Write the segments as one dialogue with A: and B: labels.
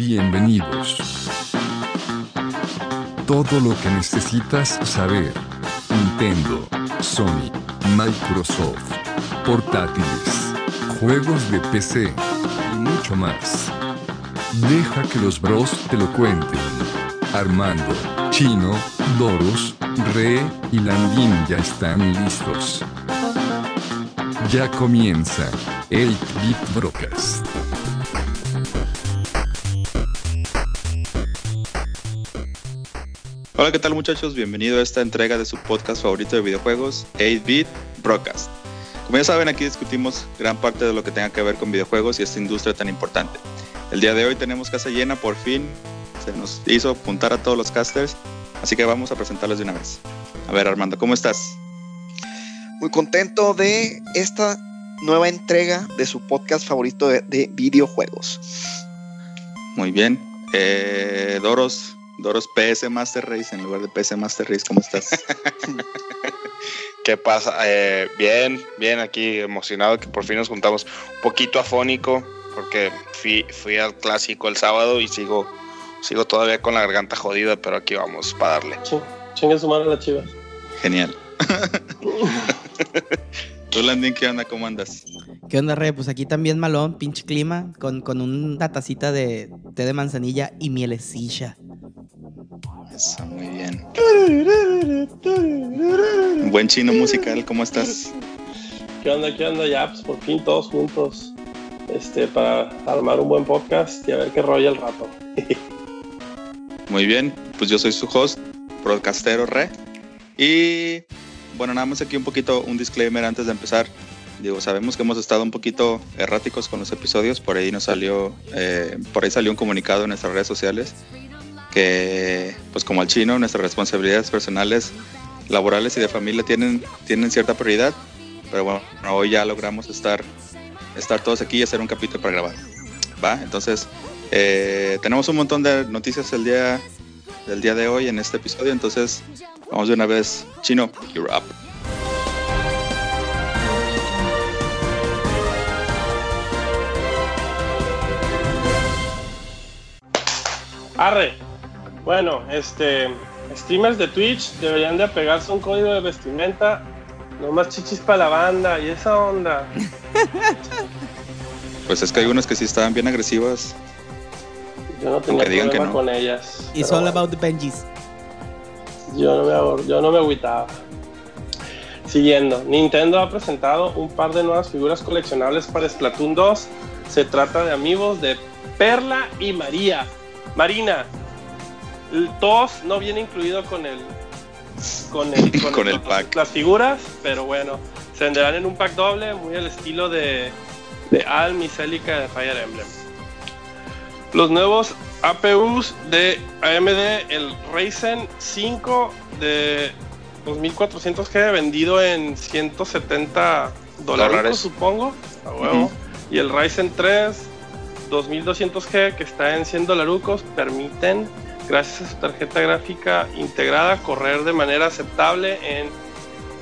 A: Bienvenidos. Todo lo que necesitas saber. Nintendo, Sony, Microsoft, portátiles, juegos de PC y mucho más. Deja que los bros te lo cuenten. Armando, Chino, Doros, Re y Landín ya están listos. Ya comienza el Bit Broadcast.
B: Hola, ¿qué tal muchachos? Bienvenido a esta entrega de su podcast favorito de videojuegos, 8-Bit Broadcast. Como ya saben, aquí discutimos gran parte de lo que tenga que ver con videojuegos y esta industria tan importante. El día de hoy tenemos casa llena, por fin se nos hizo apuntar a todos los casters, así que vamos a presentarles de una vez. A ver, Armando, ¿cómo estás?
C: Muy contento de esta nueva entrega de su podcast favorito de, de videojuegos.
B: Muy bien. Eh, Doros, Doros PS Master Race en lugar de PS Master Race, ¿cómo estás?
D: ¿Qué pasa? Eh, bien, bien, aquí emocionado que por fin nos juntamos. Un poquito afónico, porque fui, fui al clásico el sábado y sigo, sigo todavía con la garganta jodida, pero aquí vamos para darle.
E: Chingue su madre la chiva.
B: Genial. Tú, Landín, ¿qué onda? ¿Cómo andas?
F: ¿Qué onda, Re? Pues aquí también malón, pinche clima, con, con una tacita de té de manzanilla y mielecilla.
B: Eso, muy bien. Buen chino musical, ¿cómo estás?
E: ¿Qué onda? ¿Qué onda? Ya, pues por fin todos juntos. Este, para armar un buen podcast y a ver qué rollo el rato.
B: Muy bien, pues yo soy su host, broadcastero Re. Y bueno, nada más aquí un poquito un disclaimer antes de empezar. Digo, sabemos que hemos estado un poquito erráticos con los episodios, por ahí nos salió, eh, por ahí salió un comunicado en nuestras redes sociales que, pues como al chino, nuestras responsabilidades personales, laborales y de familia tienen, tienen cierta prioridad, pero bueno, hoy ya logramos estar, estar todos aquí y hacer un capítulo para grabar. ¿Va? Entonces, eh, tenemos un montón de noticias el día, del día de hoy en este episodio, entonces vamos de una vez. Chino, you're up.
E: Arre. Bueno, este, streamers de Twitch deberían de apegarse a un código de vestimenta. No más chichis para la banda y esa onda.
B: Pues es que hay unas que sí estaban bien agresivas.
E: Yo no tenía
B: Aunque digan que no.
E: con ellas.
F: It's all
E: bueno,
F: about the Benjis.
E: Yo no me yo no me agüitaba. Siguiendo, Nintendo ha presentado un par de nuevas figuras coleccionables para Splatoon 2. Se trata de amigos de Perla y María. Marina, el TOS no viene incluido con el con el,
B: Con el pack.
E: las figuras, pero bueno, se venderán en un pack doble, muy al estilo de, de Alm y Celica de Fire Emblem. Los nuevos APUs de AMD, el Ryzen 5 de 2400G vendido en 170 dólares, supongo, a huevo.
B: Ujú.
E: Y el Ryzen 3 2200G que está en 100 dolarucos permiten, gracias a su tarjeta gráfica integrada, correr de manera aceptable en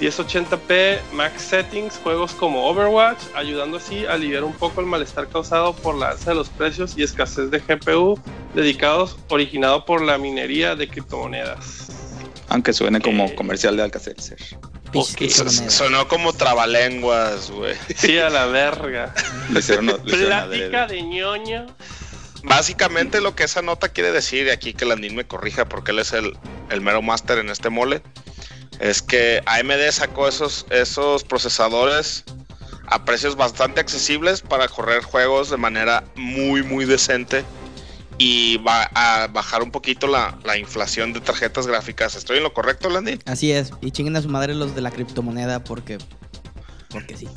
E: 1080p max settings juegos como Overwatch, ayudando así a aliviar un poco el malestar causado por la alza de los precios y escasez de GPU dedicados originado por la minería de criptomonedas.
B: Aunque suene como
E: Ok.
B: comercial de Alcacelser.
D: Sonó como trabalenguas, güey.
E: Sí, a la verga.
B: Le hicieron, le hicieron
E: Plática de ñoño.
D: Básicamente lo que esa nota quiere decir, y aquí que Landín me corrija porque él es el, el mero máster en este mole, es que AMD sacó esos, esos procesadores a precios bastante accesibles para correr juegos de manera muy, muy decente y va a bajar un poquito la, la inflación de tarjetas gráficas. ¿Estoy en lo correcto, Landín?
F: Así es. Y chinguen a su madre los de la criptomoneda porque. Porque sí.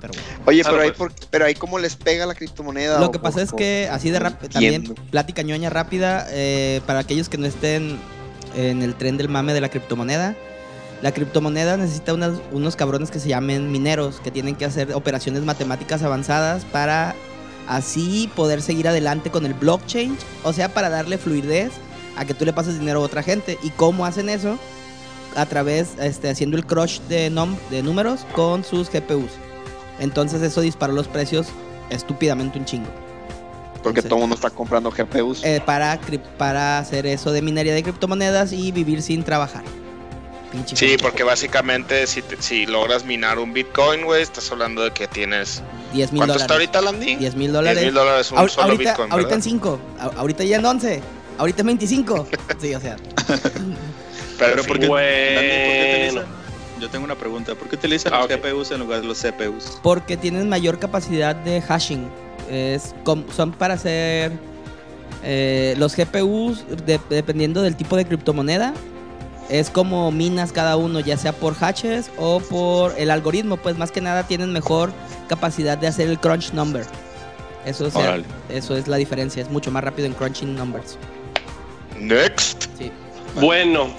F: Pero bueno.
C: Oye,
E: Claro,
C: pero, ahí
E: pues.
C: por- pero ahí cómo les pega la criptomoneda.
F: Lo que
C: por-
F: pasa es
C: por-
F: que así de rápido, también plática ñoña rápida, eh, para aquellos que no estén en el tren del mame de la criptomoneda. La criptomoneda necesita unas- unos cabrones que se llamen mineros, que tienen que hacer operaciones matemáticas avanzadas para así poder seguir adelante con el blockchain, o sea, para darle fluidez a que tú le pases dinero a otra gente. ¿Y cómo hacen eso? A través, este, haciendo el crush de, de números con sus GPUs. Entonces eso disparó los precios estúpidamente un chingo.
C: Porque
F: Entonces,
C: todo el mundo está comprando GPUs.
F: eh, para, para hacer eso de minería de criptomonedas y vivir sin trabajar. Pinche
D: Sí, porque básicamente si, te- si logras minar un Bitcoin, güey, estás hablando de que tienes...
F: 10 mil
D: ¿Cuánto
F: dólares.
D: está ahorita, Landy?
F: 10 mil
D: 10
F: dólares.
D: mil dólares un
F: Ahor-
D: solo
F: ahorita,
D: Bitcoin,
F: ahorita en 5. Ahorita ya en 11. Ahorita en 25. Sí, o sea.
D: Pero,
B: Pero
D: en
B: ¿por
D: fin,
B: qué,
E: Bueno.
B: Yo tengo una pregunta. ¿Por qué utilizan
E: Ah,
B: los. GPUs en lugar de los CPUs?
F: Porque tienen mayor capacidad de hashing. Es com- son para hacer eh, los GPUs, de- dependiendo del tipo de criptomoneda, es como minas cada uno, ya sea por hashes o por el algoritmo. Pues más que nada tienen mejor capacidad de hacer el crunch number. Eso es, eso es la diferencia, es mucho más rápido en crunching numbers.
D: Next.
F: Sí.
E: Bueno,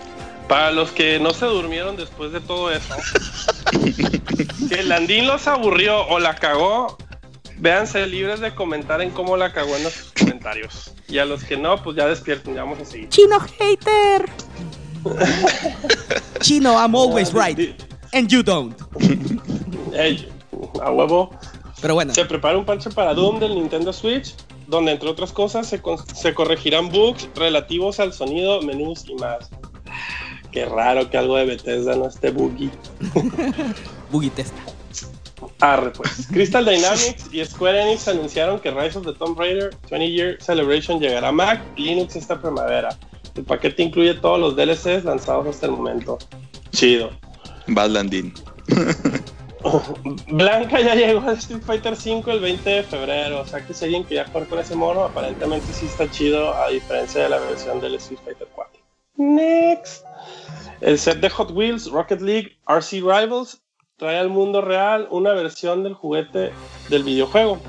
E: para los que no se durmieron después de todo eso, que Landín los aburrió o la cagó, véanse libres de comentar en cómo la cagó en los comentarios. Y a los que no, pues ya despierten, ya vamos a seguir.
F: Chino hater. Chino, I'm always right. And you don't.
E: Ey, a huevo.
F: Pero bueno,
E: Se prepara un parche para Doom del Nintendo Switch, donde entre otras cosas se, corregirán bugs relativos al sonido, menús y más. Qué raro que algo de Bethesda no esté buggy.
F: Boogie Test.
E: Arre, pues. Crystal Dynamics y Square Enix anunciaron que Rise of the Tomb Raider 20 Year Celebration llegará a Mac y Linux esta primavera. El paquete incluye todos los DLCs lanzados hasta el momento. Chido.
B: Badlandín.
E: Blanca ya llegó a Street Fighter V el 20 de febrero, o sea que si alguien quería jugar con ese mono, aparentemente sí está chido, a diferencia de la versión del Street Fighter 4. Next. El set de Hot Wheels Rocket League RC Rivals trae al mundo real una versión del juguete del videojuego.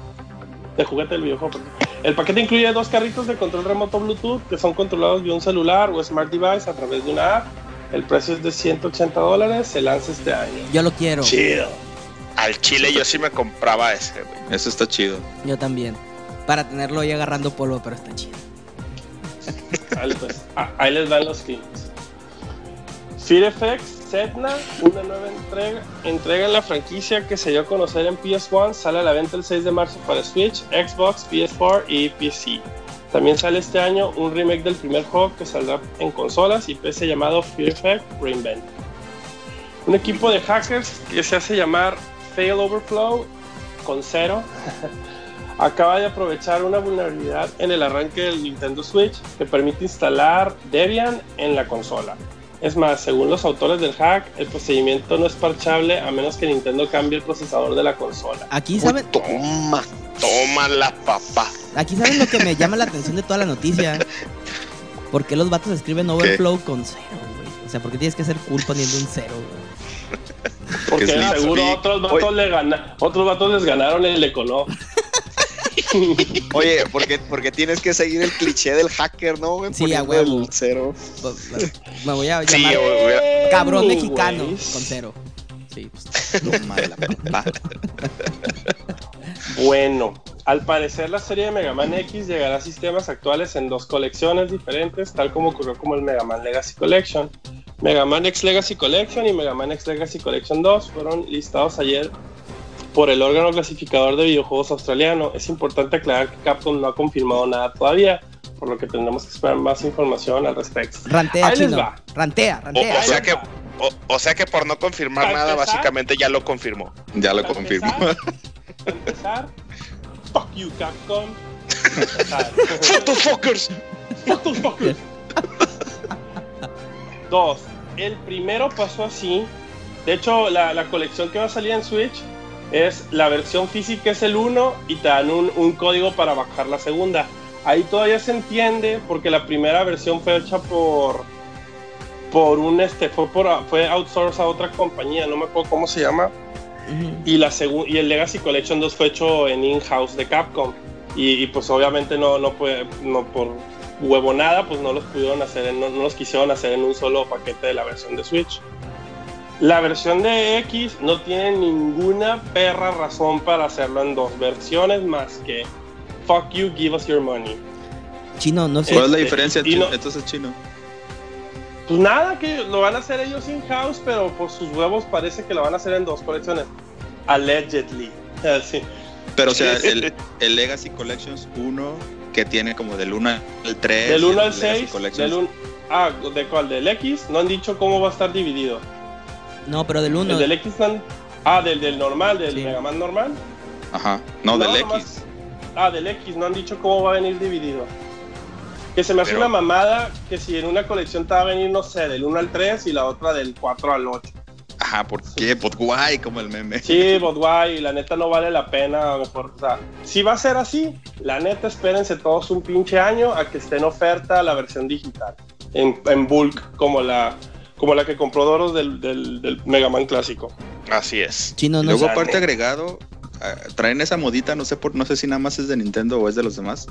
E: Del juguete del videojuego. perdón. El paquete incluye dos carritos de control remoto Bluetooth que son controlados vía un celular o smart device a través de una app. El precio es de 180 dólares, se lanza este año.
F: Yo lo quiero.
E: Chido.
D: Al chile yo sí me compraba ese, güey.
B: Eso está chido.
F: Yo también. Para tenerlo ahí agarrando polvo, pero está chido.
E: Vale, pues, ah, ahí les dan los clips. Fear FX Setna, una nueva entrega, entrega en la franquicia que se dio a conocer en PS1, sale a la venta el 6 de marzo para Switch, Xbox, PS4 y PC. También sale este año un remake del primer juego que saldrá en consolas y PC llamado Fear Effect Reinvent. Un equipo de hackers que se hace llamar Fail Overflow con cero acaba de aprovechar una vulnerabilidad en el arranque del Nintendo Switch que permite instalar Debian en la consola. Es más, según los autores del hack, el procedimiento no es parchable a menos que Nintendo cambie el procesador de la consola.
F: Aquí saben,
C: Toma.
D: Toma la papá.
F: aquí saben lo que me llama la atención de toda la noticia. ¿Por qué los vatos escriben overflow con cero, güey? O sea, ¿por qué tienes que ser cool poniendo un cero, güey?
E: Porque seguro otros vatos, le gana- otros vatos les ganaron el Econo.
C: Oye, porque, porque tienes que seguir el cliché del hacker, ¿no? güey?
F: Sí, a huevo.
C: el cero.
F: Me voy a
D: Sí,
F: llamar cabrón
E: Anyways.
F: mexicano con cero. Sí, pues.
B: Toma la papá.
E: Bueno, al parecer la serie de Mega Man X llegará a sistemas actuales en dos colecciones diferentes, tal como ocurrió como el Mega Man Legacy Collection. Mega Man X Legacy Collection y Mega Man X Legacy Collection 2 fueron listados ayer por el órgano clasificador de videojuegos australiano. Es importante aclarar que Capcom no ha confirmado nada todavía, por lo que tendremos que esperar más información al respecto.
F: Rantea,
E: Ahí les
F: chino.
E: va.
F: Rantea, rantea.
D: o sea que, o, o sea que por no confirmar
E: Para
D: nada,
E: empezar-
D: básicamente ya lo confirmó.
B: Ya lo
E: Para
B: confirmo.
E: empezar- Para empezar, fuck you Capcom. Para empezar.
D: ¡Photofocus!
E: Motherfucker. Dos. El primero pasó así. De hecho, la, la colección que va a salir en Switch es la versión física es el 1 y te dan un, un código para bajar la segunda. Ahí todavía se entiende porque la primera versión fue hecha por por un este fue por fue outsource a otra compañía, no me acuerdo cómo se llama, y la y el Legacy Collection 2 fue hecho en in-house de Capcom. Y, y, pues obviamente no no fue no por huevonada pues no los pudieron hacer en- no, no los quisieron hacer en un solo paquete de la versión de Switch la versión de X no tiene ninguna perra razón para hacerlo en dos versiones más que fuck you give us your money
F: Chino, no sé.
B: ¿Cuál es la
E: Este,
B: diferencia?
E: y
B: chino?
E: no-
B: Entonces chino.
E: Pues nada, que lo van a hacer ellos in-house, pero por sus huevos parece que lo van a hacer en dos colecciones. Allegedly. Así.
B: Pero o sea, el, el Legacy Collections 1 que tiene como del 1 al 3.
E: Del 1
B: y el
E: al
B: Legacy
E: 6,
B: Collections-
E: del un- ah, ¿de cuál? ¿Del X? No han dicho cómo va a estar dividido.
F: No, pero del 1.
E: El del X Ah, del, del normal, del
F: Sí.
E: Mega Man normal.
B: Ajá. No,
E: No,
B: del
E: nomás-
B: X.
E: Ah, del X, no han dicho cómo va a venir dividido. Que se me hace
D: Pero-
E: una mamada que si en una colección te va a venir, no sé, del 1 al 3 y la otra del 4 al 8.
B: Ajá, ¿por qué? Pues guay, como el meme.
E: Sí, but guay, la neta no vale la pena. a lo mejor, o sea, si va a ser así, la neta espérense todos un pinche año a que esté en oferta la versión digital. En, en bulk, como la, como la que compró Doros del, del, del Mega Man clásico.
D: Así es.
F: Chino,
B: Y
F: no
B: luego
F: sé.
B: aparte agregado, ah, traen esa modita, no sé por, no sé si nada más es de Nintendo o es de los demás.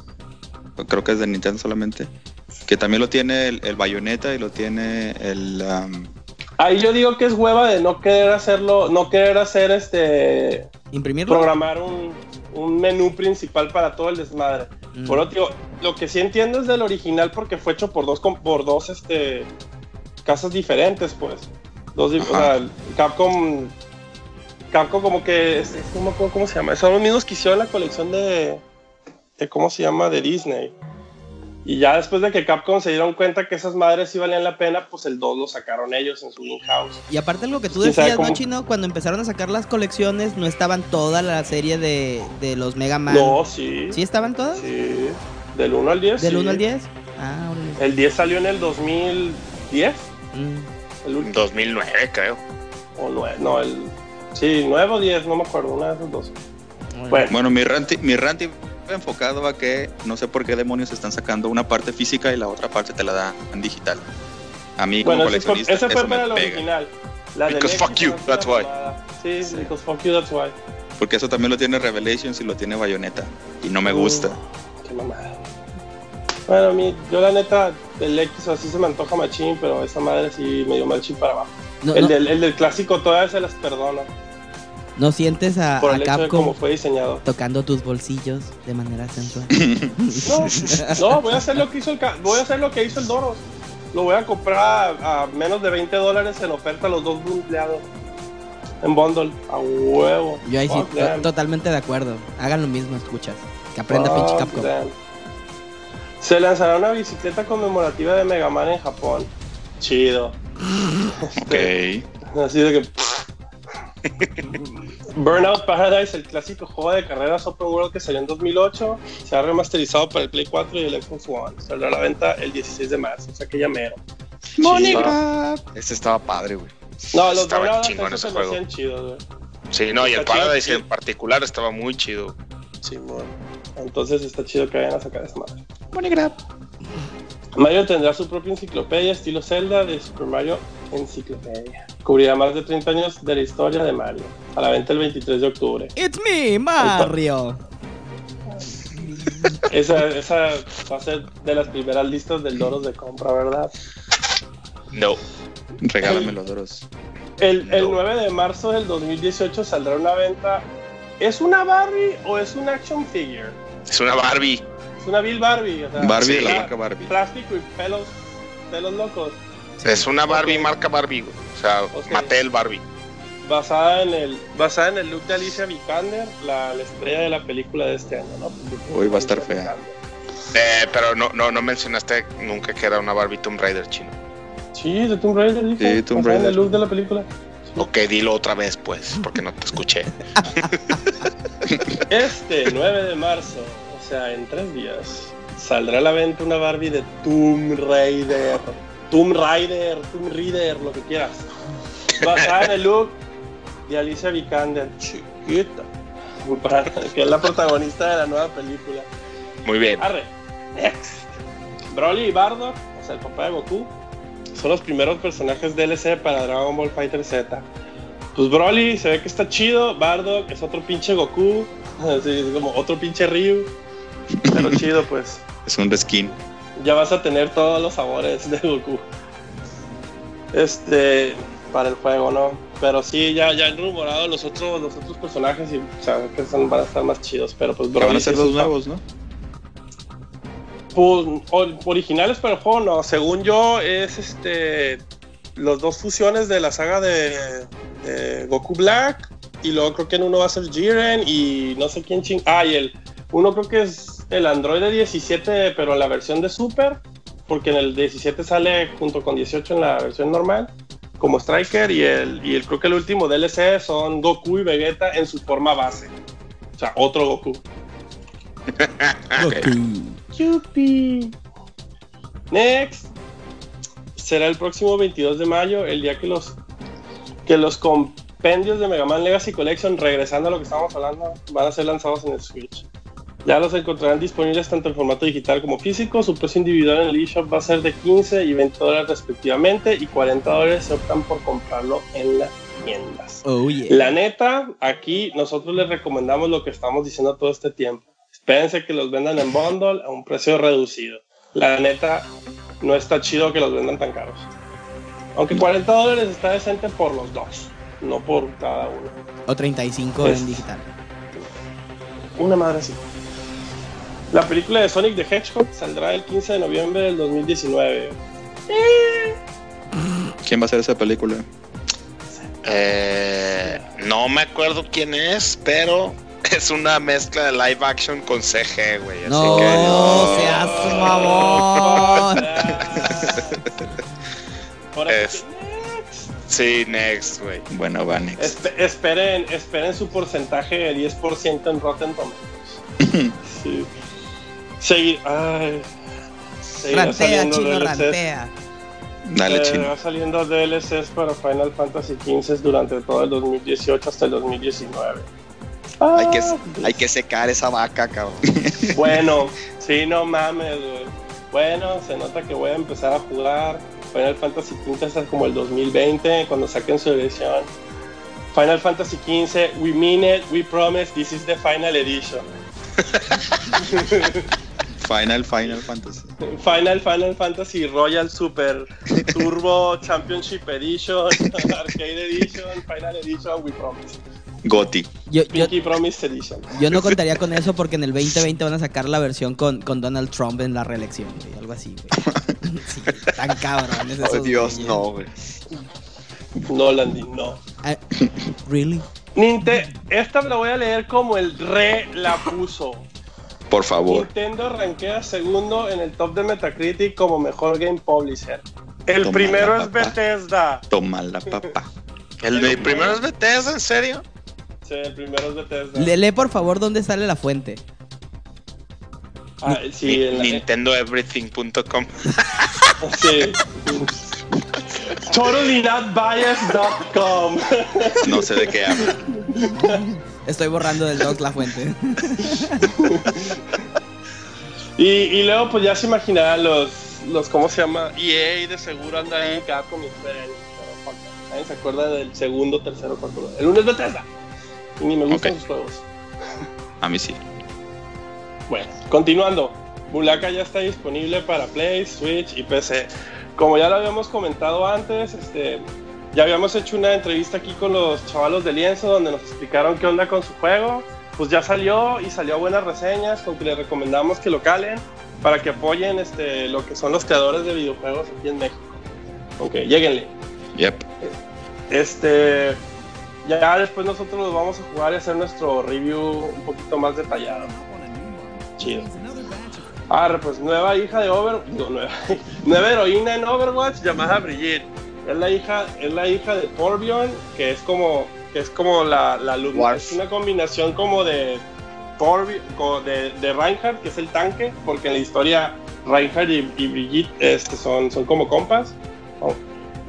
B: Creo que es de Nintendo solamente. Que también lo tiene el, el Bayonetta y lo tiene el um,
E: Ahí yo digo que es hueva de no querer hacerlo, no querer hacer este
F: ¿Imprimirlo?
E: programar un, un menú principal para todo el desmadre.
F: Mm.
E: Bueno, tío, lo que sí entiendo es del original porque fue hecho por dos por dos este casas diferentes, pues. Dos o sea, Capcom Capcom como que es- es- no me acuerdo cómo se llama. Son los mismos que hicieron la colección de de cómo se llama de Disney. Y ya después de que Capcom se dieron cuenta que esas madres sí valían la pena, pues el 2 lo sacaron ellos en su in-house.
F: Y aparte algo que tú
E: ¿Quién sabe
F: decías, ¿no? Chino? Cuando empezaron a sacar las colecciones, no estaban toda la serie de, de los Mega Man.
E: No, sí.
F: ¿Sí estaban todas?
E: Sí. Del 1 al 10.
F: ¿Del
E: sí.
F: 1 al 10? Ah.
E: El 10 salió en el 2010.
F: Mm.
E: El último.
D: 2009, creo.
E: O 9. No, el. Sí, 9 o 10, no me acuerdo. Una de esos dos. Bueno,
B: Bueno, mi rant, mi rant iba enfocado a que no sé por qué demonios están sacando una parte física y la otra parte te la dan en digital. A mí como
E: bueno ese fue,
B: coleccionista
E: ese fue
B: eso
E: para
B: me
E: la
B: pega.
E: original. La
D: Because fuck you, that's why.
E: mamada. Sí, because fuck you, that's why.
B: Porque eso también lo tiene Revelations y lo tiene Bayonetta. Y no me
E: Uh,
B: gusta.
E: Qué mamada. Bueno, a mí, yo la neta, el X así se me antoja machín, pero esa madre sí me dio machín para abajo.
F: No,
E: el,
F: no-
E: del, el del clásico todavía se las perdono
F: no sientes a,
E: por
F: a
E: el hecho de cómo
F: Capcom
E: fue diseñado.
F: tocando tus bolsillos de manera sensual.
E: No, no, voy a hacer lo que hizo el voy a hacer lo que hizo el Doros. Lo voy a comprar a, a menos de 20 dólares en oferta los dos bundleados. En bundle, a huevo.
F: Yo ahí sí, totalmente de acuerdo. Hagan lo mismo, escuchas. Que aprenda
E: Fuck
F: pinche Capcom.
E: Se lanzará una bicicleta conmemorativa de Mega Man en Japón. Chido.
B: Ok.
E: Así de que. Burnout Paradise, el clásico juego de carreras open world que salió en 2008, se ha remasterizado para el Play 4 y el Xbox One. Saldrá a la venta el 16 de marzo, o sea que ya mero.
B: Mónica.
D: Ese estaba padre, güey.
E: No, los
D: Estaba
E: Burnout
D: chingón
E: hasta
D: ese juego.
E: chidos, güey.
D: Sí, no, y el
E: chido,
D: Paradise
E: sí.
D: en particular estaba muy chido.
E: Simón. Entonces está chido que vayan a sacar esa madre. Mario tendrá su propia enciclopedia estilo Zelda de Super Mario Enciclopedia. Cubrirá más de 30 años de la historia de Mario. A la venta el 23 de octubre.
F: It's me, Mario.
E: Esa, esa va a ser de las primeras listas del Doros de compra, ¿verdad?
D: No.
B: Regálame los doros.
E: El, el
D: No.
E: 9 de marzo del 2018 saldrá una venta. ¿Es una Barbie o es un action figure?
D: Es una Barbie.
E: Es una Bill Barbie. O sea,
B: Barbie de la marca Barbie.
E: Plástico y pelos, pelos locos.
D: Es una Barbie marca Barbie, güey. O sea,
E: Ok.
D: Mattel Barbie.
E: Basada en el basada en el look de Alicia Vikander, la, la estrella de la película de este año, ¿no?
B: Uy, va a estar fea.
D: Eh, pero no, no, no mencionaste nunca que era una Barbie Tomb Raider chino.
E: Sí, de Tomb Raider, dije.
B: Sí, Tomb
E: basada en
B: Raider.
E: el look de la película.
D: Ok, dilo otra vez, pues, porque no te escuché.
E: Este 9 de marzo, sea, en tres días, saldrá a la venta una Barbie de Tomb Raider. Tomb Raider, Tomb Raider, lo que quieras. Basada en el look de Alicia Vikander, chiquita. Que es la protagonista de la nueva película.
D: Muy bien.
E: Arre. Next. Broly y Bardock, o sea, el papá de Goku, son los primeros personajes DLC para Dragon Ball Fighter Z. Pues Broly se ve que está chido, Bardock es otro pinche Goku, así, es como otro pinche Ryu. Pero chido, pues.
B: Es un reskin.
E: Ya vas a tener todos los sabores de Goku. Este, para el juego, ¿no? Pero sí, ya, ya han rumorado los otros, los otros personajes y o sea, que son, van a estar más chidos. Pero pues
B: Que van a
E: Broly
B: ser
E: fa-
B: nuevos, ¿no?
E: Pues, or- originales para el juego, no. Según yo, es este. Los dos fusiones de la saga de, de Goku Black y luego creo que en uno va a ser Jiren y no sé quién ching. Ah, y el uno creo que es el Android 17, pero en la versión de Super, porque en el 17 sale junto con 18 en la versión normal como Striker y el, y el creo que el último DLC son Goku y Vegeta en su forma base. O sea, otro Goku. Yupi. Next. Será el próximo 22 de mayo, el día que los que los compendios de Mega Man Legacy Collection, regresando a lo que estábamos hablando, van a ser lanzados en el Switch. Ya los encontrarán disponibles tanto en formato digital como físico. Su precio individual en el eShop va a ser de 15 y 20 dólares respectivamente y 40 dólares se optan por comprarlo en las tiendas.
F: Oh, yeah.
E: La neta, aquí nosotros les recomendamos lo que estamos diciendo todo este tiempo. Espérense que los vendan en bundle a un precio reducido. La neta, no está chido que los vendan tan caros. Aunque 40 dólares está decente por los dos, no por cada uno.
F: O 35
E: Es-
F: en digital.
E: Una madre así. La película de Sonic the Hedgehog saldrá el 15 de noviembre del 2019.
B: ¿Quién va a hacer esa película?
D: Eh, no me acuerdo quién es, pero es una mezcla de live action con CG, güey. Así
F: No,
D: que.
F: seas mamón.
E: Ahora
D: Es-
E: sí
D: next, güey.
B: Bueno, Vanex.
E: Espe- esperen, esperen su porcentaje de 10% en Rotten Tomatoes. sí. Seguir. Ay. Seguirá
F: Rantea,
E: saliendo
F: chino,
E: DLCs.
F: rantea.
B: Dale,
E: Eh,
B: chino.
E: Saliendo DLCs para Final Fantasy XV durante todo el 2018 hasta el 2019.
C: Hay que,
E: Ah,
C: hay que secar esa vaca, cabrón.
E: Bueno, sí, no mames, güey. Bueno, se nota que voy a empezar a jugar Final Fantasy XV hasta como el 2020, cuando saquen su edición. Final Fantasy XV, we mean it, we promise, this is the final edition.
B: Final, Final Fantasy.
E: Final Final Fantasy Royal Super Turbo Championship Edition, Arcade Edition, Final Edition, we promise.
B: Goti.
F: Yo,
E: Promise Edition.
F: yo no contaría con eso porque en el 2020 van a sacar la versión con, con Donald Trump en la reelección, güey. Algo así, güey. Sí, tan cabrones
C: Oh,
F: esos
C: Dios,
F: güeyes.
C: no, güey.
E: No, Landy, no.
F: Ah, really?
E: Ninte, esta la voy a leer como el re la puso.
B: Por favor.
E: Nintendo rankea segundo en el top de Metacritic como mejor game publisher. El
B: Toma
E: primero es
B: papá.
E: Bethesda.
B: Toma la papa.
D: ¿El de primero es Bethesda, en serio?
E: Sí, el primero es Bethesda.
F: Le- lee por favor dónde sale la fuente.
E: Ah, sí, la-
D: NintendoEverything.com.
E: sí. TotallyNotBiased.com
B: No sé de qué habla.
F: Estoy borrando del doc la fuente.
E: y, y luego pues ya se imaginarán los, los ¿cómo se llama? EA de seguro anda ahí Capcom y nadie se acuerda del segundo, tercero, cuarto. El uno es Bethesda. Y ni me gustan
B: Ok.
E: sus juegos.
B: A mí sí.
E: Bueno, continuando. Bulaka ya está disponible para Play, Switch y PC. Como ya lo habíamos comentado antes, este, ya habíamos hecho una entrevista aquí con los chavalos de Lienzo donde nos explicaron qué onda con su juego. Pues ya salió y salió buenas reseñas, con que les recomendamos que lo calen para que apoyen este, lo que son los creadores de videojuegos aquí en México. Ok, lleguenle.
B: Yep.
E: Este, ya después nosotros los vamos a jugar y hacer nuestro review un poquito más detallado. Chido. Ah, pues nueva hija de Over, digo, nueva, nueva heroína en Overwatch llamada Brigitte. Es la hija, es la hija de Torbjorn, que es como, que es como la, la alumna. Es una combinación como de Torbjorn, de, de Reinhardt, que es el tanque, porque en la historia Reinhardt y, y Brigitte este, son, son como compas. Oh.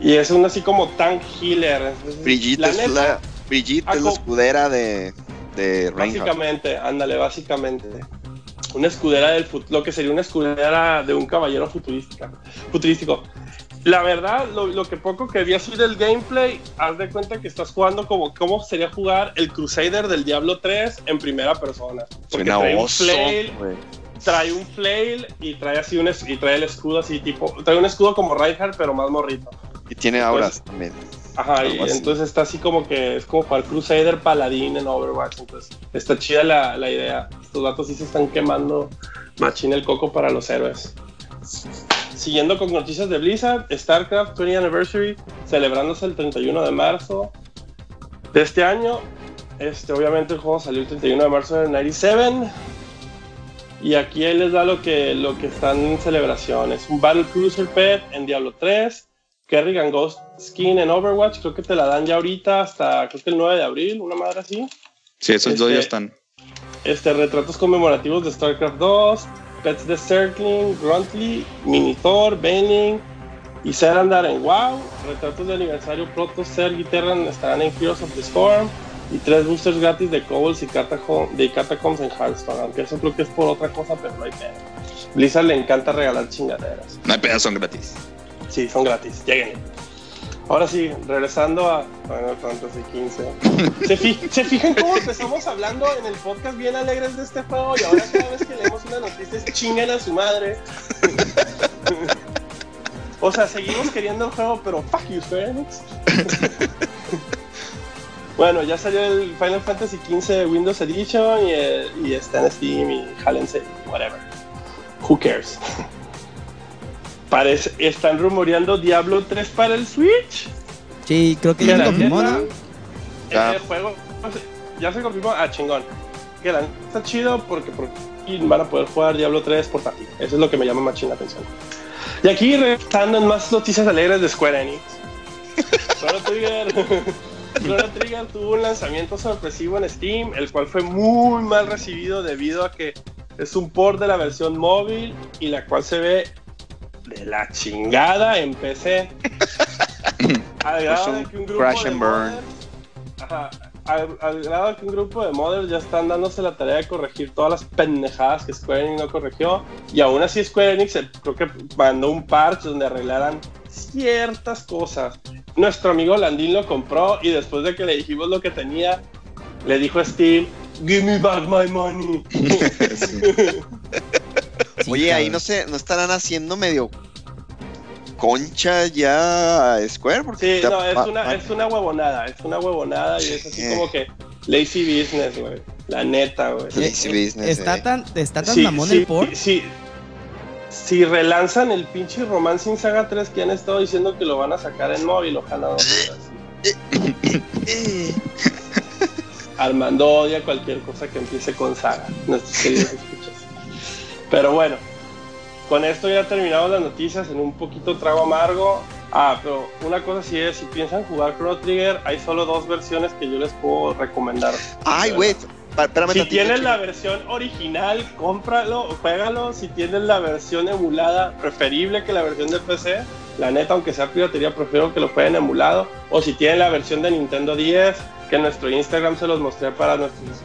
E: Y es una así como tank healer.
C: Brigitte
E: La
C: es
E: neta,
C: la, Brigitte es la escudera de, de Reinhardt.
E: Básicamente, ándale, básicamente. Una escudera del lo que sería una escudera de un caballero futurística, futurístico. La verdad, lo, lo que poco que vi así del gameplay, haz de cuenta que estás jugando como cómo sería jugar el Crusader del Diablo 3 en primera persona. Porque
C: Suena
E: trae un flail, trae un flail y trae así un y trae el escudo así tipo, trae un escudo como Reinhardt pero más morrito.
C: Y tiene auras también.
E: Ajá, y entonces está así como que es como jugar Crusader Paladín en Overwatch. Entonces está chida la, la idea. Estos datos sí se están quemando machín el coco para los héroes. Siguiendo con noticias de Blizzard, StarCraft 20 Anniversary, celebrándose el 31 de marzo de este año. Este, obviamente el juego salió el 31 de marzo del 97. Y aquí él les da lo que, lo que están en celebración. Es un Battle Cruiser Pet en Diablo 3. Kerrigan Ghost Skin en Overwatch. Creo que te la dan ya ahorita hasta creo que el 9 de abril, una madre así.
B: Sí, esos dos ya
E: Este-
B: están.
E: Este, retratos conmemorativos de StarCraft 2, Pets de Circling, Gruntley, Minitor, Benning y Serandar en WoW. Retratos de aniversario Protoss, Zerg y Terran estarán en Heroes of the Storm. Y tres boosters gratis de Kobolds y Catacom- de Catacombs en Hearthstone. Aunque eso creo que es por otra cosa, pero no hay pedo. Blizzard le encanta regalar chingaderas.
B: No hay pedas, son gratis.
E: Sí, son gratis. Lleguen. Ahora sí, regresando a Final Fantasy XV. ¿Se, fi- ¿Se fijan cómo empezamos hablando en el podcast bien alegres de este juego y ahora cada vez que leemos una noticia es chingan a su madre? o sea, seguimos queriendo el juego, pero fuck you, Enix. bueno, ya salió el Final Fantasy XV Windows Edition y, eh, y está en Steam y jálense, whatever. Who cares? Parece, están rumoreando Diablo 3 para el Switch.
F: Sí, creo que ya se
E: la
F: confirmó, ¿no?
E: Juego ya se confirmó, ah, chingón. Que la está chido porque por fin van a poder jugar Diablo 3 portátil. Eso es lo que me llama más ching la atención. Y aquí, regresando en más noticias alegres de Square Enix. Chrono Trigger, Chrono Trigger tuvo un lanzamiento sorpresivo en Steam, el cual fue muy mal recibido debido a que es un port de la versión móvil y la cual se ve de la chingada en PC. Al grado
C: un
E: de que un grupo
C: crash
E: de
C: and burn.
E: modders- Ajá, al, al grado de que un grupo de modders ya están dándose la tarea de corregir todas las pendejadas que Square Enix no corrigió. Y aún así Square Enix eh, creo que mandó un parche donde arreglaran ciertas cosas. Nuestro amigo Landín lo compró y después de que le dijimos lo que tenía, le dijo a Steve, Give me back my money.
F: Sí,
C: Oye, ahí no se, no estarán haciendo medio concha ya a Square porque
E: Sí, no, es una, es una huevonada, es una huevonada y es así
C: Eh.
E: como que lazy business, güey. La neta, güey.
C: Lazy
F: Eh,
C: business,
F: Está
C: eh.
F: tan, está tan
E: Sí,
F: mamón
E: sí,
F: el port.
E: sí. Si relanzan el pinche Romancing Saga 3 que han estado diciendo que lo van a sacar en móvil, ojalá no.
C: Eh,
E: Armando odia cualquier cosa que empiece con Saga, nuestros queridos. Pero bueno, con esto ya terminamos las noticias en un poquito trago amargo. Ah, pero una cosa sí es, si piensan jugar Chrono Trigger, hay solo dos versiones que yo les puedo recomendar.
C: Ay, güey, espérame
E: Si tienes la versión original, cómpralo, juégalo. Si tienes la versión emulada, preferible que la versión de PC. La neta, aunque sea piratería, prefiero que lo jueguen emulado. O si tienen la versión de Nintendo 10, que en nuestro Instagram se los mostré para nuestros,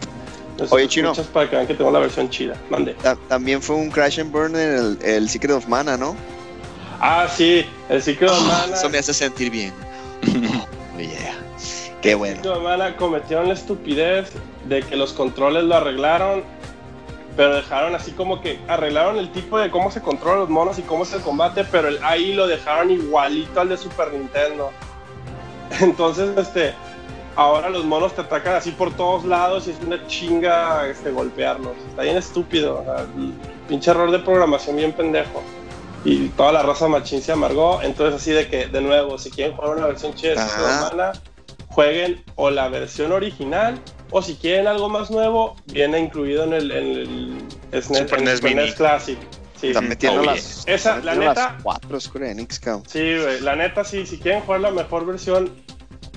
C: Oye, Chino.
E: para que vean que tengo la versión chida. Mande.
C: Ta- También fue un crash and burn en el, el Secret of Mana, ¿no?
E: Ah, sí, el Secret of Mana.
C: Eso me hace sentir bien. Oh, yeah. Qué
E: El
C: bueno.
E: Secret of Mana cometieron la estupidez de que los controles lo arreglaron, pero dejaron así como que arreglaron el tipo de cómo se controlan los monos y cómo es el combate, pero el ahí lo dejaron igualito al de Super Nintendo. Entonces, este, ahora los monos te atacan así por todos lados y es una chinga este, golpearlos. Está bien estúpido, o sea, el pinche error de programación bien pendejo. Y toda la raza machín se amargó, entonces así de que, de nuevo, si quieren jugar una versión chida de jueguen o la versión original o si quieren algo más nuevo, viene incluido en el, en el SNES,
D: Super
E: en
D: NES
E: Super
D: Mini.
E: NES Classic. Sí,
C: Están metiendo las,
E: Esa,
C: están
E: la
C: metiendo
E: neta-
C: las cuatro Square Enix, cabrón.
E: Sí, güey, la neta sí, si quieren jugar la mejor versión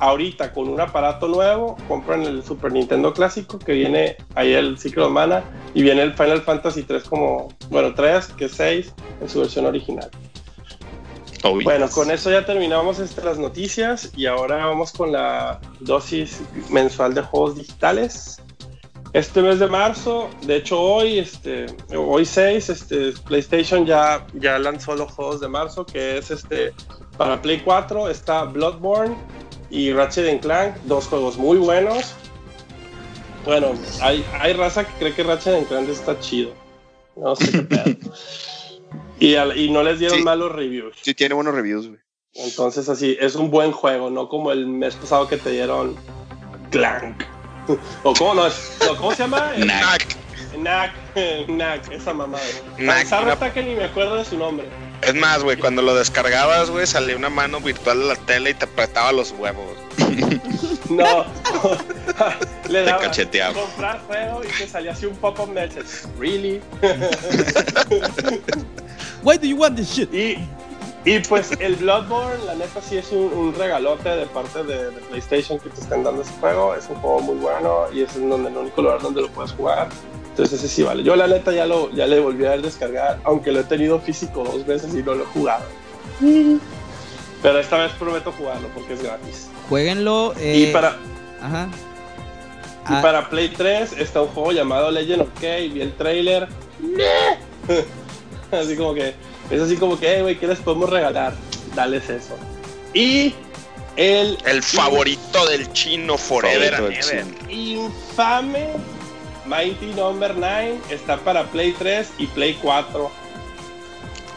E: ahorita con un aparato nuevo, compran el Super Nintendo clásico que viene ahí el Secret of Mana y viene el Final Fantasy 3 como, bueno, 3, que es 6 en su versión original. Bueno, con eso ya terminamos este, las noticias y ahora vamos con la dosis mensual de juegos digitales. Este mes de marzo, de hecho hoy, este, hoy 6, este, PlayStation ya, ya lanzó los juegos de marzo, que es este, para Play 4 está Bloodborne y Ratchet and Clank, dos juegos muy buenos. Bueno, hay, hay raza que cree que Ratchet and Clank está chido. No sé qué pedo. y, al- y no les dieron
C: Sí.
E: malos reviews.
C: Sí, tiene buenos reviews, güey.
E: Entonces así, es un buen juego, no como el mes pasado que te dieron Clank. o cómo no, es- no, ¿cómo se llama? El-
D: Knack.
E: Knack, Knack, esa mamada.
D: Knack,
E: que ni me acuerdo de su nombre.
D: Es más, güey, cuando lo descargabas, güey, salía una mano virtual de la tele y te apretaba los huevos.
E: No. Le
B: Te
E: daba
B: cacheteaba.
E: comprar juego y te salía así un pop-up message. Really?
F: Why do you want this shit?
E: Y, y pues el Bloodborne, la neta sí es un, un regalote de parte de, de PlayStation que te están dando ese juego. Es un juego muy bueno y es en donde el único lugar donde lo puedes jugar. Entonces ese sí vale. Yo la neta ya lo ya le volví a descargar, aunque lo he tenido físico dos veces y no lo he jugado. Pero esta vez prometo jugarlo porque es gratis.
F: Jueguenlo.
E: Y
F: eh,
E: para
F: Ajá.
E: Y
F: Ah,
E: para Play 3 está un juego llamado Legend of K. Vi el trailer. así como que, es así como que, hey, güey, ¿qué les podemos regalar? Dales eso. Y el,
D: El favorito del chino Forever
B: Favorito
D: and
B: del
D: Ever.
B: chino.
E: infame Mighty Number 9 está para Play 3 y Play 4.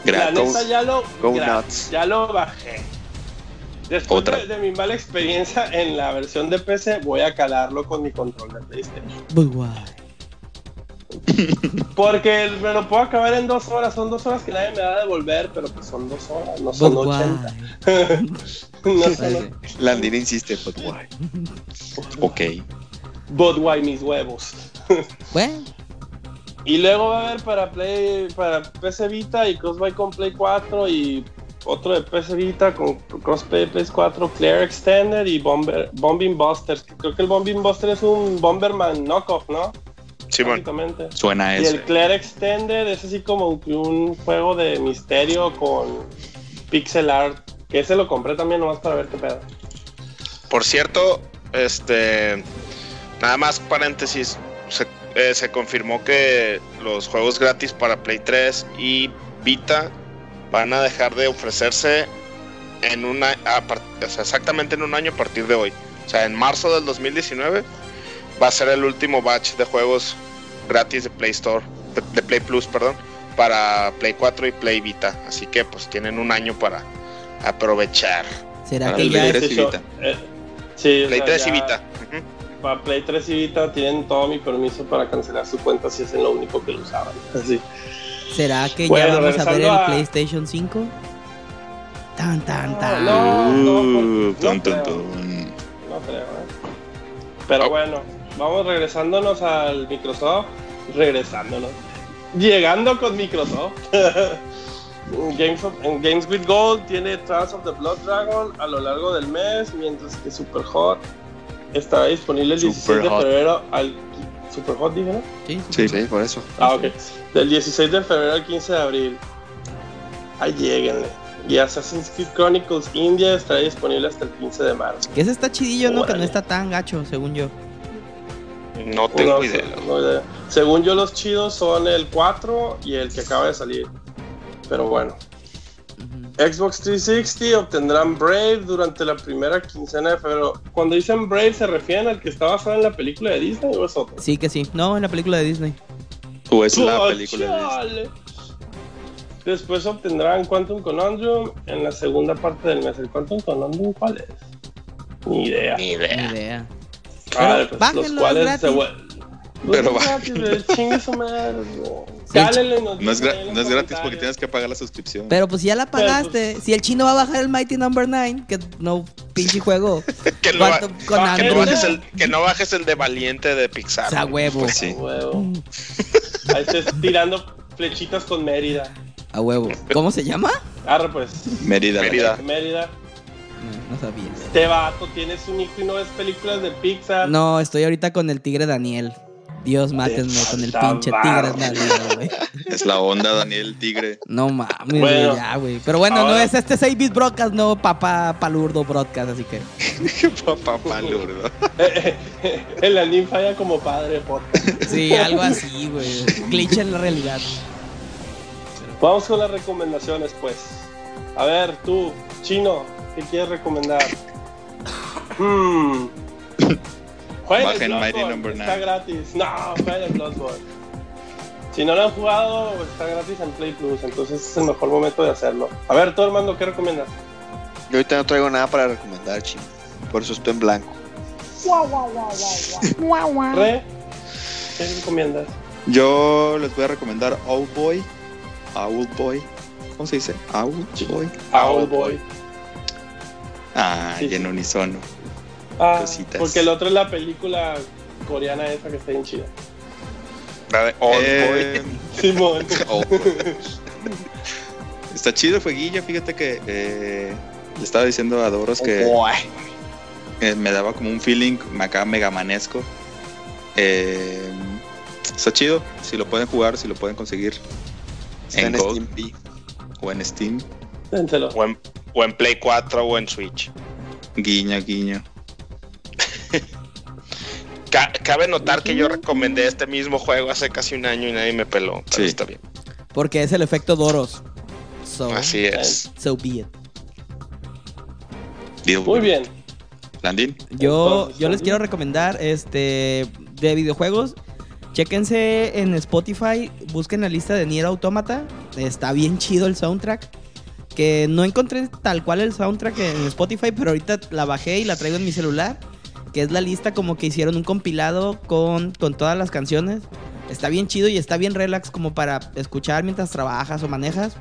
E: La
B: Gratis.
E: neta ya lo, gra- ya lo bajé. Después
B: Otra.
E: de, de mi mala experiencia en la versión de PC, voy a calarlo con mi control de PlayStation.
F: but why?
E: Porque me lo puedo acabar en dos horas. Son dos horas que nadie me va a devolver, pero pues son dos horas, no son
F: But
E: 80.
F: why?
E: no son
C: insiste, but why?
B: Ok.
E: But why mis huevos.
F: Bueno,
E: Y luego va a haber para Play, para PC Vita y Crossbuy con Play 4 y otro de PC Vita con Crossplay PS4, Clear Extended y Bomber, Bombing Busters. Creo que el Bombing Buster es un Bomberman knockoff, ¿no?
D: Simón.
E: Básicamente.
B: Suena a
E: Y
B: eso.
E: el Clear Extended es así como que un juego de misterio con pixel art. Que ese lo compré también nomás para ver qué pedo.
D: Por cierto, este. Nada más paréntesis. Se, eh, se confirmó que los juegos gratis para Play 3 y Vita van a dejar de ofrecerse en una, a par- o sea, exactamente en un año a partir de hoy. O sea, en marzo del 2019 va a ser el último batch de juegos gratis de Play Store, de, de Play Plus, perdón, para Play 4 y Play Vita. Así que pues tienen un año para aprovechar.
F: ¿será
B: Para
F: que
B: el
F: ya
B: Play
F: es-
B: 3 y Vita.
E: Eh, sí, o
D: Play
E: sea,
D: 3 y Vita.
E: Para Play 3 y Vita tienen todo mi permiso para cancelar su cuenta si es en lo único que lo usaban. Así.
F: ¿Será que
E: Bueno,
F: ya vamos a ver el
E: regresando a-
F: PlayStation 5? Tan, tan, tan.
E: No, no,
B: Uh, tun,
E: creo. No creo, ¿eh? Pero
D: Oh.
E: bueno, vamos regresándonos al Microsoft. Regresándonos. Llegando con Microsoft. Games, of- en Games with Gold tiene Trans of the Blood Dragon a lo largo del mes, mientras que Super Hot estará disponible el 16
B: Super
E: de
B: Hot.
E: febrero al... Super Hot, dije, ¿no?
F: Sí,
B: Sí.
C: Sí, por eso.
E: Ah, ok. Del 16 de febrero al 15 de abril. Ahí lleguenle. Y Assassin's Creed Chronicles India estará disponible hasta el 15 de marzo.
F: Que ese está chidillo, ¿no? Que no está tan gacho, según yo.
D: No tengo
E: No,
D: idea.
E: no idea. Según yo, los chidos son el 4 y el que acaba de salir. Pero bueno. Xbox 360 obtendrán Brave durante la primera quincena de febrero. Cuando dicen Brave, ¿se refieren al que está basado en la película de Disney o es otro?
F: Sí que sí. No, en la película de Disney.
B: O es la
E: ¡Oh,
B: película de
E: chale! Después obtendrán Quantum Conundrum en la segunda parte del mes. ¿El Quantum Conundrum cuál es? Ni idea.
D: Ni
F: Ni
D: idea.
F: idea.
E: Ah, pues, los cuales
F: es
E: se
F: gratis.
E: vuel-
B: Pero
E: Pues es gratis, güey, chingue su madre, güey.
F: Sí.
E: Cálenle, nos
B: No es, no es gratis porque tienes que pagar la suscripción.
F: Pero pues ya la
E: Pero,
F: pagaste.
E: pues-
F: Si el chino va a bajar el Mighty Number 9, que no pinche juego.
D: Que no,
F: con
E: Ah,
D: que no bajes el, que no bajes el de Valiente de
F: O
D: Pixar.
F: sea, huevo.
B: Pues sí.
E: Huevo. Ahí estés tirando flechitas con Mérida.
F: A huevo. ¿Cómo se llama?
E: Arre pues,
B: Mérida.
D: Mérida.
E: Mérida.
F: No, no sabía.
E: Este vato, tienes un hijo y no ves películas de Pixar.
F: No, estoy ahorita con el tigre Daniel. Dios, mátenme con el pinche tigre güey.
B: Es la onda, Daniel Tigre.
F: No mames,
E: Bueno.
F: güey, ya, güey. Pero bueno, no es este 6-bit broadcast, no papá palurdo broadcast, así que.
B: Papá palurdo.
E: El anime falla como padre, podcast.
F: Sí, algo así, güey. Glitch en la realidad.
E: Vamos con las recomendaciones, pues. A ver, tú, chino, ¿qué quieres recomendar? Hmm. Jueguen el
B: Mighty
E: Bloodborne,
B: Number
E: está gratis. No, jueguen el Bloodborne. Si no lo han jugado, está gratis en Play Plus, entonces es el mejor momento de hacerlo. A ver, tú, Armando, ¿qué recomiendas?
C: Yo ahorita no traigo nada para recomendar, chino. Por eso estoy en blanco.
E: Re, ¿qué recomiendas?
B: Yo les voy a recomendar Owlboy. Owlboy. ¿Cómo se dice? Owlboy.
E: Owlboy.
B: Ah,
E: Sí,
B: y en
E: sí.
B: unisono.
E: Ah,
B: Cositas.
E: porque el otro es la película coreana esa que está bien chida.
D: La de Old
B: Eh,
E: Simón.
B: oh, está chido el jueguillo, fíjate que eh, le estaba diciendo a Doros que eh, me daba como un feeling acá megamanesco. Eh, está chido, si lo pueden jugar, si lo pueden conseguir
C: Está
B: en
C: en Steam.
B: o en Steam.
E: Dénselo.
D: Boy. O en, o en Play 4 o en Switch.
B: Guiño, guiño.
D: Ca- cabe notar que yo recomendé este mismo juego hace casi un año y nadie me peló. Pero
B: Sí.
D: está bien.
F: Porque es el efecto Doros. So,
D: Así es.
F: so be it.
E: Muy bien.
B: Landín.
F: Yo, yo les quiero recomendar este de videojuegos. Chéquense en Spotify, busquen la lista de Nier Automata. Está bien chido el soundtrack. Que no encontré tal cual el soundtrack en Spotify, pero ahorita la bajé y la traigo en mi celular. Que es la lista como que hicieron un compilado con, con todas las canciones. Está bien chido y está bien relax como para escuchar mientras trabajas o manejas.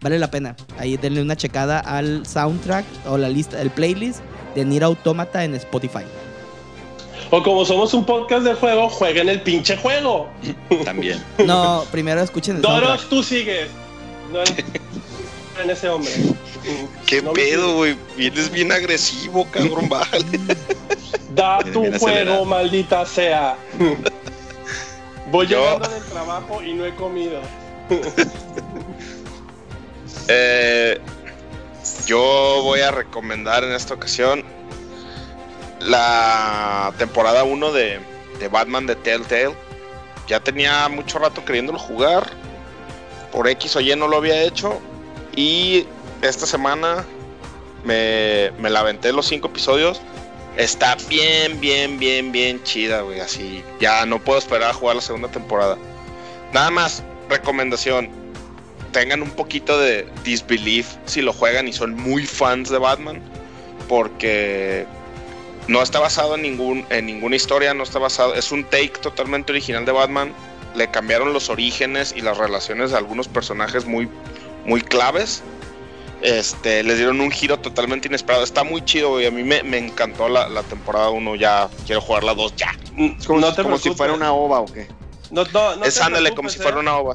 F: Vale la pena. Ahí denle una checada al soundtrack o la lista, el playlist de Nier Automata en Spotify.
E: O como somos un podcast de juego, jueguen el pinche juego.
B: También.
F: No, primero escuchen el soundtrack.
E: Doros, tú sigues. No en, ese hombre.
D: ¿Qué
E: No
D: pedo, güey? Vienes bien agresivo, cabrón. Bájale.
E: Da tu juego,
B: acelerado.
E: maldita sea. Voy
D: Yo-
E: llegando del trabajo y no he comido.
D: Eh, yo voy a recomendar en esta ocasión la temporada 1 de, de Batman de Telltale. Ya tenía mucho rato queriéndolo jugar. Por X o Y no lo había hecho. Y esta semana me, me la aventé los cinco episodios. Está bien, bien, bien, bien chida, güey. Así, ya no puedo esperar a jugar la segunda temporada. Nada más, recomendación tengan un poquito de disbelief si lo juegan y son muy fans de Batman, porque no está basado en, ningún, en ninguna historia, no está basado, es un take totalmente original de Batman. Le cambiaron los orígenes y las relaciones de algunos personajes muy, muy claves. Este, les dieron un giro totalmente inesperado. Está muy chido, güey. A mí me, me encantó la, la temporada 1. Ya quiero jugar la 2 ya.
C: Como,
E: no
C: si-
E: te
C: como si fuera una ova o qué.
E: No, no, no
D: es ándale como si
E: eh.
D: fuera una ova.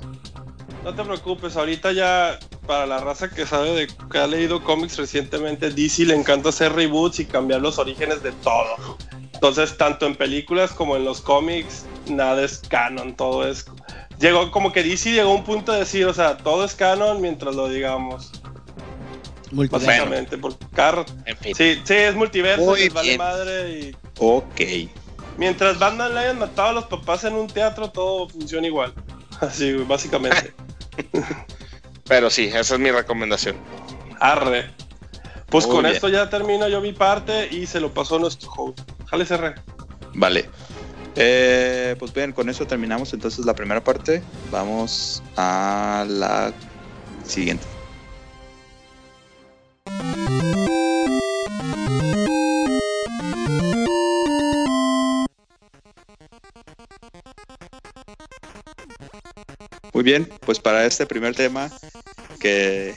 E: No te preocupes, ahorita ya para la raza que sabe de que ha leído cómics recientemente, DC le encanta hacer reboots y cambiar los orígenes de todo. Entonces, tanto en películas como en los cómics, nada es canon, todo es... Llegó como que DC llegó a un punto de decir, o sea, todo es canon mientras lo digamos,
F: Multiverso.
E: básicamente. Porque cada-
D: En fin.
E: Sí, sí, es multiverso,
C: Muy
E: les vale madre y...
B: Ok.
E: Mientras Batman le hayan matado a los papás en un teatro, todo funciona igual. Así, básicamente.
D: Pero sí, esa es mi recomendación.
E: Arre. Pues
B: Muy
E: con
B: bien.
E: esto ya termino yo mi parte y se lo pasó a nuestro host. Jale cerré.
B: Vale. Eh, pues bien, con eso terminamos entonces la primera parte. Vamos a la siguiente. Muy bien, pues para este primer tema, que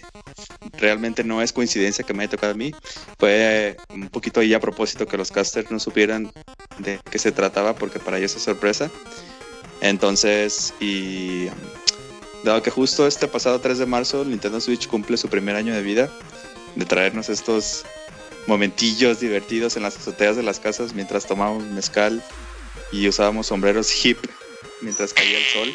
B: realmente no es coincidencia que me haya tocado a mí, fue un poquito ahí a propósito que los casters no supieran de qué se trataba, porque para ellos es sorpresa. Entonces, y dado que justo este pasado 3 de marzo Nintendo Switch cumple su primer año de vida, de traernos estos momentillos divertidos en las azoteas de las casas mientras tomábamos mezcal y usábamos sombreros hip mientras caía el sol.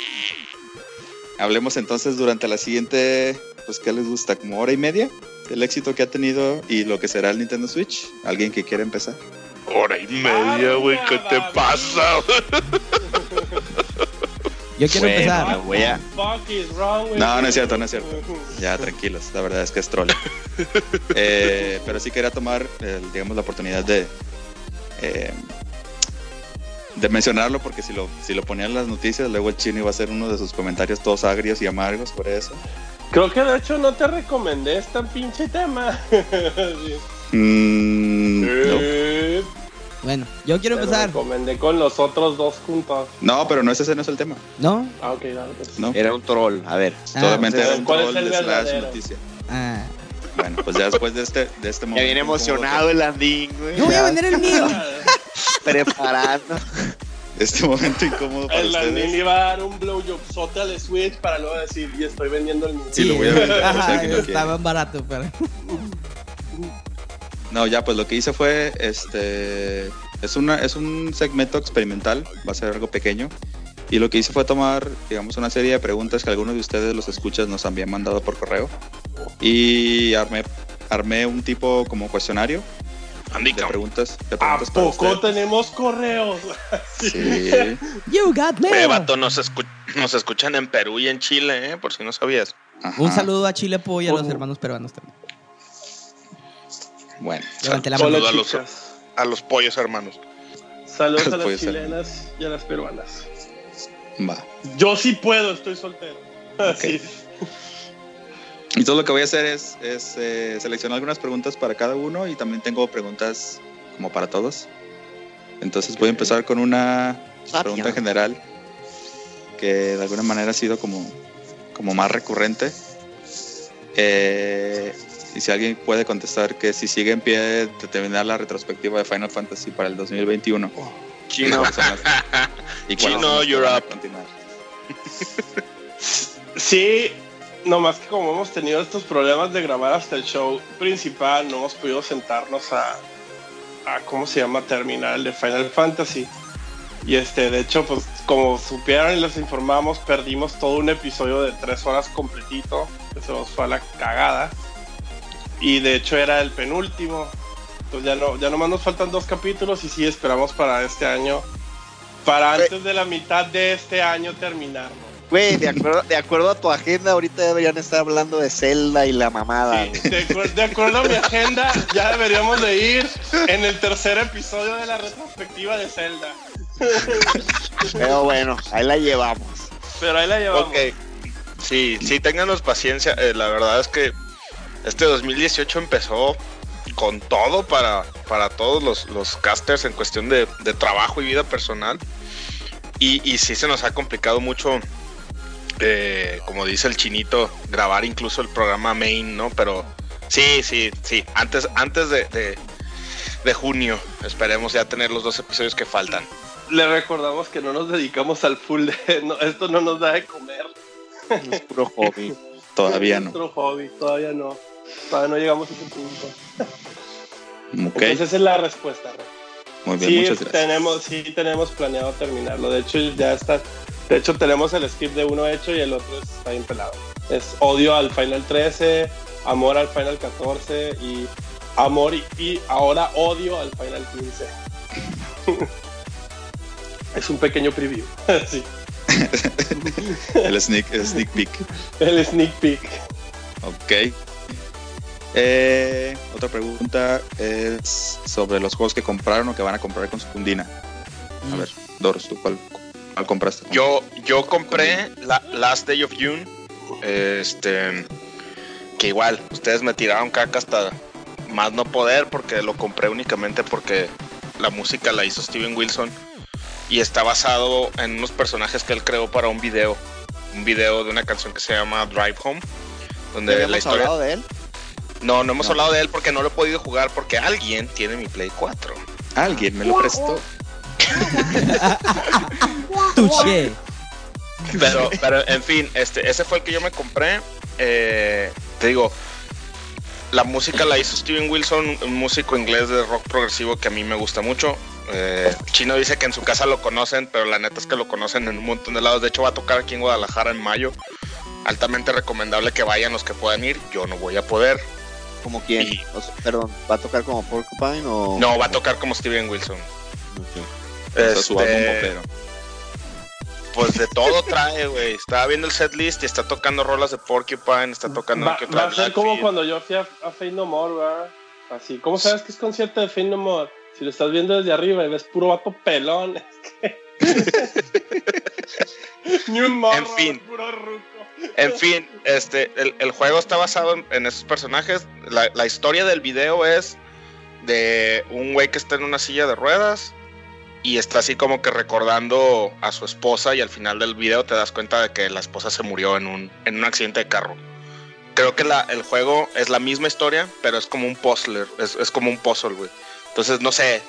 B: Hablemos entonces durante la siguiente, pues, ¿qué les gusta? ¿Como hora y media? El éxito que ha tenido y lo que será el Nintendo Switch. ¿Alguien que quiera empezar?
D: Hora y media, güey, ¿qué te pasa?
F: Yo quiero
B: Bueno,
F: empezar.
B: voy a- No, no es
E: you?
B: cierto, no es cierto. Ya, tranquilos, la verdad es que es troll. Eh, pero sí quería tomar, eh, digamos, la oportunidad de, eh, de mencionarlo, porque si lo, si lo ponían en las noticias, luego el chino iba a hacer uno de sus comentarios todos agrios y amargos por eso.
E: Creo que de hecho no te recomendé este pinche tema. Sí.
B: No.
F: Bueno, yo quiero
E: te lo
F: empezar.
E: recomendé con los otros dos juntos.
B: No, pero no, ese no es el tema.
F: ¿No?
E: Ah, ok, dale. pues.
B: No,
C: Era un troll. A ver.
F: Ah,
B: solamente era un
E: ¿cuál es
B: troll
E: el
B: de slash noticia.
F: Ah,
B: Bueno, pues ya después de este, de este
C: Ya
B: momento.
C: viene
B: incómodo
C: emocionado el Andín, güey.
F: Yo voy a
C: Ya
F: vender el mío.
C: Preparando.
B: Este momento incómodo para
E: El Landín
B: ustedes.
E: iba a dar un blowjobsote al Switch para luego decir, y estoy vendiendo el mío.
B: Sí, lo voy a vender. o sea,
F: Ajá,
B: que no quiere.
F: estaban baratos, pero.
B: No, ya, pues lo que hice fue, este, es una, es un segmento experimental, va a ser algo pequeño. Y lo que hice fue tomar, digamos, una serie de preguntas que algunos de ustedes, los escuchas, nos habían mandado por correo. Y armé, armé un tipo como cuestionario
D: Andy,
B: de preguntas, de
E: ¿A
B: preguntas para
E: poco tenemos correos?
B: Sí.
F: You got mail.
D: vato, nos, escu- nos escuchan en Perú y en Chile, ¿eh? Por si no sabías.
B: Ajá.
F: Un saludo a Chile Po y a los hermanos peruanos también.
B: Bueno,
F: Levante la.
D: Saludo a los, a los pollos hermanos.
E: Saludos a las
B: ser.
E: chilenas y a las peruanas.
B: va.
E: Yo sí puedo, estoy soltero. Así.
B: Y todo lo que voy a hacer es, es eh, seleccionar algunas preguntas para cada uno y también tengo preguntas como para todos. Entonces voy a empezar con una pregunta general que de alguna manera ha sido como, como más recurrente. Eh, y si alguien puede contestar que si sigue en pie de terminar la retrospectiva de Final Fantasy para el 2021.
D: Chino.
B: ¿cuáles son las- y
D: Chino, you're up.
B: continuar?
E: Sí, nomás que como hemos tenido estos problemas de grabar hasta el show principal, no hemos podido sentarnos a, a ¿cómo se llama? Terminar el de Final Fantasy. Y este, de hecho, pues como supieron y les informamos, perdimos todo un episodio de tres horas completito, se nos fue a la cagada. Y de hecho era el penúltimo. Entonces ya no, ya nomás nos faltan dos capítulos y sí esperamos para este año, para antes de la mitad de este año terminarlo.
C: Güey, de acuerdo, de acuerdo a tu agenda, ahorita deberían estar hablando de Zelda y la mamada.
E: Sí, de acuerdo a mi agenda, ya deberíamos de ir en el tercer episodio de la retrospectiva de Zelda.
C: Pero bueno, ahí la llevamos.
E: Pero ahí la llevamos.
D: Ok. Sí, sí, ténganos paciencia. Eh, la verdad es que este 2018 empezó con todo para, para todos los, los casters en cuestión de, de trabajo y vida personal. Y, y sí se nos ha complicado mucho, eh, como dice el chinito, grabar incluso el programa main, ¿no? Pero sí, sí, sí. Antes, antes de, de, de junio esperemos ya tener los dos episodios que faltan.
E: Le recordamos que no nos dedicamos al full de... no, esto no nos da de comer.
C: Es puro hobby.
B: Todavía
E: Es
B: no.
E: Nuestro hobby, todavía no. Todavía no llegamos a ese punto. Entonces esa es la respuesta, Ra.
B: muy bien,
E: sí,
B: muchas gracias.
E: tenemos, sí tenemos planeado terminarlo. De hecho, ya está. De hecho, tenemos el script de uno hecho y el otro está bien pelado. Es odio al Final 13, amor al Final 14 y amor y, y ahora odio al Final 15. es un pequeño preview. sí,
B: El sneak, el sneak peek.
E: el sneak peek.
B: Ok. Eh, otra pregunta es sobre los juegos que compraron o que van a comprar con su fundina. A ver, Doros, ¿tú cuál, cuál compraste?
D: Yo, yo compré la Last Day of June. Este. Que igual, ustedes me tiraron caca hasta más no poder porque lo compré únicamente porque la música la hizo Steven Wilson y está basado en unos personajes que él creó para un video. Un video de una canción que se llama Drive Home.
C: ¿Ya
D: Donde la historia.
C: hablado de él?
D: No, no hemos
B: No.
D: hablado de él porque no lo he podido jugar porque alguien tiene mi Play 4.
B: Alguien me lo prestó.
F: Touché.
D: Pero, pero en fin, este, ese fue el que yo me compré. Eh, te digo, la música la hizo Steven Wilson, un músico inglés de rock progresivo que a mí me gusta mucho. Eh, Chino dice que en su casa lo conocen, pero la neta es que lo conocen en un montón de lados. De hecho, va a tocar aquí en Guadalajara en mayo. Altamente recomendable que vayan los que puedan ir. Yo no voy a poder.
C: ¿Como quién?
D: Y-
C: O sea, perdón, ¿va a tocar como Porcupine o...?
D: No, va a tocar como Steven Wilson.
C: Ok.
B: O sea, su álbum
D: Este,
B: popero.
D: pues de todo trae, güey. Estaba viendo el setlist y está tocando rolas de Porcupine, está tocando
E: Va,
D: que otra
E: va a ser como cuando yo fui a, a Fate No More, ¿verdad? Así. ¿Cómo sabes que es concierto de Fate No More? Si lo estás viendo desde arriba y ves puro vato pelón, es que. Ni un morro,
D: En fin.
E: puro ruco.
D: En fin, este, el, el juego está basado en, esos personajes. La, la historia del video es de un güey que está en una silla de ruedas y está así como que recordando a su esposa y al final del video te das cuenta de que la esposa se murió en un, en un accidente de carro. creo que la, el juego es la misma historia, pero es como un puzzler, es, es como un puzzle, güey. Entonces, no sé,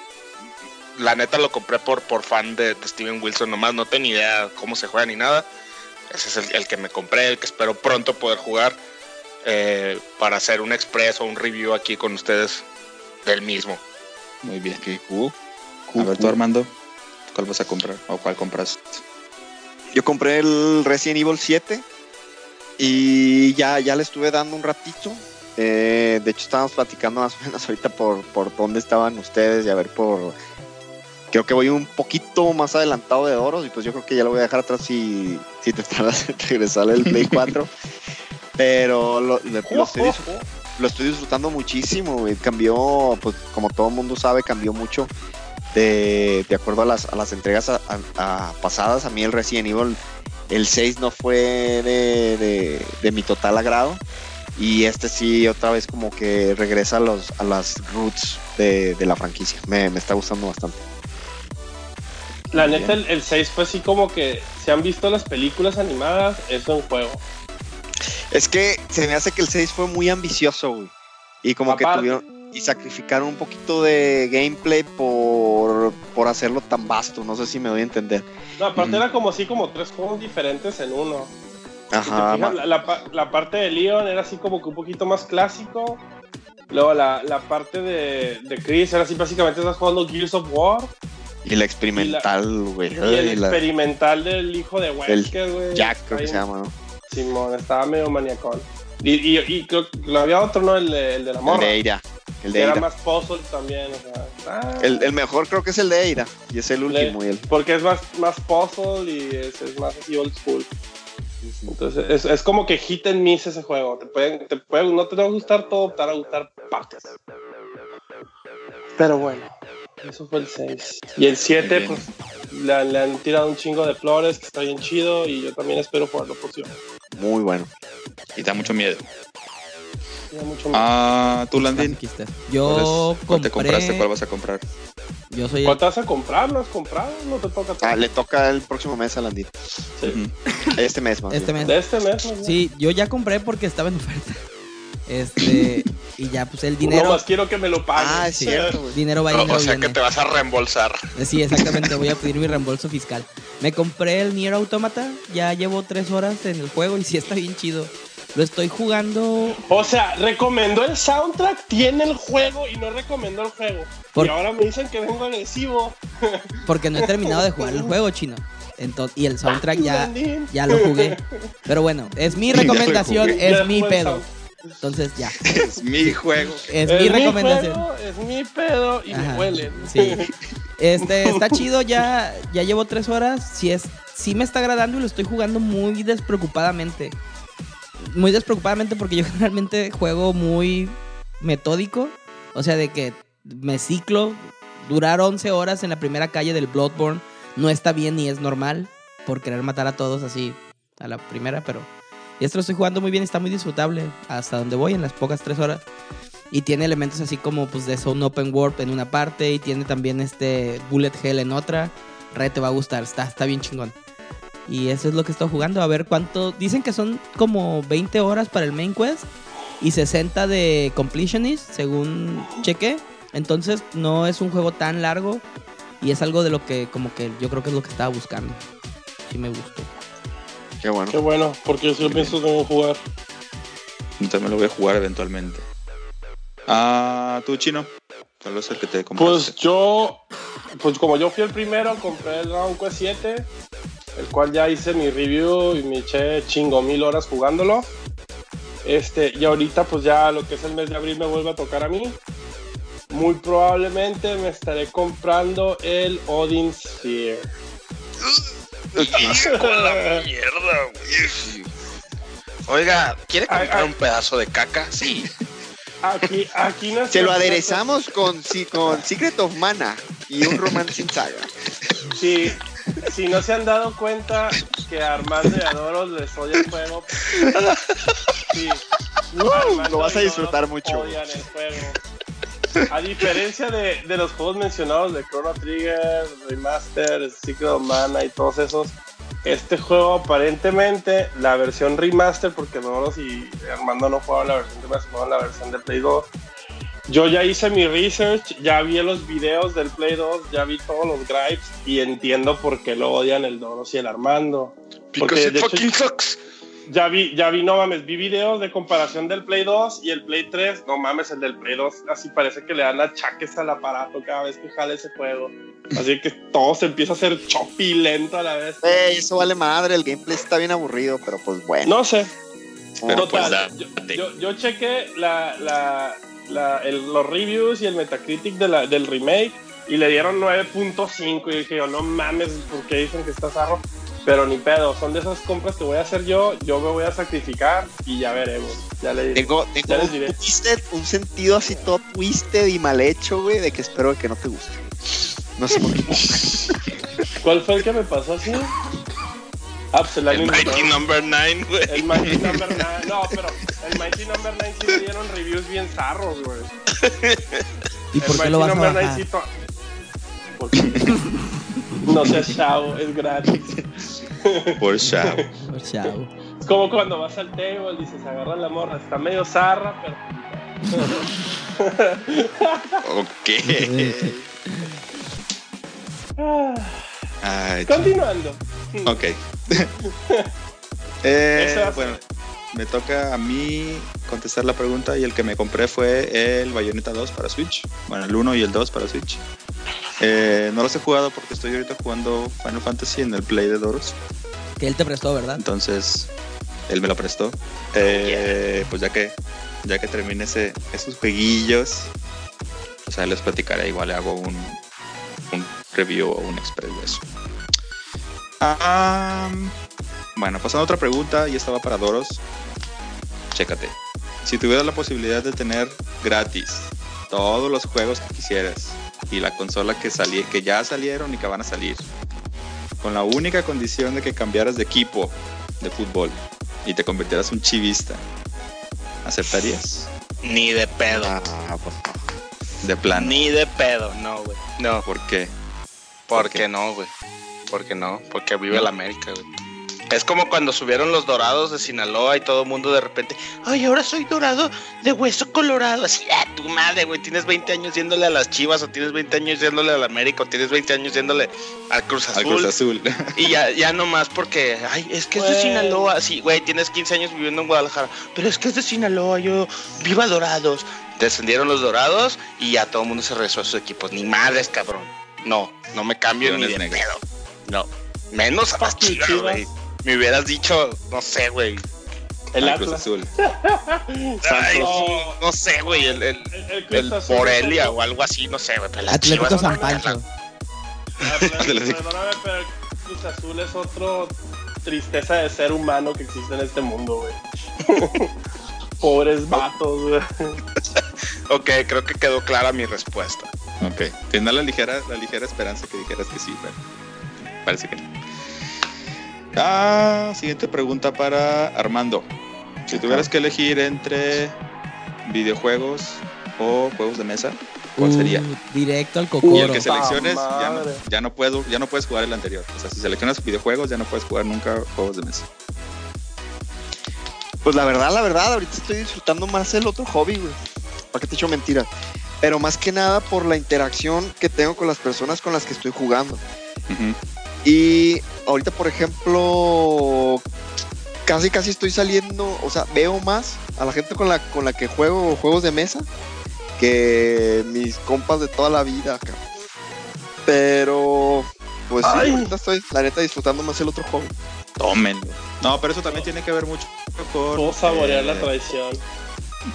D: la neta lo compré por, por fan de, de Steven Wilson nomás, no tengo ni idea cómo se juega ni nada. Ese es el, el que me compré, el que espero pronto poder jugar eh, para hacer un express o un review aquí con ustedes del mismo.
B: Muy bien.
C: Ok, cool.
B: A
C: Cool,
B: ver, tú. Armando, ¿cuál vas a comprar? ¿O cuál compras?
C: Yo compré el Resident Evil 7 y ya, ya le estuve dando un ratito. Eh, de hecho, estábamos platicando más o menos ahorita por, por dónde estaban ustedes y a ver por... Creo que voy un poquito más adelantado de Doros y pues yo creo que ya lo voy a dejar atrás si, si te tardas en regresar el Play 4. Pero lo, lo estoy, dis- lo estoy disfrutando muchísimo. Cambió, pues como todo el mundo sabe, cambió mucho de, de acuerdo a las, a las entregas a- a- a pasadas. A mí el Resident Evil, el 6 no fue de, de- de mi total agrado. Y este sí, otra vez como que regresa a, los, a las roots de, de la franquicia. Me, me está gustando bastante.
E: La neta, el, el 6 fue así como que se han visto las películas animadas, es un juego.
C: Es que se me hace que el 6 fue muy ambicioso, güey. Y como que tuvieron... Y sacrificaron un poquito de gameplay por, por hacerlo tan vasto. No sé si me doy a entender.
E: No, aparte
B: Mm.
E: era como así como tres juegos diferentes en uno. Si te
C: Ajá.
E: fijas,
C: ma-
E: la, la parte de Leon era así como que un poquito más clásico. Luego la, la parte de, de Chris era así básicamente estás jugando Gears of War.
C: Y la experimental, güey.
E: Y el
C: y la-
E: experimental del hijo de Wesker, güey.
C: Jack, creo que se llama, ¿no?
E: Simón, estaba medio maniacón. Y, y, y creo que había otro, ¿no? El de, el de la
C: El de Eira. El
E: era más puzzle también, o sea. ah,
C: El, el mejor creo que es el de Eira. Y es el último. Y el...
E: Porque es más, más puzzle y es, es más así old school. Entonces es, es como que hit and miss ese juego. Te pueden, te pueden, no te va a gustar todo, te va a gustar partes. Pero bueno, eso fue el 6. Y el 7,
B: Muy bien.
E: pues le, le han tirado un chingo de flores, que está bien chido. Y yo también espero jugarlo por si
C: Muy bueno.
B: Y da mucho miedo.
E: Da mucho miedo.
B: Ah, tú, Landín.
F: Aquí está.
B: ¿Cuál,
F: Yo
B: cuál te compraste? ¿Cuál vas a comprar?
F: Yo soy el
E: ¿Cuánto vas a comprar? ¿No has comprado? No te toca todo.
C: Ah, le toca el próximo mes a Landín.
E: Sí.
C: Este mes, más
F: este
C: bien.
F: mes.
E: De este mes, ¿no?
F: Sí, yo ya compré porque estaba en oferta. Este, y ya pues el dinero,
E: No más quiero que me lo paguen.
C: Ah, es cierto, güey.
F: dinero va
D: O,
F: dinero
D: o sea que te vas a reembolsar.
F: Sí, exactamente, voy a pedir mi reembolso fiscal. Me compré el Nier Automata, ya llevo tres horas en el juego y sí está bien chido. Lo estoy jugando
E: O sea, recomendó el soundtrack, tiene el juego y no recomendó el juego.
F: Por-
E: Y ahora me dicen que vengo agresivo.
F: porque no he terminado de jugar el juego chino. Entonces, y el soundtrack ya, ya lo jugué. Pero bueno, es mi recomendación, es mi pedo. Entonces ya,
B: Es mi juego.
F: es mi recomendación.
E: juego, es mi pedo y me huelen.
F: Sí. Este, está chido, ya, ya llevo tres horas. Sí, es, sí me está agradando y lo estoy jugando muy despreocupadamente. Muy despreocupadamente porque yo generalmente juego muy metódico. O sea, de que me ciclo. Durar 11 horas en la primera calle del Bloodborne no está bien ni es normal. Por querer matar a todos así a la primera, pero... Y esto lo estoy jugando muy bien, está muy disfrutable. Hasta donde voy en las pocas tres horas. Y tiene elementos así como pues de Zone Open Warp en una parte y tiene también este Bullet Hell en otra. Re te va a gustar, está, está bien chingón. Y eso es lo que estoy jugando. A ver cuánto. Dicen que son como 20 horas para el main quest y 60 de completionist, según chequé. Entonces no es un juego tan largo y es algo de lo que como que yo creo que es lo que estaba buscando. Sí me gustó.
C: Qué bueno.
E: Qué bueno, porque yo sí lo pienso que jugar.
B: Entonces me lo voy a jugar eventualmente. Ah, tú, Chino. Tal vez el que te compraste.
E: Pues yo, pues como yo fui el primero, compré el Dragon Quest 7, el cual ya hice mi review y me eché chingo mil horas jugándolo. Este, y ahorita pues ya lo que es el mes de abril me vuelve a tocar a mí. Muy probablemente me estaré comprando el Odin Sphere.
D: Con la mierda, güey. Oiga, ¿quiere comprar
E: ay.
D: un pedazo de caca? Sí.
E: Aquí, aquí nació-
C: Se lo aderezamos con, sí, con Secret of Mana y un romance en saga.
E: Si, si no se han dado cuenta que a Armando y Adoro les odia el juego, sí. Armando
C: lo vas a disfrutar mucho.
E: Odian el juego. A diferencia de, de los juegos mencionados de Chrono Trigger, Remaster, Secret of Mana y todos esos, este juego aparentemente, la versión remaster, porque Doros y Armando no jugaban la versión remaster, jugaban la versión de Play 2. Yo ya hice mi research, ya vi los videos del Play 2, ya vi todos los gripes y entiendo por qué lo odian el Doros y el Armando. Porque
D: it
E: hecho,
D: sucks.
E: Ya vi, ya vi, no mames, vi videos de comparación del Play 2 y el Play 3. No mames, el del Play 2 así parece que le dan achaques al aparato cada vez que jale ese juego. Así que todo se empieza a hacer choppy lento a la vez.
C: Eso vale madre, el gameplay está bien aburrido, pero pues bueno.
E: No sé.
B: Pero
E: Total,
B: pues,
E: yo, yo, yo chequé la, la, la- el- los reviews y el Metacritic de del remake y le dieron 9.5 y dije yo, no mames, ¿por qué dicen que está zarro? Pero ni pedo, son de esas compras que voy a hacer yo, yo me voy a sacrificar y ya veremos. Ya le diré.
C: Tengo,
E: Ya
C: tengo un,
E: diré.
C: twisted, un sentido así todo twisted y mal hecho, güey, de que espero que no te guste. No sé por qué.
E: ¿Cuál fue el que me pasó así? Ah, pues el.
D: Mighty Number 9, güey.
E: El Mighty Number 9. No, pero el Mighty Number 9 sí le dieron reviews bien zarros, güey.
F: ¿Y por
E: El
F: qué lo vas a
E: Mighty
F: bajar?
E: 9 sí to- Porque no seas chavo, es gratis.
B: Por chao.
F: Oh, chao.
E: Es como cuando vas al table y dices, agarra la morra, está medio zarra, pero.
B: ok. Ay,
E: Continuando.
B: ok. Eh, bueno, me toca a mí contestar la pregunta y el que me compré fue el Bayonetta 2 para Switch. Bueno, el 1 y el 2 para Switch. Eh, no los he jugado porque estoy ahorita jugando Final Fantasy en el Play de Doros.
F: Que él te prestó, ¿verdad?
B: Entonces, él me lo prestó. Eh, Pues ya que ya que termine ese, esos jueguillos, o sea, les platicaré. Igual le hago un, un review o un express de eso. Bueno, pasando a otra pregunta, y esta va para Doros. Chécate. Si tuvieras la posibilidad de tener gratis todos los juegos que quisieras y la consola que salí, que ya salieron y que van a salir, con la única condición de que cambiaras de equipo de fútbol y te convirtieras un chivista, ¿aceptarías?
D: Ni de pedo.
C: Ah, pues,
B: De plan.
D: Ni de pedo, no, güey. No,
B: ¿Por qué?
D: ¿por
B: ¿Por qué?
D: no, güey? ¿Por qué no? Porque vive la América, güey. Es como cuando subieron los dorados de Sinaloa y todo el mundo de repente, ay, ahora soy dorado de hueso colorado. Así, ah, tu madre, güey, tienes 20 años yéndole a las Chivas, o tienes 20 años yéndole a la América, o tienes 20 años yéndole al Cruz
B: Al
D: Azul.
B: Cruz Azul.
D: Y ya, ya nomás porque, ay, es que es de. Sinaloa. Sí, güey, tienes 15 años viviendo en Guadalajara. Pero es que es de Sinaloa, yo viva Dorados. Descendieron los Dorados y ya todo el mundo se regresó a sus equipos. Ni madres, cabrón. No, no me cambio ni de
B: negros.
D: pedo. No, menos a las chivas,
E: Chivas.
D: Me hubieras dicho, no sé, güey.
E: El Atlas.
B: Azul.
D: Ay,
E: No.
D: no sé, güey. El, el,
E: El, el Azul
D: o algo así, no sé, güey. Pero
F: San Pancho.
E: Perdóname, pero el Cruz Azul es otro tristeza de ser humano que existe en este mundo, güey. Pobres vatos, güey.
D: Ok, creo que quedó clara mi respuesta.
B: Ok. Tenía la ligera, la ligera esperanza que dijeras que sí, pero parece que no. Ah, siguiente pregunta para Armando. Si tuvieras que elegir entre videojuegos o juegos de mesa, ¿cuál sería?
F: Uh, directo al
B: Y
F: cocoro.
B: el que selecciones
E: ¡Puta
B: ya no,
E: madre!
B: ya no puedes ya no puedes jugar el anterior. O sea, si seleccionas videojuegos ya no puedes jugar nunca juegos de mesa.
C: Pues la verdad, la verdad, ahorita estoy disfrutando más el otro hobby, güey. ¿Para qué te echo mentiras? Pero más que nada por la interacción que tengo con las personas con las que estoy jugando. Y ahorita, por ejemplo, casi casi estoy saliendo, o sea, veo más a la gente con la, con la que juego juegos de mesa que mis compas de toda la vida, cabrón. Pero, pues sí, ahorita estoy, la neta, disfrutando más el otro hobby.
B: Tómenlo. No, pero eso también tiene que ver mucho con.
E: Puedo saborear la
B: eh,
E: traición.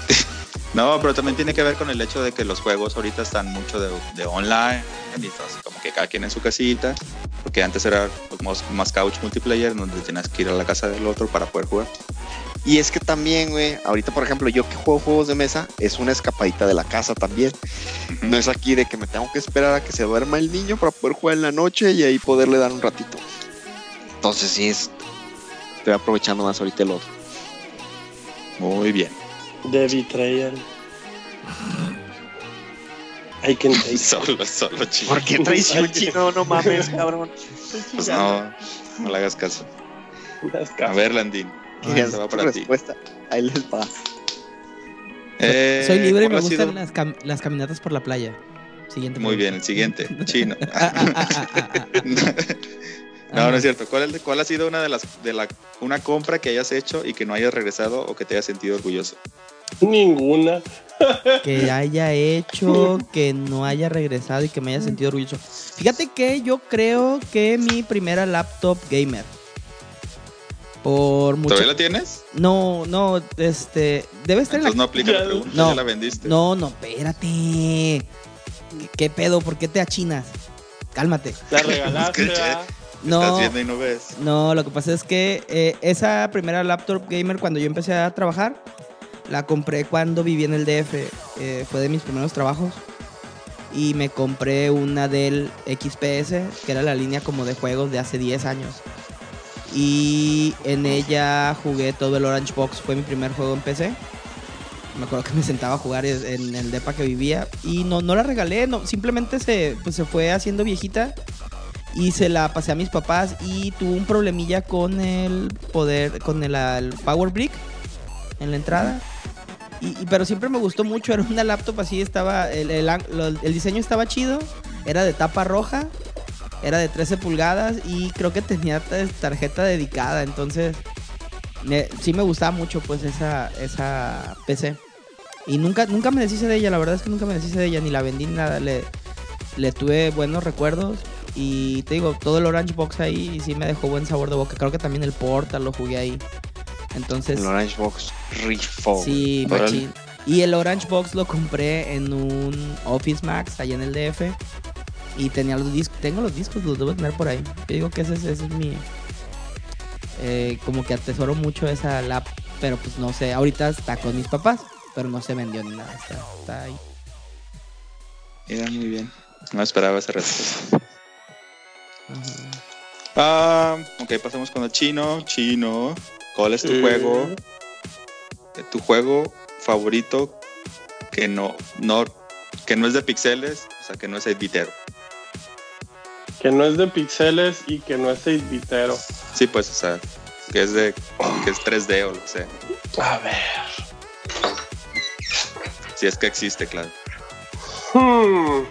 B: No, pero también tiene que ver con el hecho de que los juegos ahorita están mucho de, de online y como que cada quien en su casita, porque antes era más, más couch multiplayer donde tenías que ir a la casa del otro para poder jugar.
C: Y es que también, güey, ahorita, por ejemplo, yo que juego juegos de mesa, es una escapadita de la casa también. No es aquí de que me tengo que esperar a que se duerma el niño para poder jugar en la noche y ahí poderle dar un ratito. Entonces sí, es, estoy aprovechando más ahorita el otro.
B: Muy bien.
E: De betrayal. I can take
B: Solo, solo chino.
C: ¿Por qué traición chino? No mames, cabrón.
B: Pues no, no le hagas caso. A ver, Landín. Se va para ti.
C: respuesta. Ahí les va.
B: Eh,
F: Soy libre y me
B: ¿cuál ha sido-
F: gustan las, cam- las caminatas por la playa. Siguiente.
B: Muy bien, el siguiente, chino. no, no es cierto. ¿Cuál, es cuál ha sido una de las de la una compra que hayas hecho y que no hayas regresado o que te hayas sentido orgulloso?
E: Ninguna.
F: que haya hecho, que no haya regresado y que me haya sentido orgulloso. Fíjate que yo creo que mi primera laptop gamer. Por mucho.
B: ¿Todavía la tienes?
F: No, no, este. Debe estar en la.
B: Entonces no aplica
E: Ya-
B: la pregunta,
F: no.
B: ya la vendiste.
F: No, no, espérate. ¿Qué, qué pedo? ¿Por qué te achinas? Cálmate.
E: La regalaste.
F: No.
B: Estás viendo y no ves.
F: No, lo que pasa es que eh, esa primera laptop gamer cuando yo empecé a trabajar, la compré cuando viví en el DF. eh, fue de mis primeros trabajos. Y me compré una del XPS, que era la línea como de juegos de hace 10 años. Y en ella jugué todo el Orange Box, fue mi primer juego en PC. Me acuerdo que me sentaba a jugar en el depa que vivía. Y no, no la regalé, no, simplemente se, pues, se fue haciendo viejita y se la pasé a mis papás y tuvo un problemilla con el poder, con el, el Power Brick en la entrada. Y, pero siempre me gustó mucho, era una laptop así, estaba, el, el diseño estaba chido, era de tapa roja, era de 13 pulgadas y creo que tenía ta- tarjeta dedicada, entonces sí me gustaba mucho pues esa, esa PC. Y nunca, nunca me deshice de ella, la verdad es que nunca me deshice de ella, ni la vendí ni nada, le, le tuve buenos recuerdos. Y te digo, todo el Orange Box ahí sí me dejó buen sabor de boca. Creo que también el Portal lo jugué ahí. Entonces,
C: El Orange Box rifo.
F: sí, machín. Y el Orange Box lo compré en un Office Max allá en el DF. Y tenía los discos, tengo los discos, los debo tener por ahí. Yo digo que ese, es- ese es mi... eh, como que atesoro mucho esa lap, pero pues no sé, ahorita está con mis papás, pero no se vendió ni nada, está, está ahí.
B: Mira, muy bien. No esperaba esa respuesta.
F: Ajá.
B: Ah, ok, pasamos con el chino. Chino, ¿cuál es tu
E: Eh.
B: juego? eh, Tu juego favorito que no, no, que no es de pixeles, o sea, que no es 8-bitero.
E: Que no es de pixeles y que no es 6-bitero.
B: Sí, pues, o sea, que es de, que es 3D o lo que sea.
E: A ver.
B: Si es que existe, claro.
E: Hmm.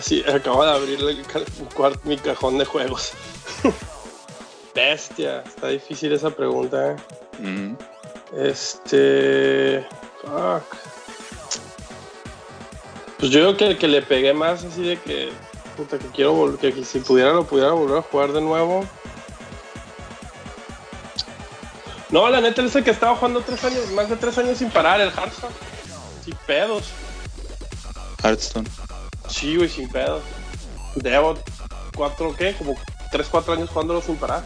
E: Sí, acabo de abrir el mi cajón de juegos. Bestia, está difícil esa pregunta. ¿eh? Este. Fuck. Pues yo creo que el que le pegué más así de que. Puta, que quiero que, que si pudiera lo pudiera volver a jugar de nuevo. No, la neta es el que estaba jugando tres años, más de tres años sin parar, el Hearthstone. Sin pedos.
B: Hearthstone.
E: Sí, güey, sin pedos. Debo cuatro, ¿qué? Como tres, cuatro años jugándolo sin parar.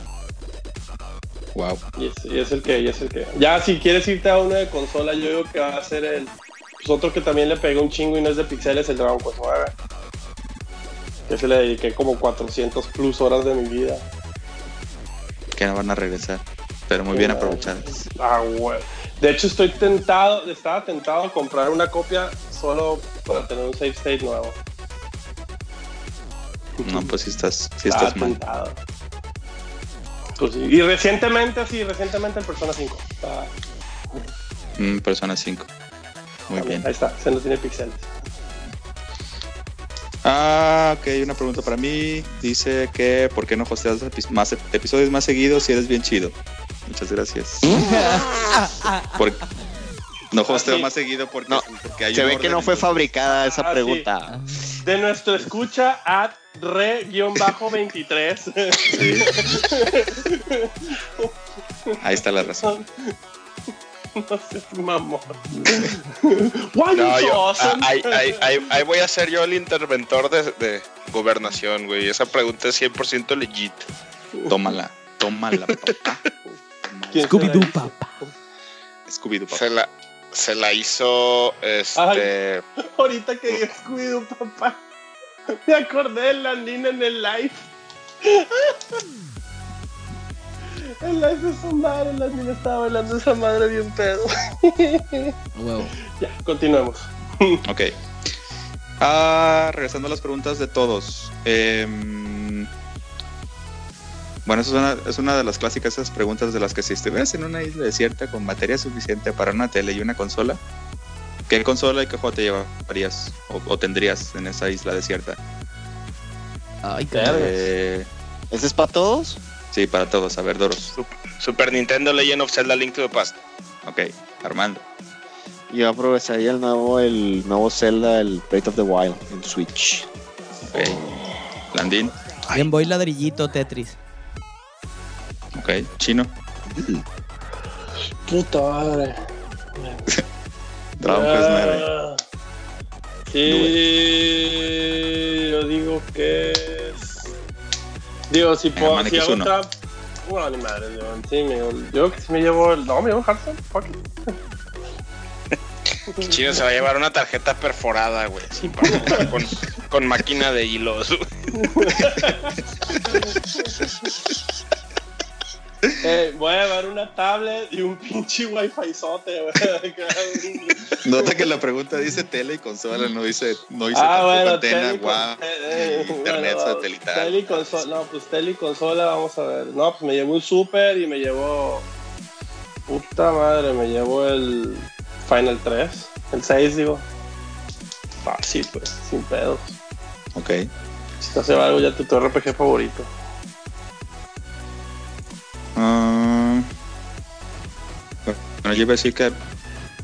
B: Wow.
E: Y es, y es el que, y es el que. Ya, si quieres irte a uno de consola, yo digo que va a ser el. Pues otro que también le pegué un chingo y no es de pixeles, el Dragon Quest 9. Que se le dediqué como 400 plus horas de mi vida.
B: Que no van a regresar. Pero muy bien aprovechadas.
E: Ah, güey. De hecho, estoy tentado, estaba tentado a comprar una copia solo para tener un save state nuevo.
B: No, pues si estás, si estás mal.
E: tentado. Pues sí. Y recientemente, sí, recientemente el Persona 5. Está-
B: Mm, Persona 5. Muy
E: también,
B: bien.
E: Ahí está, se no tiene pixeles.
B: Ah, ok, una pregunta para mí. Dice que ¿por qué no hosteas epi- más ep- episodios más seguidos si eres bien chido? Muchas gracias. Por- no hosteo más seguido porque,
C: No,
B: porque hay
C: Se
B: un
C: ve que no fue fabricada esa
E: Ah, sí.
C: pregunta.
E: De nuestro escucha at re-23.
B: Ahí está la razón.
E: no sé, mamón. Why
D: No,
E: you so
D: yo,
E: awesome?
D: ah, ahí, ahí- ahí- ahí voy a ser yo el interventor de, de gobernación, güey. Esa pregunta es 100% legit.
B: Tómala, tómala, papá.
E: ¿Quién
F: Scooby-Doo, papá.
B: Scooby-Doo, papá.
D: Se la, se la hizo este.
E: Ahorita que cuido, papá. Me acordé de la Nina en el live. El live de su madre, la niña estaba bailando esa madre bien pedo.
F: Huevo.
E: Ya, continuemos.
B: Ok. Ah, regresando a las preguntas de todos. Em, bueno, eso es una, es una de las clásicas esas preguntas de las que si estuvieras en una isla desierta con materia suficiente para una tele y una consola, ¿qué consola y qué juego te llevarías o, o tendrías en esa isla desierta?
F: Ay.
B: Eh,
C: ¿Ese es para todos?
B: sí, para todos. A ver, Doros.
D: Sup- Super Nintendo Legend of Zelda Link to the Past.
B: Ok, Armando.
C: Yo aprovecharía el nuevo, el nuevo Zelda, el Breath of the Wild en Switch.
B: Ok. Landín.
F: Game Boy ladrillito Tetris.
B: Ok. Chino.
E: Puta madre.
B: Dragon Quest 9.
E: Ah, Sí, yo digo que es. Digo, si, puedo,
B: Mane
E: si
B: es
E: hago
B: uno.
E: trap. Bueno, ni madre, digo, sí, me, yo creo que sí me llevo el. No, me llevo Hearthstone, fuck it.
D: Chino se va a llevar una tarjeta perforada, güey. para- con, con máquina de hilos.
E: Eh, voy a llevar una tablet y un pinche wifi sote, güey.
B: Nota que la pregunta dice tele y consola, no dice, no dice
E: ah, bueno,
B: antena, guau,
E: eh, eh,
B: internet
E: bueno,
B: satelital.
E: Tele y consola, no, pues tele y consola, vamos a ver. No, pues me llevo un super y me llevo. Puta madre, me llevo el Final 3, el 6, digo. Fácil, pues, sin pedos.
B: Ok.
E: Si te hace algo ya tu, tu RPG favorito.
B: Ah, bueno, yo iba a decir que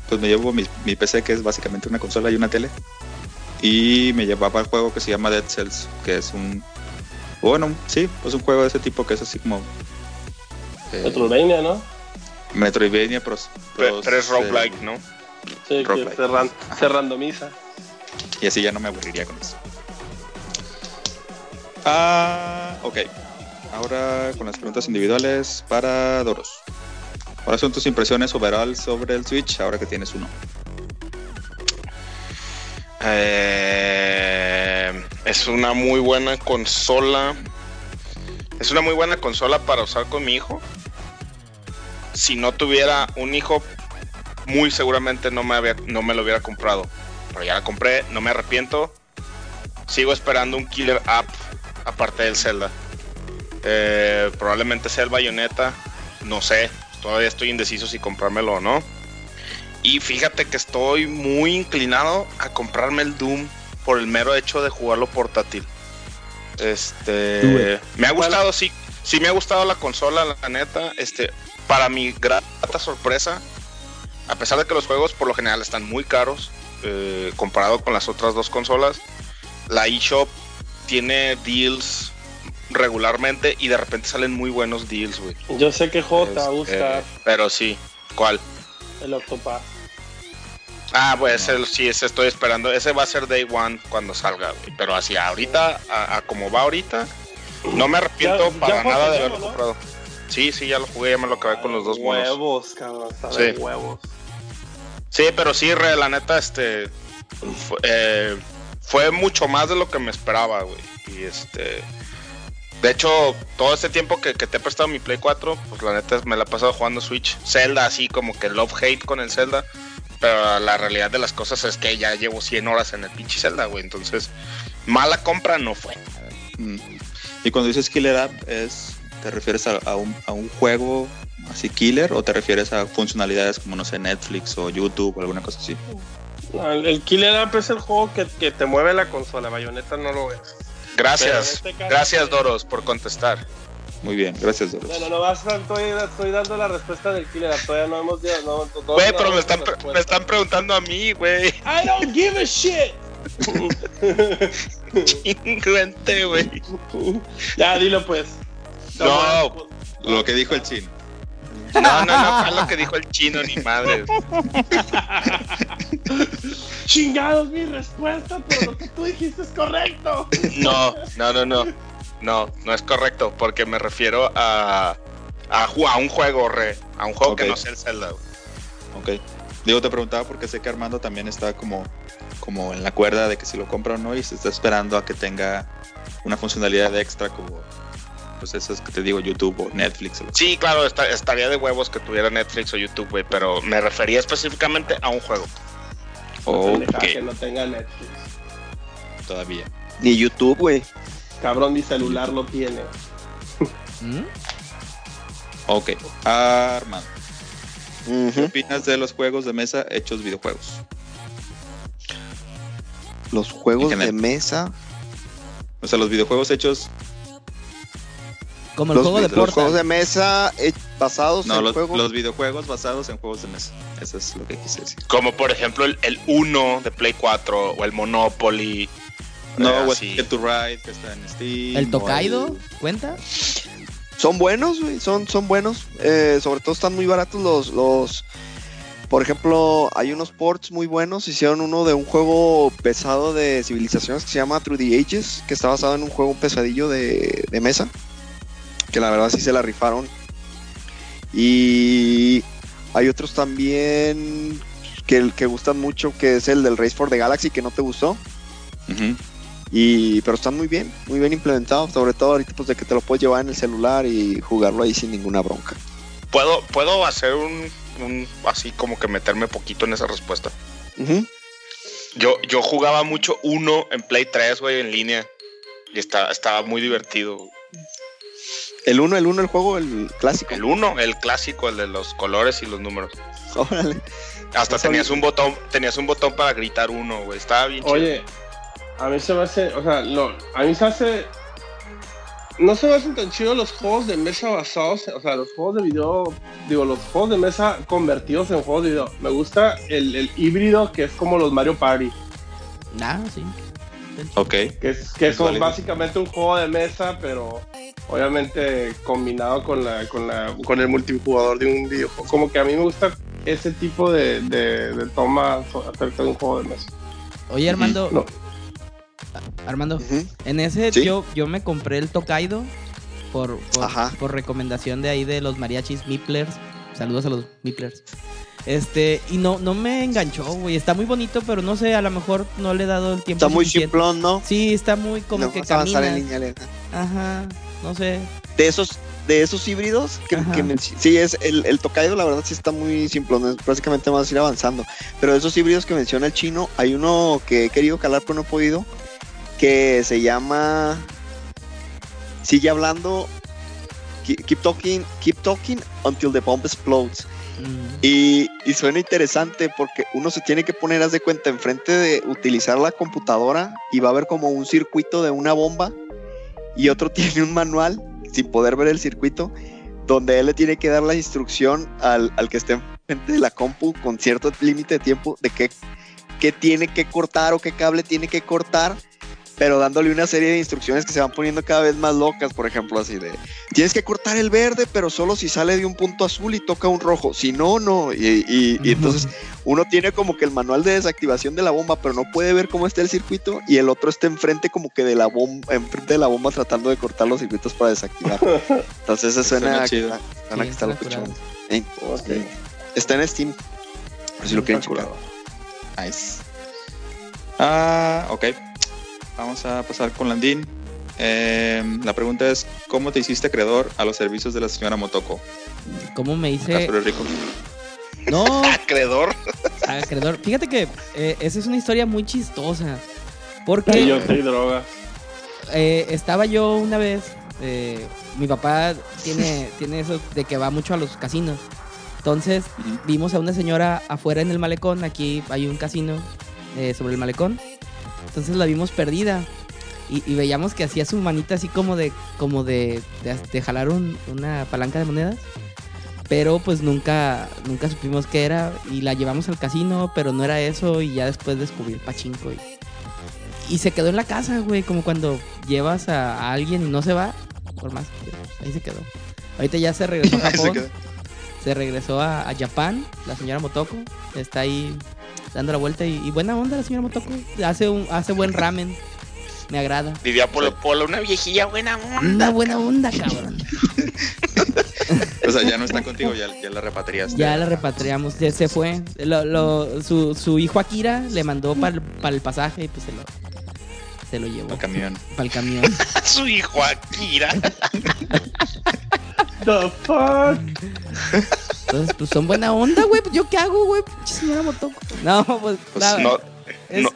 B: pues me llevo mi, mi PC, que es básicamente una consola y una tele. Y me llevaba el juego que se llama Dead Cells, que es un. Bueno, sí, pues un juego de ese tipo que es así como. eh,
E: Metroidvania, ¿no?
B: Metroidvania, pero,
D: Pero
B: pero,
D: es roguelike, ¿no?
E: Sí, que se, ran- se randomiza.
B: Y así ya no me aburriría con eso. Ah, ok. Ahora con las preguntas individuales para Doros. ¿Cuáles son tus impresiones overall sobre el Switch ahora que tienes uno?
D: Eh, es una muy buena consola. Es una muy buena consola para usar con mi hijo. Si no tuviera un hijo, muy seguramente no me, había, no me lo hubiera comprado. Pero ya la compré, no me arrepiento. Sigo esperando un killer app aparte del Zelda. Eh, probablemente sea el Bayonetta. No sé. Todavía estoy indeciso si comprármelo o no. Y fíjate que estoy muy inclinado a comprarme el Doom por el mero hecho de jugarlo portátil. Este, me ha gustado, sí, sí me ha gustado la consola, la neta. Este, para mi grata sorpresa, a pesar de que los juegos por lo general están muy caros eh, comparado con las otras dos consolas, la eShop tiene deals regularmente y de repente salen muy buenos deals, güey.
E: Yo sé que J te va a
D: Este,
E: gustar
D: pero sí, ¿cuál?
E: el Octopath.
D: Ah, pues el, sí, ese estoy esperando. Ese va a ser Day One cuando salga, güey. Pero así, ahorita, a, a como va ahorita, no me arrepiento
E: Ya-
D: para
E: ya
D: nada de haberlo
E: ¿no?
D: comprado. Sí, sí, ya lo jugué, ya me lo acabé con los dos monos.
E: Huevos, cabrón.
D: Sí.
E: huevos.
D: Sí, pero sí, re, la neta, este. Fue, eh, fue mucho más de lo que me esperaba, güey. Y este. De hecho, todo este tiempo que, que te he prestado mi Play 4, pues la neta me la he pasado jugando Switch. Zelda, así como que love-hate con el Zelda. Pero la realidad de las cosas es que ya llevo 100 horas en el pinche Zelda, güey. Entonces, mala compra no fue.
B: Mm. Y cuando dices killer app, es, ¿te refieres a, a un, a un juego así killer o te refieres a funcionalidades como, no sé, Netflix o YouTube o alguna cosa así?
E: No, el Killer App es el juego que, que te mueve la consola. Bayonetta no lo es.
D: Gracias,
E: este caso-
D: gracias Doros por contestar.
B: Muy bien, gracias, Doros.
E: Bueno, no vas a, estoy, estoy dando la respuesta del Killer. Todavía no hemos llegado. No, no-
D: Güey,
E: no
D: pero me están, me están preguntando a mí, güey.
E: I don't give a shit.
D: Chingüente, güey.
E: ya, dilo pues.
D: No.
B: Lo que dijo el chino.
D: No, no, no, fue lo que dijo el chino, ni madre.
E: Chingados, mi respuesta, pero lo que tú dijiste es correcto.
D: No, no, no, no. No, no es correcto, porque me refiero a, a, un juego, re. A un juego que no sea el Zelda. güey.
B: Ok. Digo, te preguntaba porque sé que Armando también está como, como en la cuerda de que si lo compra o no y se está esperando a que tenga una funcionalidad extra como pues esas que te digo YouTube o Netflix o
D: Sí, claro, esta- estaría de huevos que tuviera Netflix o YouTube, güey, pero me refería específicamente a un juego.
B: Oh, ok.
E: Que no tenga Netflix.
B: todavía.
C: Ni YouTube, güey.
E: Cabrón, mi celular lo tiene.
F: ¿Mm?
B: Ok. Armando, ¿qué opinas de los juegos de mesa hechos videojuegos?
C: Los juegos de mesa.
B: O sea, los videojuegos hechos,
F: Como el
C: Los,
F: juego de
C: los
F: Portal.
C: juegos de mesa eh, basados
B: no,
C: en
B: los,
C: juegos.
B: los videojuegos basados en juegos de mesa. Eso es lo que quise decir.
D: Como por ejemplo el, el Uno de Play 4 o el Monopoly.
B: No,
D: eh,
B: o
D: así.
B: Get to Ride, que está en Steam.
F: ¿El Tokaido?
B: el-
F: ¿Cuenta?
C: Son buenos, güey. Son, son buenos. Eh, sobre todo están muy baratos los, los. Por ejemplo, hay unos ports muy buenos. Hicieron uno de un juego pesado de civilizaciones que se llama Through the Ages, que está basado en un juego pesadillo de, de mesa. Que la verdad sí se la rifaron. Y hay otros también que, que gustan mucho, que es el del Race for the Galaxy, que no te gustó. Y, pero están muy bien, muy bien implementados, sobre todo ahorita pues de que te lo puedes llevar en el celular y jugarlo ahí sin ninguna bronca.
D: ¿Puedo, puedo hacer un, un- así como que meterme poquito en esa respuesta. Yo, yo jugaba mucho uno en Play 3, güey, en línea. Y está, estaba muy divertido.
C: El 1, el 1, el juego, el clásico.
D: El uno, el clásico, el de los colores y los números.
C: Órale.
D: Hasta tenías un botón, tenías un botón para gritar uno, güey. Estaba bien chido.
E: Oye, a mí se me hace, o sea, no, a mí se hace, no se me hacen tan chidos los juegos de mesa basados, o sea, los juegos de video, digo, los juegos de mesa convertidos en juegos de video. Me gusta el, el híbrido que es como los Mario Party,
F: Ah, sí.
B: Ok.
E: que es que
B: Es
E: son
B: válido.
E: básicamente un juego de mesa, pero obviamente combinado con la, con la, con el multijugador de un videojuego. Como que a mí me gusta ese tipo de, de, de toma acerca de un juego de mesa.
F: Oye, Armando,
E: No.
F: Armando, en ese
C: Sí.
F: yo, yo me compré el Tokaido por, por, recomendación de ahí de los mariachis Miplers. Saludos a los Miplers. Este, y no, no me enganchó, güey. Está muy bonito, pero no sé, a lo mejor no le he dado el tiempo
C: Está muy
F: suficiente.
C: simplón, ¿no?
F: Sí, está muy como
C: No
F: que
C: en
F: camina.
C: línea.
F: Ajá, no sé.
C: De esos, de esos híbridos, que, que sí, es el, el Tokaido, la verdad sí está muy simplón. Es básicamente vas a ir avanzando. Pero de esos híbridos que menciona el chino, hay uno que he querido calar, pero no he podido, que se llama Sigue hablando. Keep keep talking, keep talking until the bomb explodes.
F: Mm,
C: Y, y suena interesante porque uno se tiene que poner, haz de cuenta, enfrente de utilizar la computadora y va a haber como un circuito de una bomba y otro tiene un manual sin poder ver el circuito donde él le tiene que dar la instrucción al, al que esté enfrente de la compu con cierto límite de tiempo de qué, qué tiene que cortar o qué cable tiene que cortar pero dándole una serie de instrucciones que se van poniendo cada vez más locas, por ejemplo, así de, tienes que cortar el verde, pero solo si sale de un punto azul y toca un rojo, si no, no, y, y- y entonces uno tiene como que el manual de desactivación de la bomba, pero no puede ver cómo está el circuito, y el otro está enfrente como que de la bomba, enfrente de la bomba tratando de cortar los circuitos para desactivar. Entonces eso suena,
B: Suena
C: que
B: chido.
C: está- suena
F: Sí,
C: que está
F: suena
C: locochón.
F: curado.
C: Ey,
E: Ok.
C: sí. Está en Steam, por si lo quieren checar.
B: Nice. Ah, ok. Vamos a pasar con Landín. Eh, la pregunta es, ¿cómo te hiciste acreedor a los servicios de la señora Motoko?
F: ¿Cómo me hice?
B: Rico.
F: No,
D: Acreedor.
F: acreedor. Fíjate que eh, esa es una historia muy chistosa. Porque
E: yo te drogas.
F: eh, estaba yo una vez, eh, mi papá tiene, tiene eso de que va mucho a los casinos. Entonces vimos a una señora afuera en el malecón, aquí hay un casino eh, sobre el malecón. Entonces la vimos perdida y, y veíamos que hacía su manita así como de como de, de, de jalar un- una palanca de monedas. Pero pues nunca, nunca supimos qué era y la llevamos al casino, pero no era eso y ya después descubrí el pachinko y, y se quedó en la casa, güey, como cuando llevas a, a alguien y no se va, por más ahí se quedó. Ahorita ya se regresó a Japón. Se regresó a, a Japón, la señora Motoko, está ahí dando la vuelta y, y buena onda la señora Motoko, hace un, hace buen ramen, me agrada.
D: Diría Polo Polo, una viejilla buena onda.
F: Una buena onda, cabrón.
B: O sea, ya no está contigo, ya, ya la repatriaste.
F: Ya la repatriamos, ya se fue. Lo- lo- su, su hijo Akira le mandó para el pasaje y pues se lo, se lo llevó
B: Al camión.
F: para el camión.
D: Su hijo Akira.
E: The fuck?
F: Entonces, pues son buena onda, güey. Pues, ¿Yo qué hago, güey? Pinche señora Motoko. No, pues,
B: Pues
F: nada.
D: No,
F: Es-
D: No.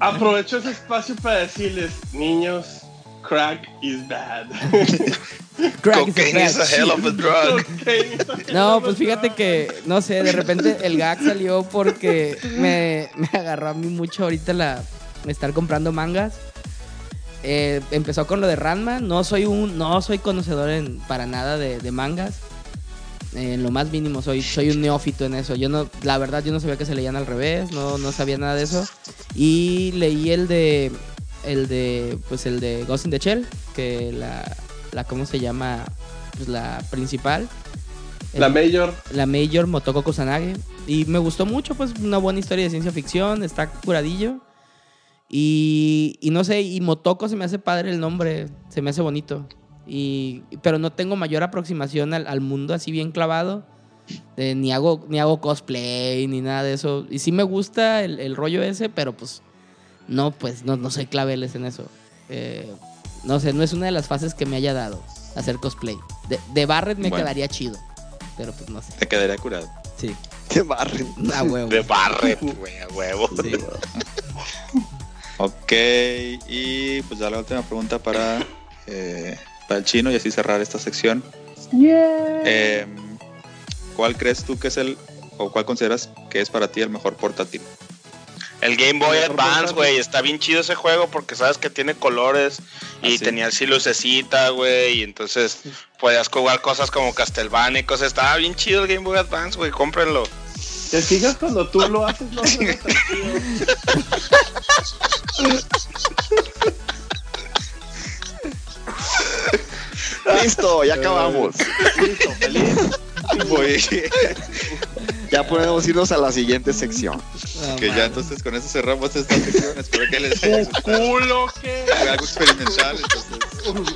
E: Aprovecho ese espacio para decirles, niños, crack is bad.
F: Crack is a
D: Cocaine is a hell of a drug.
E: Cocaine
F: No, pues fíjate que, no sé, de repente el gag salió porque me, me agarró a mí mucho ahorita la estar comprando mangas. Eh, empezó con lo de Ranma. No soy un, no soy conocedor en, para nada de, de mangas. En lo más mínimo soy, soy un neófito en eso. Yo no, la verdad, yo no sabía que se leían al revés, no, no sabía nada de eso. Y leí el de, el de, pues el de Ghost in the Shell, que la, la ¿cómo se llama? Pues la principal.
E: La
F: El-
E: Major.
F: la Major Motoko Kusanage. Y me gustó mucho, pues una buena historia de ciencia ficción, está curadillo. Y, y no sé, y Motoko se me hace padre el nombre, se me hace bonito. Y, pero no tengo mayor aproximación al, al mundo así bien clavado. Eh, ni, hago, ni hago cosplay, ni nada de eso. Y sí me gusta el, el rollo ese, pero pues no, pues no, no soy claveles en eso. Eh, no sé, no es una de las fases que me haya dado hacer cosplay. De, de Barret me
B: Bueno.
F: quedaría chido, pero pues no sé.
B: Te quedaría curado.
F: Sí.
C: Te barren.
F: A huevo.
D: De Barret, güey, a huevo.
F: Sí.
B: Ok, y pues ya la última pregunta para, eh, para el chino y así cerrar esta sección. Eh, ¿Cuál crees tú que es el, o cuál consideras que es para ti el mejor portátil?
D: El Game Boy Advance, güey, está bien chido ese juego porque sabes que tiene colores y
B: Ah, sí.
D: tenía así lucecita, güey, y entonces podías jugar cosas como Castlevania y cosas. Estaba bien chido el Game Boy Advance, güey, cómprenlo.
E: ¿Te fijas cuando tú lo haces? No.
C: Listo, ya acabamos.
E: Listo, feliz.
C: Ya podemos irnos a la siguiente sección.
B: Que ya
F: mames.
B: entonces con eso cerramos esta sección. Espero que les haya
E: ¡Tu
B: gustado.
E: culo que!
B: Fue algo experimental, entonces.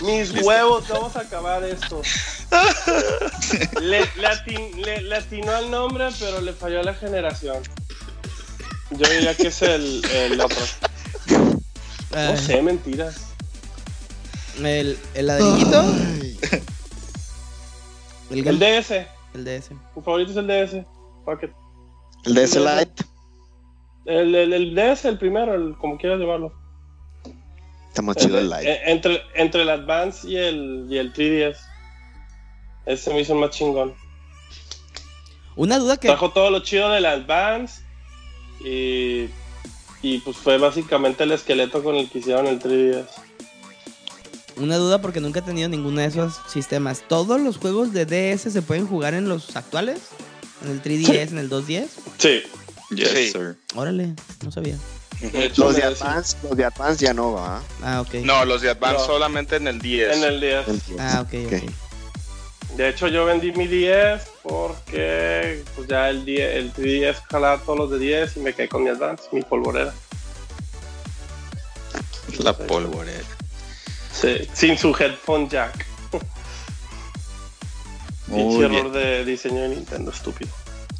E: Mis
B: Listo.
E: huevos, vamos a acabar esto. Le, le atin- le- le atinó al nombre, pero le falló a la generación. Yo diría que es el, el otro. No sé, mentiras.
F: El, el ladrillito. El,
E: El DS.
F: el DS.
E: Mi favorito es el DS.
C: El DS Lite.
E: El, el, el DS, el primero, el, como quieras llamarlo.
C: Está más chido el Lite.
E: Eh, Entre, entre el Advance y el, y el 3DS. Ese me hizo más chingón.
F: Una duda que.
E: Trajo todo lo chido del Advance. Y, y pues fue básicamente el esqueleto con el que hicieron el 3DS.
F: Una duda porque nunca he tenido ninguno de esos sistemas. ¿Todos los juegos de DS se pueden jugar en los actuales? ¿En el 3DS, en el 2DS?
E: Sí.
B: Yes,
D: Sí.
B: sir.
F: Órale, no sabía.
E: Hecho,
C: Los de Advance, los de Advance ya no va.
F: Ah, ok.
D: No, los de Advance
E: No.
D: solamente en el 10.
E: En el 10.
F: Ah, ok,
C: Ok.
F: ok.
E: De hecho, yo vendí mi 10 porque pues ya el, 10, el 3DS jalaba todos los de 10 y me quedé con mi Advance, mi polvorera.
B: La polvorera.
E: Sí, sin su headphone jack. Pinche error de diseño de Nintendo, estúpido.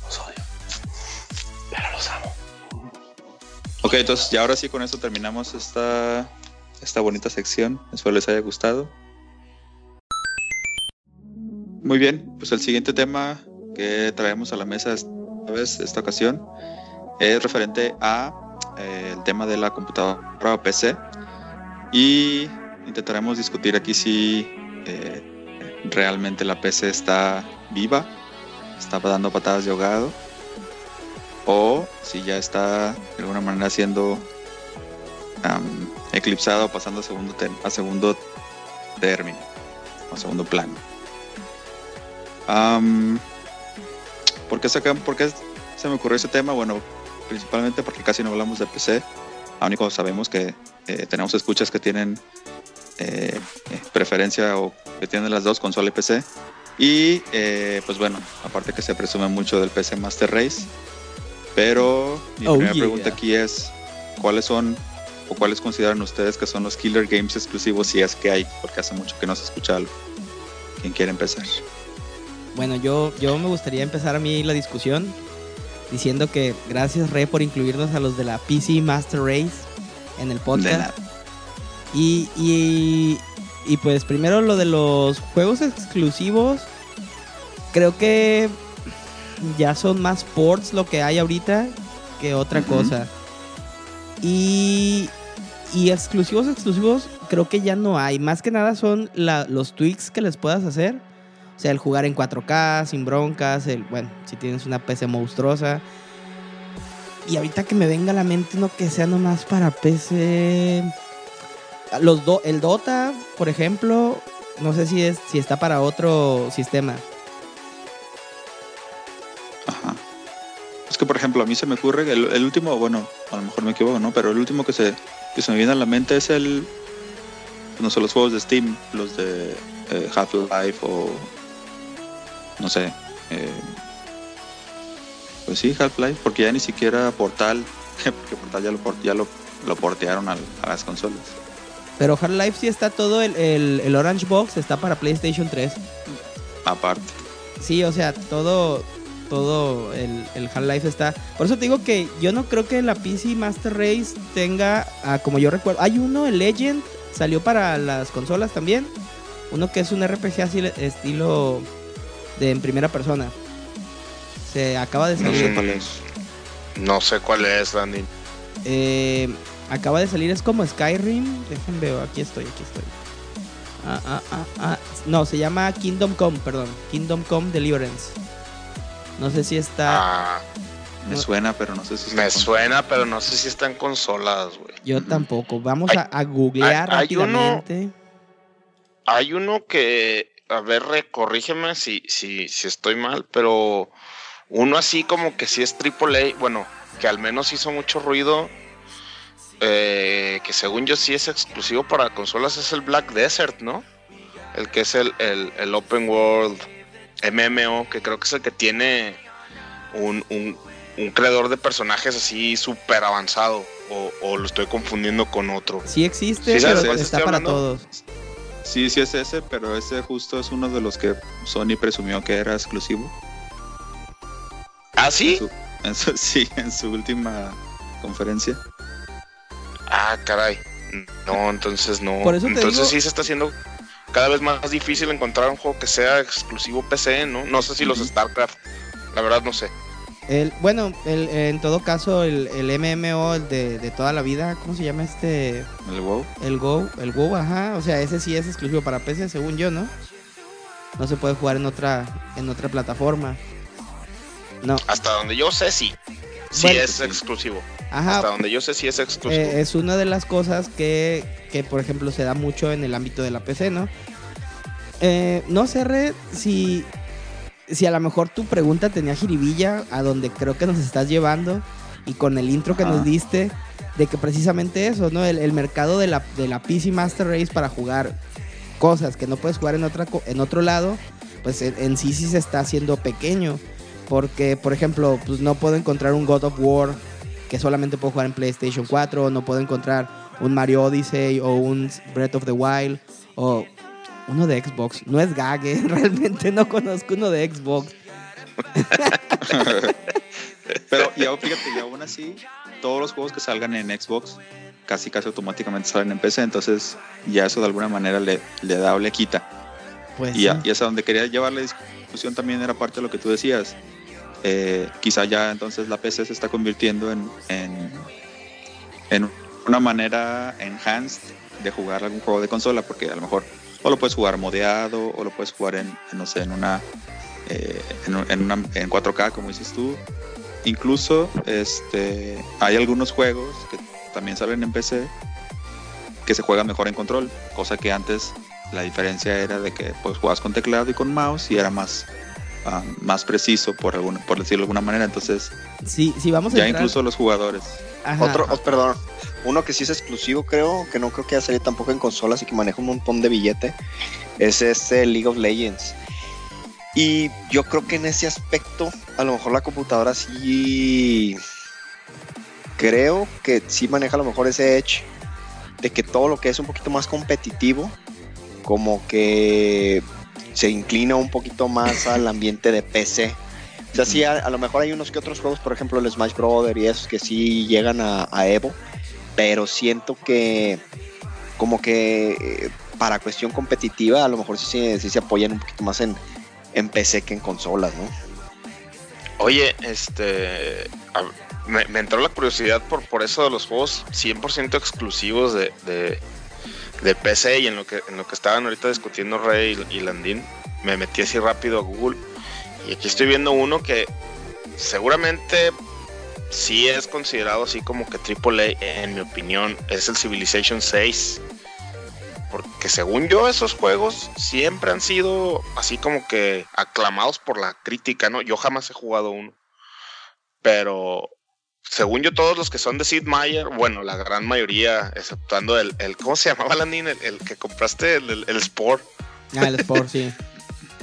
E: Los odio. Pero los amo.
B: Ok, entonces ya ahora sí con esto terminamos esta, esta bonita sección. Espero les haya gustado. Muy bien, pues el siguiente tema que traemos a la mesa esta vez, esta ocasión, es referente a eh, el tema de la computadora o PC. Y intentaremos discutir aquí si eh, realmente la PC está viva, está dando patadas de ahogado, o si ya está de alguna manera siendo eclipsado, pasando a segundo, a segundo término, o segundo plano. Am, ¿por, qué se me ocurrió ese tema? Bueno, principalmente porque casi no hablamos de PC. Cuando sabemos que eh, tenemos escuchas que tienen eh, eh, preferencia o que tienen las dos, consola y PC. Y pues bueno, aparte que se presume mucho del PC Master Race. Pero mi
F: Oh,
B: primera
F: yeah.
B: pregunta aquí es, ¿cuáles son o cuáles consideran ustedes que son los Killer Games exclusivos si es que hay? Porque hace mucho que no se escucha algo. ¿Quién quiere empezar?
F: Bueno, yo, yo me gustaría empezar a mí la discusión diciendo que gracias Re por incluirnos a los de la PC Master Race en el podcast. y, y pues primero lo de los juegos exclusivos, creo que ya son más ports lo que hay ahorita que otra cosa. Y, y exclusivos, exclusivos, creo que ya no hay. Más que nada son la- los tweaks que les puedas hacer. O sea, el jugar en 4K, sin broncas, el, bueno, si tienes una PC monstruosa. Y ahorita que me venga a la mente uno que sea nomás para PC. Los do- el Dota, por ejemplo, no sé si es si está para otro sistema.
B: Es que, por ejemplo, a mí se me ocurre que el, el último, bueno, a lo mejor me equivoco, ¿no? Pero el último que se, que se me viene a la mente es el. No sé, los juegos de Steam, los de eh, Half-Life o. No sé. eh, pues sí, Half-Life, porque ya ni siquiera Portal. Porque Portal ya lo, ya lo, lo portearon a las consolas.
F: Pero Half-Life sí está todo, el, el- el Orange Box está para PlayStation 3.
B: Aparte.
F: Sí, o sea, todo, todo el, el Half-Life está. Por eso te digo que yo no creo que la PC Master Race tenga, ah, como yo recuerdo, hay uno, el Legend, salió para las consolas también. Uno que es un RPG así estilo de en primera persona. Se acaba de
B: No
F: salir.
B: sé cuál es.
D: No sé cuál es, Dani.
F: Eh, acaba de salir, es como Skyrim. Dejen veo, aquí estoy, aquí estoy. Ah, ah, ah, ah. No, se llama Kingdom Come, perdón. Kingdom Come Deliverance. No sé si está.
D: Ah,
B: Me
F: No.
B: suena, pero no sé si
D: me
B: está con-
D: suena, pero no sé si está en consolas, güey.
F: Yo tampoco. Vamos
D: Hay-
F: a, a googlear
D: hay- hay uno-
F: rápidamente.
D: Hay uno que, a ver, corrígeme si, si, si estoy mal, pero uno así como que sí es AAA, bueno, que al menos hizo mucho ruido, eh, que según yo sí es exclusivo para consolas, es el Black Desert, ¿no? El que es el, el, el Open World MMO, que creo que es el que tiene un, un, un creador de personajes así súper avanzado, o, o lo estoy confundiendo con otro.
F: Sí existe,
B: Sí,
F: pero
B: ¿sabes?
F: está para
B: hablando-
F: todos.
B: Sí, sí es ese, pero ese justo es uno de los que Sony presumió que era exclusivo.
D: ¿Ah, sí?
B: En su- en su- sí, en su última conferencia.
D: Ah, caray. No, entonces no.
F: Por eso te
D: entonces
F: digo-
D: sí se está haciendo cada vez más difícil encontrar un juego que sea exclusivo PC, ¿no? No sé si los. StarCraft. La verdad no sé.
F: El, bueno, el, en todo caso, el, el MMO el de, de toda la vida, ¿cómo se llama este?
B: El WoW.
F: El Go, el Go, ajá. O sea, ese sí es exclusivo para PC, según yo, ¿no? No se puede jugar en otra, en otra plataforma. No,
D: Hasta donde yo sé, sí. Sí
F: Bueno,
D: es
B: sí.
D: Exclusivo. Hasta
F: ajá.
D: donde yo sé, sí es exclusivo.
F: eh, es una de las cosas que, que, por ejemplo, se da mucho en el ámbito de la PC, ¿no? Eh, no sé, Red, si, si a lo mejor tu pregunta tenía jiribilla a donde creo que nos estás llevando y con el intro que
B: Ajá.
F: nos diste, de que precisamente eso, ¿no? El, el mercado de la, de la PC Master Race para jugar cosas que no puedes jugar en, otra, en otro lado, pues en, en sí sí se está haciendo pequeño. Porque, por ejemplo, pues no puedo encontrar un God of War que solamente puedo jugar en PlayStation 4, no puedo encontrar un Mario Odyssey o un Breath of the Wild o uno de Xbox. No es gag, ¿eh? realmente no conozco uno de Xbox.
B: Pero y fíjate, y aún así, todos los juegos que salgan en Xbox casi casi automáticamente salen en PC, entonces ya eso de alguna manera le, le da o le quita.
F: Pues
B: Y,
F: sí.
B: y es a donde quería llevar la discusión también era parte de lo que tú decías. Eh, quizá ya entonces la PC se está convirtiendo en, en, una manera enhanced de jugar algún juego de consola, porque a lo mejor o lo puedes jugar modeado, o lo puedes jugar en, no sé, en una, eh, en una en 4K, como dices tú. Incluso este, hay algunos juegos que también salen en PC que se juegan mejor en control, cosa que antes la diferencia era de que pues jugabas con teclado y con mouse y era más ah, más preciso por alguna, por decirlo de alguna manera entonces
F: Sí, sí, vamos a
B: ya
F: entrar-
B: incluso los jugadores
F: Ajá.
C: Otro, oh, perdón, uno que sí es exclusivo, creo, que no creo que haya salido tampoco en consolas y que maneja un montón de billete, es este League of Legends. Y yo creo que en ese aspecto, a lo mejor la computadora sí. Creo que sí maneja a lo mejor ese edge de que todo lo que es un poquito más competitivo, como que se inclina un poquito más al ambiente de PC. O sea, sí, a, lo mejor hay unos que otros juegos, por ejemplo el Smash Brother y esos que sí llegan a, Evo, pero siento que como que eh, para cuestión competitiva a lo mejor sí, se- apoyan un poquito más en, en PC que en consolas, ¿no?
D: Oye, este. me, entró la curiosidad por, por eso de los juegos 100% exclusivos de, de PC y en lo que en lo que estaban ahorita discutiendo Rey y, y Landín, me metí así rápido a Google y aquí estoy viendo uno que seguramente sí es considerado así como que AAA, en mi opinión, es el Civilization 6. Porque según yo, esos juegos siempre han sido así como que aclamados por la crítica, ¿no? Yo jamás he jugado uno. Pero según yo, todos los que son de Sid Meier, bueno, la gran mayoría, exceptuando el, el ¿cómo se llamaba Landin? El, el que compraste, el, el, el Sport.
F: Ah, el Sport, sí.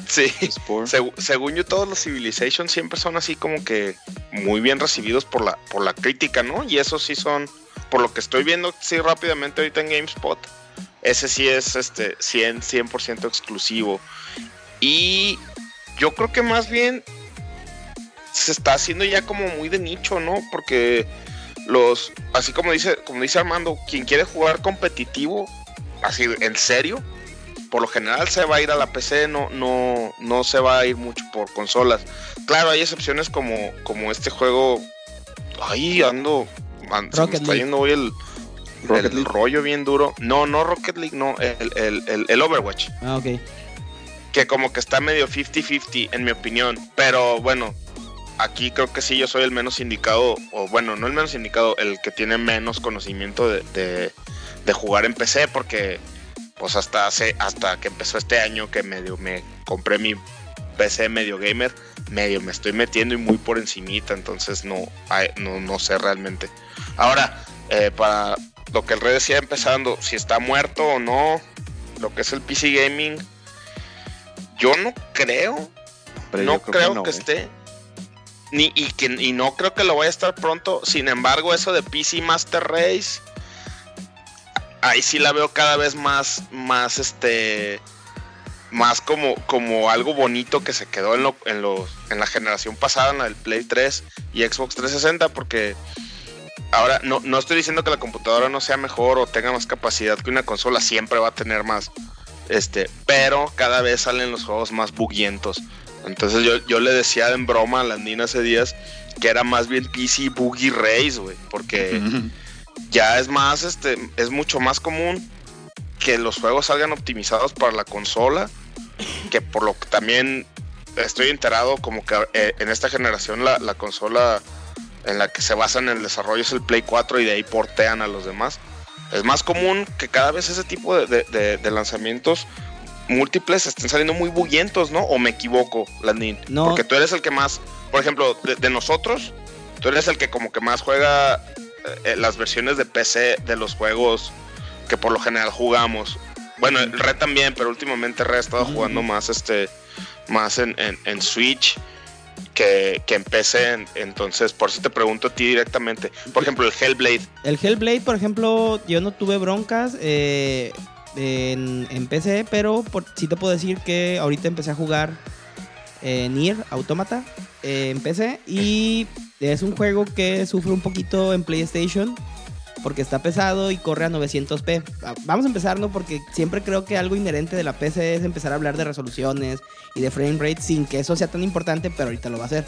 D: Sí, seg- según yo todos los Civilization siempre son así como que muy bien recibidos por la, por la crítica, ¿no? Y esos sí son, por lo que estoy viendo sí rápidamente ahorita en GameSpot, ese sí es este 100, 100% exclusivo. Y yo creo que más bien se está haciendo ya como muy de nicho, ¿no? Porque los, así como dice, como dice Armando, quien quiere jugar competitivo, así en serio, por lo general se va a ir a la PC, no, no, no se va a ir mucho por consolas. Claro, hay excepciones como, como este juego. Ahí ando. man, se me está yendo hoy el,
B: Rocket
D: el
B: League.
D: rollo bien duro. No, no Rocket League, no, el, el, el, el Overwatch.
F: Ah, ok.
D: Que como que está medio 50-50 en mi opinión. Pero bueno, aquí creo que sí yo soy el menos indicado. O bueno, no el menos indicado, el que tiene menos conocimiento de, de, de jugar en PC. Porque pues hasta hace, hasta que empezó este año que medio me compré mi PC medio gamer, medio me estoy metiendo y muy por encimita, entonces no, no, no sé realmente. Ahora, eh, para lo que el Red decía empezando, si está muerto o no, lo que es el PC Gaming, yo no creo,
C: Pero
D: no creo, que,
C: no,
D: esté. Ni, y, que, y no creo que lo vaya a estar pronto. Sin embargo, eso de PC Master Race, ahí sí la veo cada vez más, más este, más como, como algo bonito que se quedó en, lo, en, los, en la generación pasada, en la del Play 3 y Xbox 360, porque ahora no, no estoy diciendo que la computadora no sea mejor o tenga más capacidad que una consola, siempre va a tener más, este, pero cada vez salen los juegos más buguientos. Entonces yo, yo le decía en broma a Landina hace días que era más bien PC Boogie Race, güey, porque ya es más, este, es mucho más común que los juegos salgan optimizados para la consola, que por lo que también estoy enterado como que eh, en esta generación la, la consola en la que se basa en el desarrollo es el Play 4 y de ahí portean a los demás. Es más común que cada vez ese tipo de, de- de- de lanzamientos múltiples estén saliendo muy bullentos, ¿no? ¿O me equivoco, Landín?
F: No.
D: Porque tú eres el que más, por ejemplo, de, de nosotros, tú eres el que como que más juega eh, las versiones de PC de los juegos que por lo general jugamos. Bueno, el Red también, pero últimamente Red ha estado jugando más este más en, en- en Switch que, que en PC. en- Entonces, por eso te pregunto a ti directamente. Por ejemplo, el Hellblade.
F: El Hellblade, por ejemplo, yo no tuve broncas eh, en, PC, pero por, te puedo decir que ahorita empecé a jugar eh, Nier Automata eh, en PC y es un juego que sufre un poquito en PlayStation porque está pesado y corre a 900p. Ah, Vamos a empezar, ¿no? Porque siempre creo que algo inherente de la PC es empezar a hablar de resoluciones y de frame rate sin que eso sea tan importante, pero ahorita lo va a hacer.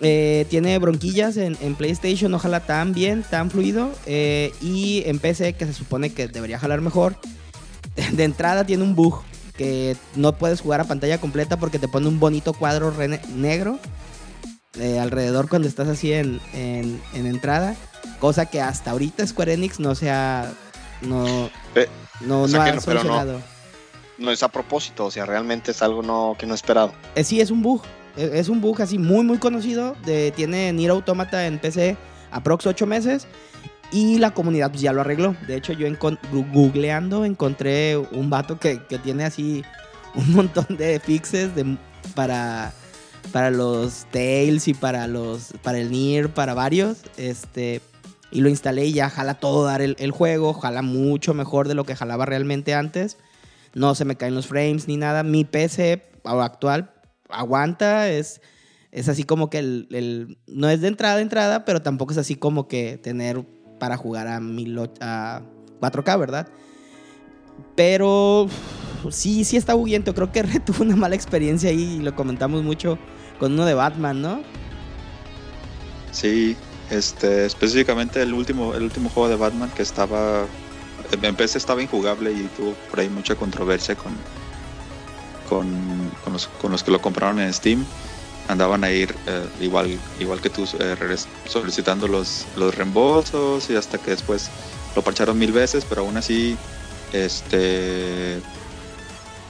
F: Eh, tiene bronquillas en, PlayStation, no jala tan bien, tan fluido. eh, y en PC, que se supone que debería jalar mejor. De entrada tiene un bug que no puedes jugar a pantalla completa porque te pone un bonito cuadro re- negro eh, alrededor cuando estás así en, en- en entrada. Cosa que hasta ahorita Square Enix no se ha. No,
C: Eh,
F: no,
C: o sea
F: no ha
C: no, pero no.
F: solucionado.
C: No es a propósito, o sea, realmente es algo no, que no esperado.
F: Eh, sí, es un bug. Es, es un bug así muy, muy conocido. De, tiene Nier Automata en PC aprox 8 meses. Y la comunidad ya lo arregló. De hecho, yo googleando encontré un vato que, que tiene así un montón de fixes de, para, para los Tails y para los para el Nier, para varios. Este, y lo instalé y ya jala todo el, el juego. Jala mucho mejor de lo que jalaba realmente antes. No se me caen los frames ni nada. Mi PC actual aguanta. Es, es así como que el, el- No es de entrada entrada, pero tampoco es así como que tener para jugar a, mil a 4K, ¿verdad? Pero sí, sí está buguiento. Creo que Red tuvo una mala experiencia ahí y lo comentamos mucho con uno de Batman, ¿no?
B: Sí, Este, específicamente el último, el último juego de Batman que estaba. En PC estaba injugable y tuvo por ahí mucha controversia con, con, con, los, con los que lo compraron en Steam. Andaban a ir eh, igual, igual que tú eh, solicitando los, los reembolsos y hasta que después lo parcharon mil veces, pero aún así este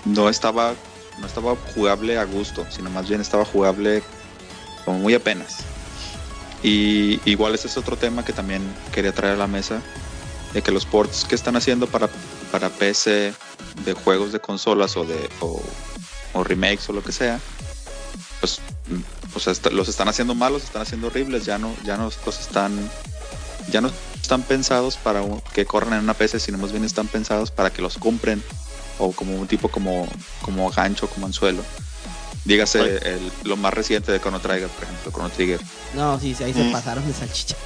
B: no estaba no estaba jugable a gusto, sino más bien estaba jugable como muy apenas. Y igual ese es otro tema que también quería traer a la mesa, de que los ports que están haciendo para, para PC de juegos de consolas o de o remakes o lo que sea, pues o sea, est- los están haciendo malos, están haciendo horribles, ya no ya no los están ya no están pensados para un- que corran en una PC, sino más bien están pensados para que los compren o como un tipo como como gancho, como anzuelo. Dígase el- lo más reciente de Chrono Trigger, por ejemplo, Chrono Trigger.
F: No, sí, sí, ahí se
C: Mm.
F: pasaron de salchicha.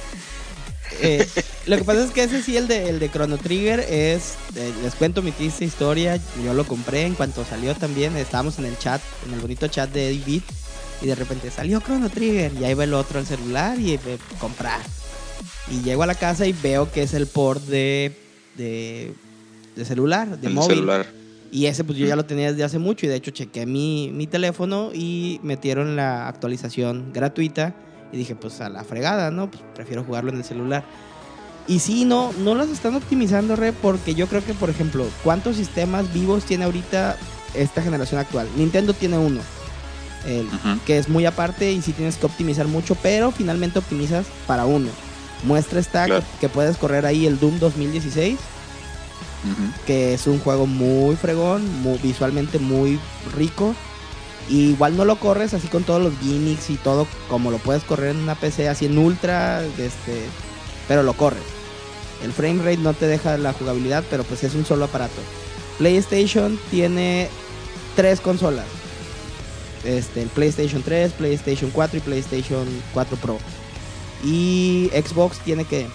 F: Eh, lo que pasa es que ese sí, el de, el de Chrono Trigger, es. eh, les cuento mi triste historia. Yo lo compré en cuanto salió también. Estábamos en el chat, en el bonito chat de Eddie Beat. Y de repente salió Chrono Trigger. Y ahí va el otro al celular y eh, comprar. Y llego a la casa y veo que es el port de. de, de celular, de
B: el
F: móvil.
B: celular.
F: Y ese pues yo ya lo tenía desde hace mucho y de hecho chequé mi, mi teléfono y metieron la actualización gratuita y dije pues a la fregada, ¿no? Pues prefiero jugarlo en el celular. Y sí, no, no las están optimizando, re, porque yo creo que, por ejemplo, ¿cuántos sistemas vivos tiene ahorita esta generación actual? Nintendo tiene uno, el- que es muy aparte y sí tienes que optimizar mucho, pero finalmente optimizas para uno. Muestra está
B: Claro.
F: que, que puedes correr ahí el Doom 2016
B: Ujú.
F: que es un juego muy fregón, muy, visualmente muy rico. Igual no lo corres así con todos los gimmicks y todo como lo puedes correr en una PC así en ultra, este, pero lo corres. El frame rate no te deja la jugabilidad, pero pues es un solo aparato. PlayStation tiene tres consolas. Este, el PlayStation 3, PlayStation 4 y PlayStation 4 Pro. Y Xbox tiene que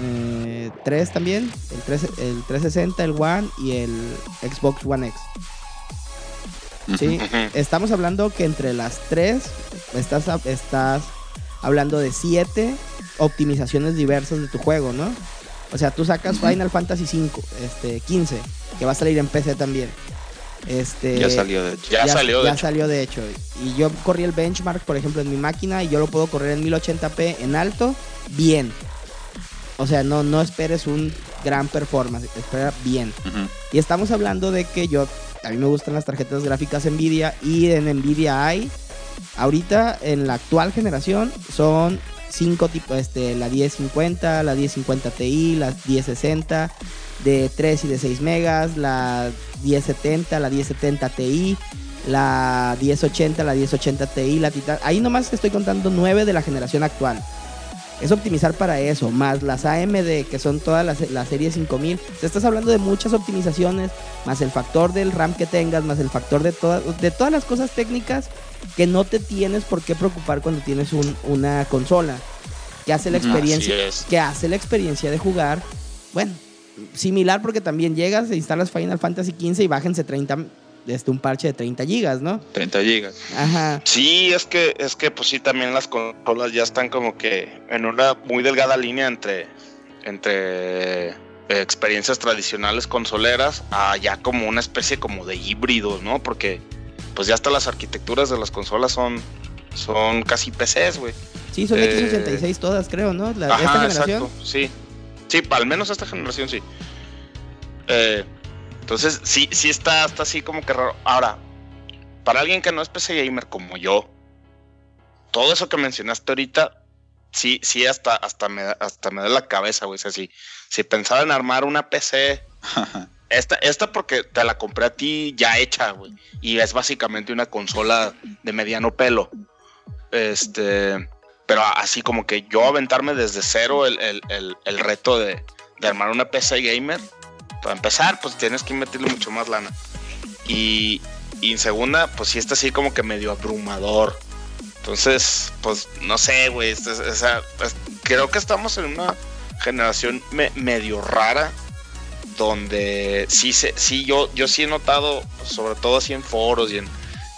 F: eh, tres también, el, 3, el 360, el One y el Xbox One X. ¿sí? Estamos hablando que entre las tres estás, estás hablando de siete optimizaciones diversas de tu juego, ¿no? O sea, tú sacas. Final Fantasy 5, este, 15, que va a salir en PC también. Este,
B: Ya salió de hecho.
D: Ya salió, de
F: ya
D: hecho.
F: salió de hecho. Y yo corrí el benchmark, por ejemplo, en mi máquina y yo lo puedo correr en 1080p en alto, bien. O sea, no, no esperes un gran performance, espera bien.
B: Ujú.
F: Y estamos hablando de que yo, a mí me gustan las tarjetas gráficas Nvidia y en Nvidia hay, ahorita en la actual generación son cinco tipos, este, la 1050, la 1050 Ti, la 1060, de 3 y de 6 megas, la 1070, la 1070 Ti, la 1080, la 1080 Ti, la Titan. Ahí nomás estoy contando 9 de la generación actual. Es optimizar para eso, más las AMD, que son todas las, la serie 5000. O sea, estás hablando de muchas optimizaciones, más el factor del RAM que tengas, más el factor de, todas de todas las cosas técnicas que no te tienes por qué preocupar cuando tienes un- una consola. Que hace la experiencia,
D: es.
F: que hace la experiencia de jugar, bueno, similar porque también llegas e instalas Final Fantasy XV y bájense 30, este, un parche de 30 gigas, ¿no?
B: 30 gigas.
F: Ajá.
D: Sí, es que, es que pues sí, también las consolas ya están como que en una muy delgada línea entre, entre eh, experiencias tradicionales consoleras a ya como una especie como de híbridos, ¿no? Porque pues ya hasta las arquitecturas de las consolas son, son casi PCs, güey.
F: Sí, son
D: Eh,
F: X86 todas, creo, ¿no? La, esta
D: Ajá,
F: generación.
D: exacto, sí. Sí, al menos esta generación sí. Eh, entonces, sí, sí está, está así como que raro. Ahora, para alguien que no es PC gamer como yo, todo eso que mencionaste ahorita, sí, sí, hasta, hasta, me, hasta me da la cabeza, güey. O sea, si, si pensaba en armar una PC, esta, esta porque te la compré a ti ya hecha, güey. Y es básicamente una consola de mediano pelo. Este, pero así como que yo aventarme desde cero el, el- el- el reto de, de armar una PC gamer. Para empezar, pues tienes que invertirle mucho más lana. Y, en segunda, pues sí está así como que medio abrumador. Entonces, pues no sé, güey. o sea, creo que estamos en una generación me- medio rara donde sí, se, sí yo, yo sí he notado, sobre todo así en foros y en,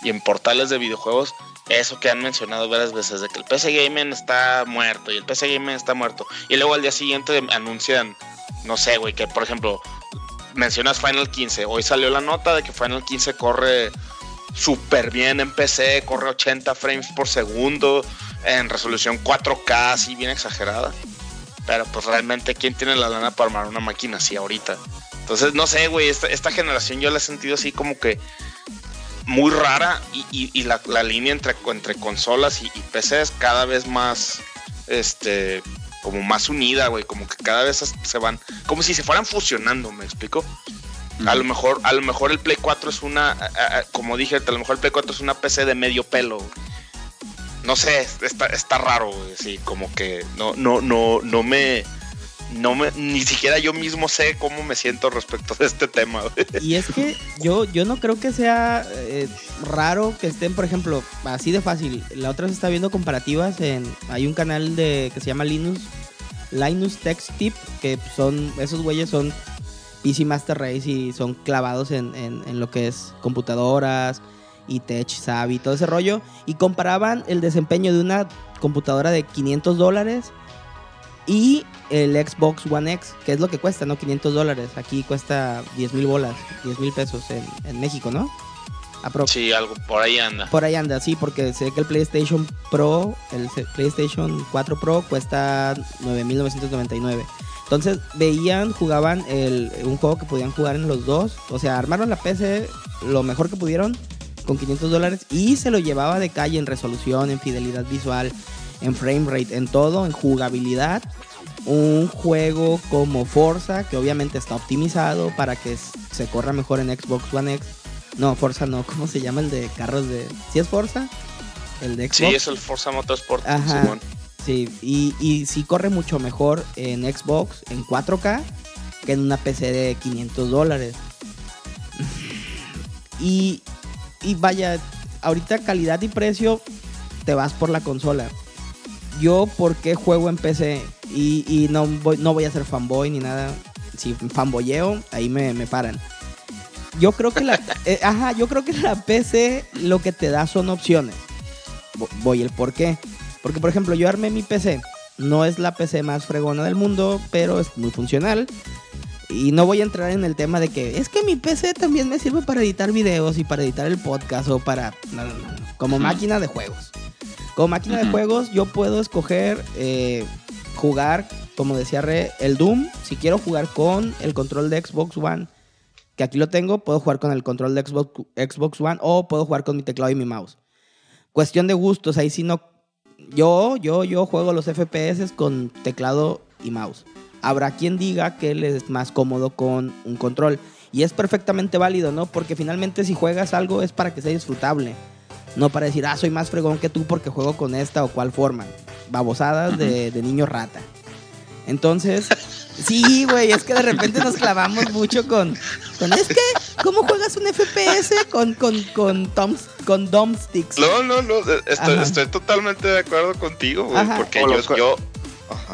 D: y en portales de videojuegos, eso que han mencionado varias veces, de que el PC Gaming está muerto y el PC Gaming está muerto. Y luego al día siguiente anuncian, no sé, güey, que por ejemplo, mencionas Final 15. Hoy salió la nota de que Final 15 corre súper bien en PC, corre 80 frames por segundo, en resolución 4K, así bien exagerada. Pero pues realmente, ¿quién tiene la lana para armar una máquina así ahorita? Entonces, no sé, güey, esta, generación yo la he sentido así como que muy rara y, la, línea entre, consolas y, y PCs cada vez más, este, como más unida, güey, como que cada vez se van, como si se fueran fusionando, ¿me explico? A lo mejor, a lo mejor el Play 4 es una, como dije, a lo mejor el Play 4 es una PC de medio pelo. No sé, está, está raro, güey, sí, como que no, no, no, no me, no me, ni siquiera yo mismo sé cómo me siento respecto de este tema.
F: Y es que yo, yo no creo que sea eh, raro que estén, por ejemplo, así de fácil. La otra se está viendo comparativas en, hay un canal de que se llama Linux, Linux Text Tip, que son, esos güeyes son PC Master Race y son clavados en, en lo que es computadoras y Tech Savvy, todo ese rollo. Y comparaban el desempeño de una computadora de 500 dólares y el Xbox One X, que es lo que cuesta, ¿no? 500 dólares. Aquí cuesta 10 mil bolas, 10 mil pesos en, México, ¿no?
D: Sí, algo por ahí anda.
F: Por ahí anda, sí, porque sé que el PlayStation Pro, el PlayStation 4 Pro cuesta 9.999. Entonces veían, jugaban el, un juego que podían jugar en los dos. O sea, armaron la PC lo mejor que pudieron con 500 dólares y se lo llevaba de calle en resolución, en fidelidad visual, en frame rate, en todo, en jugabilidad. Un juego como Forza, que obviamente está optimizado para que se corra mejor en Xbox One X. No, Forza no, ¿cómo se llama el de carros de... ¿Sí es Forza? El de Xbox.
D: Sí, es el Forza Motorsport.
F: Ajá. Sí, y, y sí corre mucho mejor en Xbox en 4K que en una PC de 500 dólares. y, y vaya, ahorita calidad y precio te vas por la consola yo por qué juego en PC y, no, voy, no voy a ser fanboy ni nada. Si fanboyeo, ahí me, paran. Yo creo que la, eh, ajá, yo creo que la PC lo que te da son opciones. Voy el por qué. Porque por ejemplo, yo armé mi PC. No es la PC más fregona del mundo, pero es muy funcional. Y no voy a entrar en el tema de que es que mi PC también me sirve para editar videos y para editar el podcast o para... como máquina de juegos. Como máquina de juegos, yo puedo escoger eh, jugar, como decía Re, el Doom. Si quiero jugar con el control de Xbox One, que aquí lo tengo, puedo jugar con el control de Xbox, Xbox One o puedo jugar con mi teclado y mi mouse. Cuestión de gustos, ahí sí no. Yo, yo, yo juego los FPS con teclado y mouse. Habrá quien diga que él es más cómodo con un control. Y es perfectamente válido, ¿no? Porque finalmente si juegas algo es para que sea disfrutable. No para decir, ah, soy más fregón que tú porque juego con esta o cual forma. Babosadas de, niño rata. Entonces, sí, güey, es que de repente nos clavamos mucho con, con es que, ¿cómo juegas un FPS con, con, con, toms, con domsticks?
D: No, no, no, estoy, totalmente de acuerdo contigo, güey, porque yo, yo,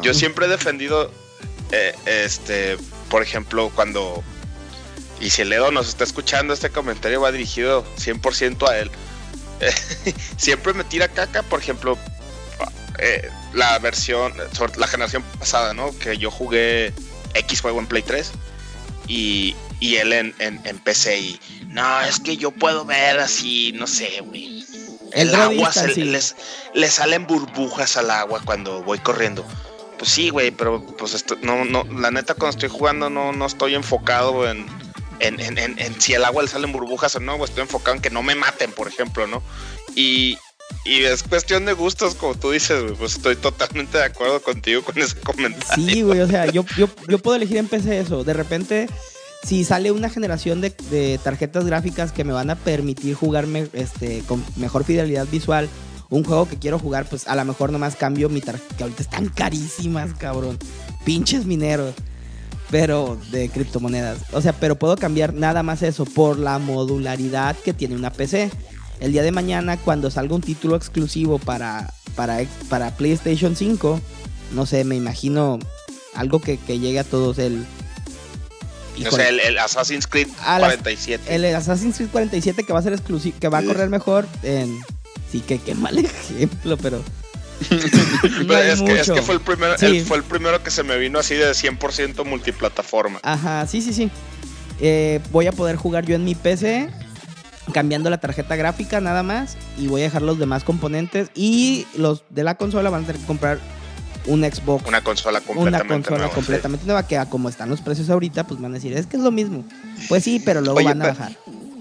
D: yo, siempre he defendido, eh, este, por ejemplo, cuando, y si el Edo nos está escuchando, este comentario va dirigido 100% a él siempre me tira caca, por ejemplo, eh, la versión, la generación pasada, ¿no? Que yo jugué X juego en Play 3 y, él en, en, PC y no, es que yo puedo ver así, no sé, güey. El, agua se, les, le salen burbujas al agua cuando voy corriendo. Pues sí, güey, pero pues esto, no, no, la neta cuando estoy jugando no, no estoy enfocado en, en, si el agua le salen burbujas o no, estoy enfocado en que no me maten, por ejemplo, ¿no? Y, es cuestión de gustos, como tú dices, pues estoy totalmente de acuerdo contigo con ese comentario.
F: Sí, güey, o sea, yo, yo, puedo elegir en PC eso. De repente, si sale una generación de, tarjetas gráficas que me van a permitir jugarme este, con mejor fidelidad visual, un juego que quiero jugar, pues a lo mejor nomás cambio mi tarjeta, que ahorita están carísimas, cabrón. Pinches mineros pero de criptomonedas. O sea, pero puedo cambiar nada más eso por la modularidad que tiene una PC. El día de mañana, cuando salga un título exclusivo para, para, para PlayStation 5, no sé, me imagino algo que, llegue a todos el...
D: O sea, el, Assassin's Creed 47.
F: el Assassin's Creed 47 que va a ser exclusivo, que va a correr mejor en Sí, que qué mal ejemplo, pero.
D: Pero es, que, es que fue el, primero,
F: Sí.
D: el- fue el primero que se me vino así de 100% multiplataforma.
F: Ajá, sí, sí, sí. Eh, voy a poder jugar yo en mi PC, cambiando la tarjeta gráfica nada más, y voy a dejar los demás componentes. Y los de la consola van a tener que comprar un Xbox.
D: Una consola
F: Una
D: completamente
F: consola
D: nueva.
F: completamente nueva que a como están los precios ahorita, pues van a decir, es que es lo mismo. Pues sí, pero luego
C: Oye,
F: van a
C: pero-
F: bajar.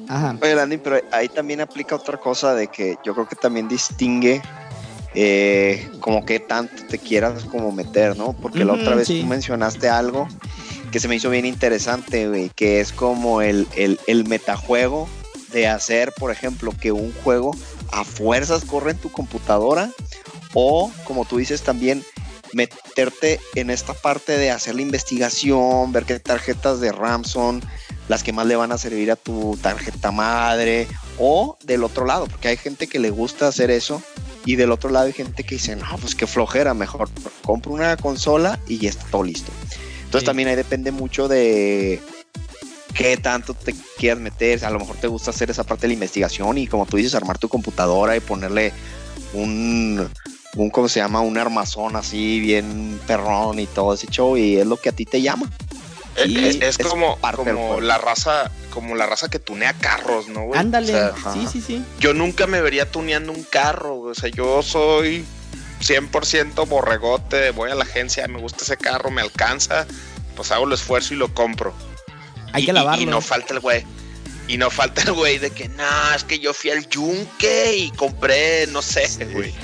F: Ajá.
C: Oye, Landy, pero ahí también aplica otra cosa de que yo creo que también distingue eh, como que tanto te quieras como meter, ¿no? Porque la otra vez
F: sí.
C: tú mencionaste algo que se me hizo bien interesante, güey, que es como el, el, el metajuego de hacer, por ejemplo, que un juego a fuerzas corre en tu computadora o, como tú dices también, meterte en esta parte de hacer la investigación, ver qué tarjetas de RAM son las que más le van a servir a tu tarjeta madre o del otro lado, porque hay gente que le gusta hacer eso y del otro lado hay gente que dice, no, pues qué flojera, mejor compro una consola y ya está todo listo. Entonces
F: Sí.
C: también ahí depende mucho de qué tanto te quieras meter, a lo mejor te gusta hacer esa parte de la investigación y como tú dices, armar tu computadora y ponerle un, un ¿cómo se llama? Un armazón así bien perrón y todo ese show y es lo que a ti te llama.
D: Eh,
F: Sí,
D: es, es
C: es
D: como, como la raza, como la raza que tunea carros, ¿no, güey?
F: Ándale.
D: O sea,
C: ajá.
F: sí, sí, sí.
D: yo nunca me vería tuneando un carro, güey. o sea, yo soy 100% borregote, voy a la agencia, me gusta ese carro, me alcanza, pues hago el esfuerzo y lo compro.
F: Hay
D: Y-
F: que
D: y-
F: lavarlo.
D: Y, no falta el güey. Y no falta el güey de que, no, es que yo fui al yunque y compré, no sé, güey.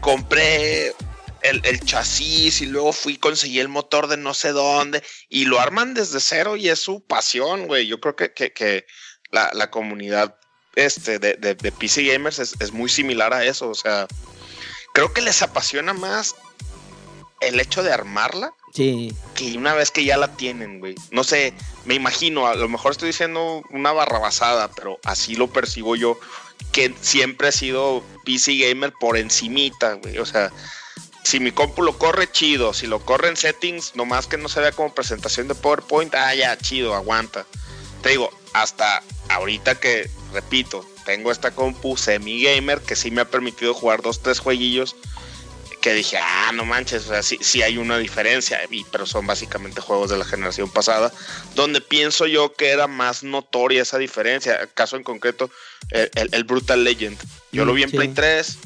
D: Compré el, el chasis y luego fui y conseguí el motor de no sé dónde. Y lo arman desde cero y es su pasión, güey. Yo creo que, que, que la, la comunidad este, de, de, de PC Gamers es, es muy similar a eso. O sea, creo que les apasiona más el hecho de armarla
F: Sí.
D: que una vez que ya la tienen, güey. No sé, me imagino, a lo mejor estoy diciendo una barrabasada, pero así lo percibo yo, que siempre he sido PC gamer por encimita, güey. O sea, si mi compu lo corre, chido. Si lo corre en settings, nomás que no se vea como presentación de PowerPoint, ah, ya, chido, aguanta. Te digo, hasta ahorita que, repito, tengo esta compu semi gamer que sí me ha permitido jugar dos, tres jueguillos que dije, ah, no manches, o sea, sí, sí hay una diferencia, y, pero son básicamente juegos de la generación pasada, donde pienso yo que era más notoria esa diferencia. Caso en concreto, el, el- el Brutal Legend. Yo lo vi en
F: sí.
D: Play 3,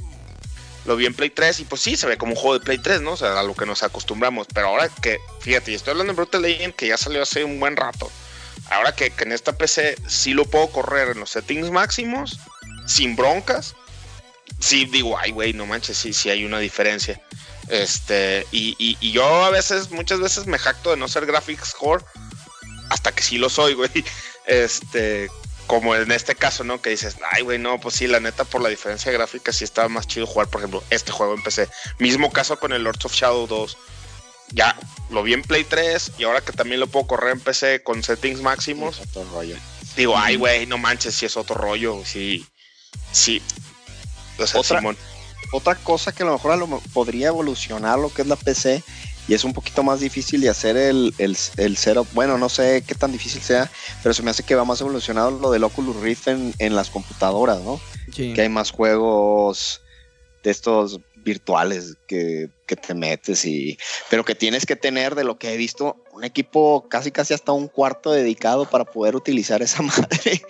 D: lo vi en Play 3 y pues sí, se ve como un juego de Play 3, ¿no? O sea, a lo que nos acostumbramos. Pero ahora que, fíjate, y estoy hablando de Brutal Legend que ya salió hace un buen rato. Ahora que, en esta PC sí lo puedo correr en los settings máximos, sin broncas. Sí, digo, ay, güey, no manches, sí, sí hay una diferencia. Este, y, y- y yo a veces, muchas veces me jacto de no ser graphics core, hasta que sí lo soy, güey. Este, como en este caso, ¿no? Que dices, ay, güey, no, pues sí, la neta, por la diferencia gráfica, sí estaba más chido jugar, por ejemplo, este juego en PC. Mismo caso con el Lords of Shadow 2. Ya lo vi en Play 3 y ahora que también lo puedo correr en PC con settings máximos,
C: Otro rollo.
D: digo, ay, güey, no manches, si es otro rollo, sí, sí. O sea,
C: Otra-
D: Simón.
C: Otra cosa que a lo mejor a lo podría evolucionar lo que es la PC y es un poquito más difícil de hacer el, el, el setup. Bueno, no sé qué tan difícil sea, pero se me hace que va más evolucionado lo del Oculus Rift en, en las computadoras, ¿no?
F: Sí.
C: Que hay más juegos de estos virtuales que, que te metes y pero que tienes que tener de lo que he visto un equipo casi casi hasta un cuarto dedicado para poder utilizar esa madre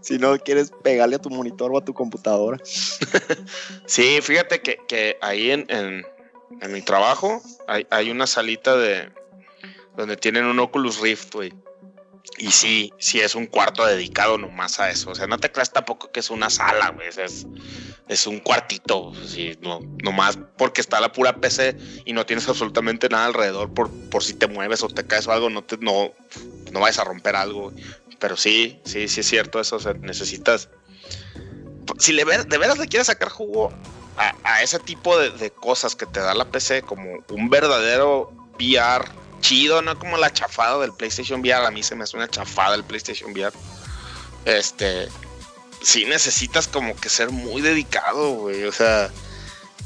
C: si no quieres pegarle a tu monitor o a tu computadora
D: Sí, fíjate que, que ahí en, en, en mi trabajo hay, hay una salita de donde tienen un Oculus Rift, güey. Y sí, sí es un cuarto dedicado nomás a eso. O sea, no te creas tampoco que es una sala, güey. Es, es un cuartito, sí, no, nomás porque está la pura PC y no tienes absolutamente nada alrededor por, por si te mueves o te caes o algo, no te, no, no vayas a romper algo. Pero sí, sí, sí es cierto eso. O sea, necesitas. Si le ver- de veras le quieres sacar jugo a, ese tipo de, cosas que te da la PC, como un verdadero VR chido, no como la chafada del PlayStation VR. A mí se me hace una chafada el PlayStation VR. Este, sí necesitas como que ser muy dedicado, güey. O sea,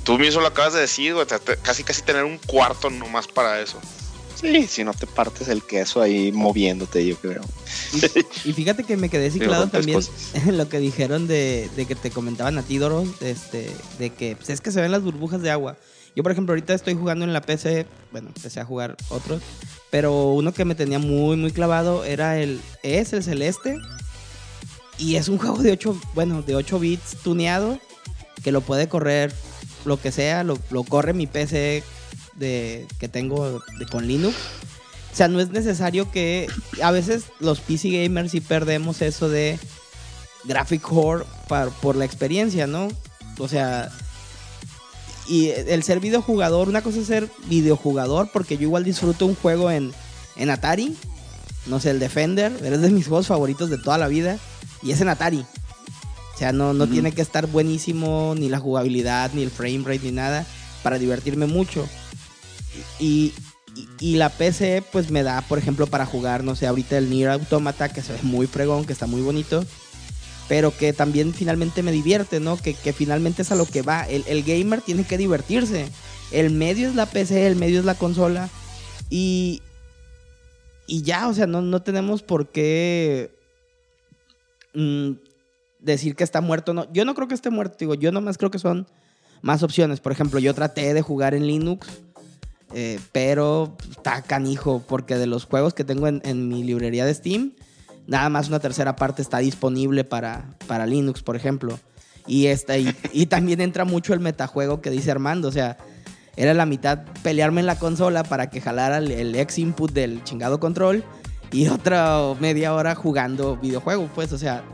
D: tú mismo lo acabas de decir, güey. Casi, casi tener un cuarto nomás para eso.
C: Sí, si no te partes el queso ahí moviéndote, yo creo.
F: Y, y fíjate que me quedé ciclado también en lo que dijeron de, de que te comentaban a ti, Doros, este, de que pues, es que se ven las burbujas de agua. Yo, por ejemplo, ahorita estoy jugando en la PC, bueno, empecé a jugar otros, pero uno que me tenía muy, muy clavado era el, es el Celeste, y es un juego de 8, bueno, de 8 bits tuneado, que lo puede correr lo que sea, lo, lo corre mi PC de, que tengo de- con Linux. O sea, no es necesario que. A veces los PC gamers sí perdemos eso de graphic core par- por la experiencia, ¿no? O sea. Y el ser videojugador, una cosa es ser videojugador, porque yo igual disfruto un juego en, en Atari. No sé, el Defender, es de mis juegos favoritos de toda la vida. Y es en Atari. O sea, no, no tiene que estar buenísimo ni la jugabilidad, ni el frame rate, ni nada, para divertirme mucho. Y, la PC, pues me da, por ejemplo, para jugar, no sé, ahorita el Nier Automata, que se ve muy fregón, que está muy bonito, pero que también finalmente me divierte, ¿no? Que, que finalmente es a lo que va. El, el gamer tiene que divertirse. El medio es la PC, el medio es la consola. Y, y ya, o sea, no, no tenemos por qué mm, decir que está muerto. No, yo no creo que esté muerto, digo, yo nomás creo que son más opciones. Por ejemplo, yo traté de jugar en Linux, eh, pero está canijo, porque de los juegos que tengo en, en mi librería de Steam, nada más una tercera parte está disponible para, para Linux, por ejemplo. Y, esta, y, y también entra mucho el metajuego que dice Armando, o sea, era la mitad pelearme en la consola para que jalara el, el ex input del chingado control y otra media hora jugando videojuego, pues, o sea,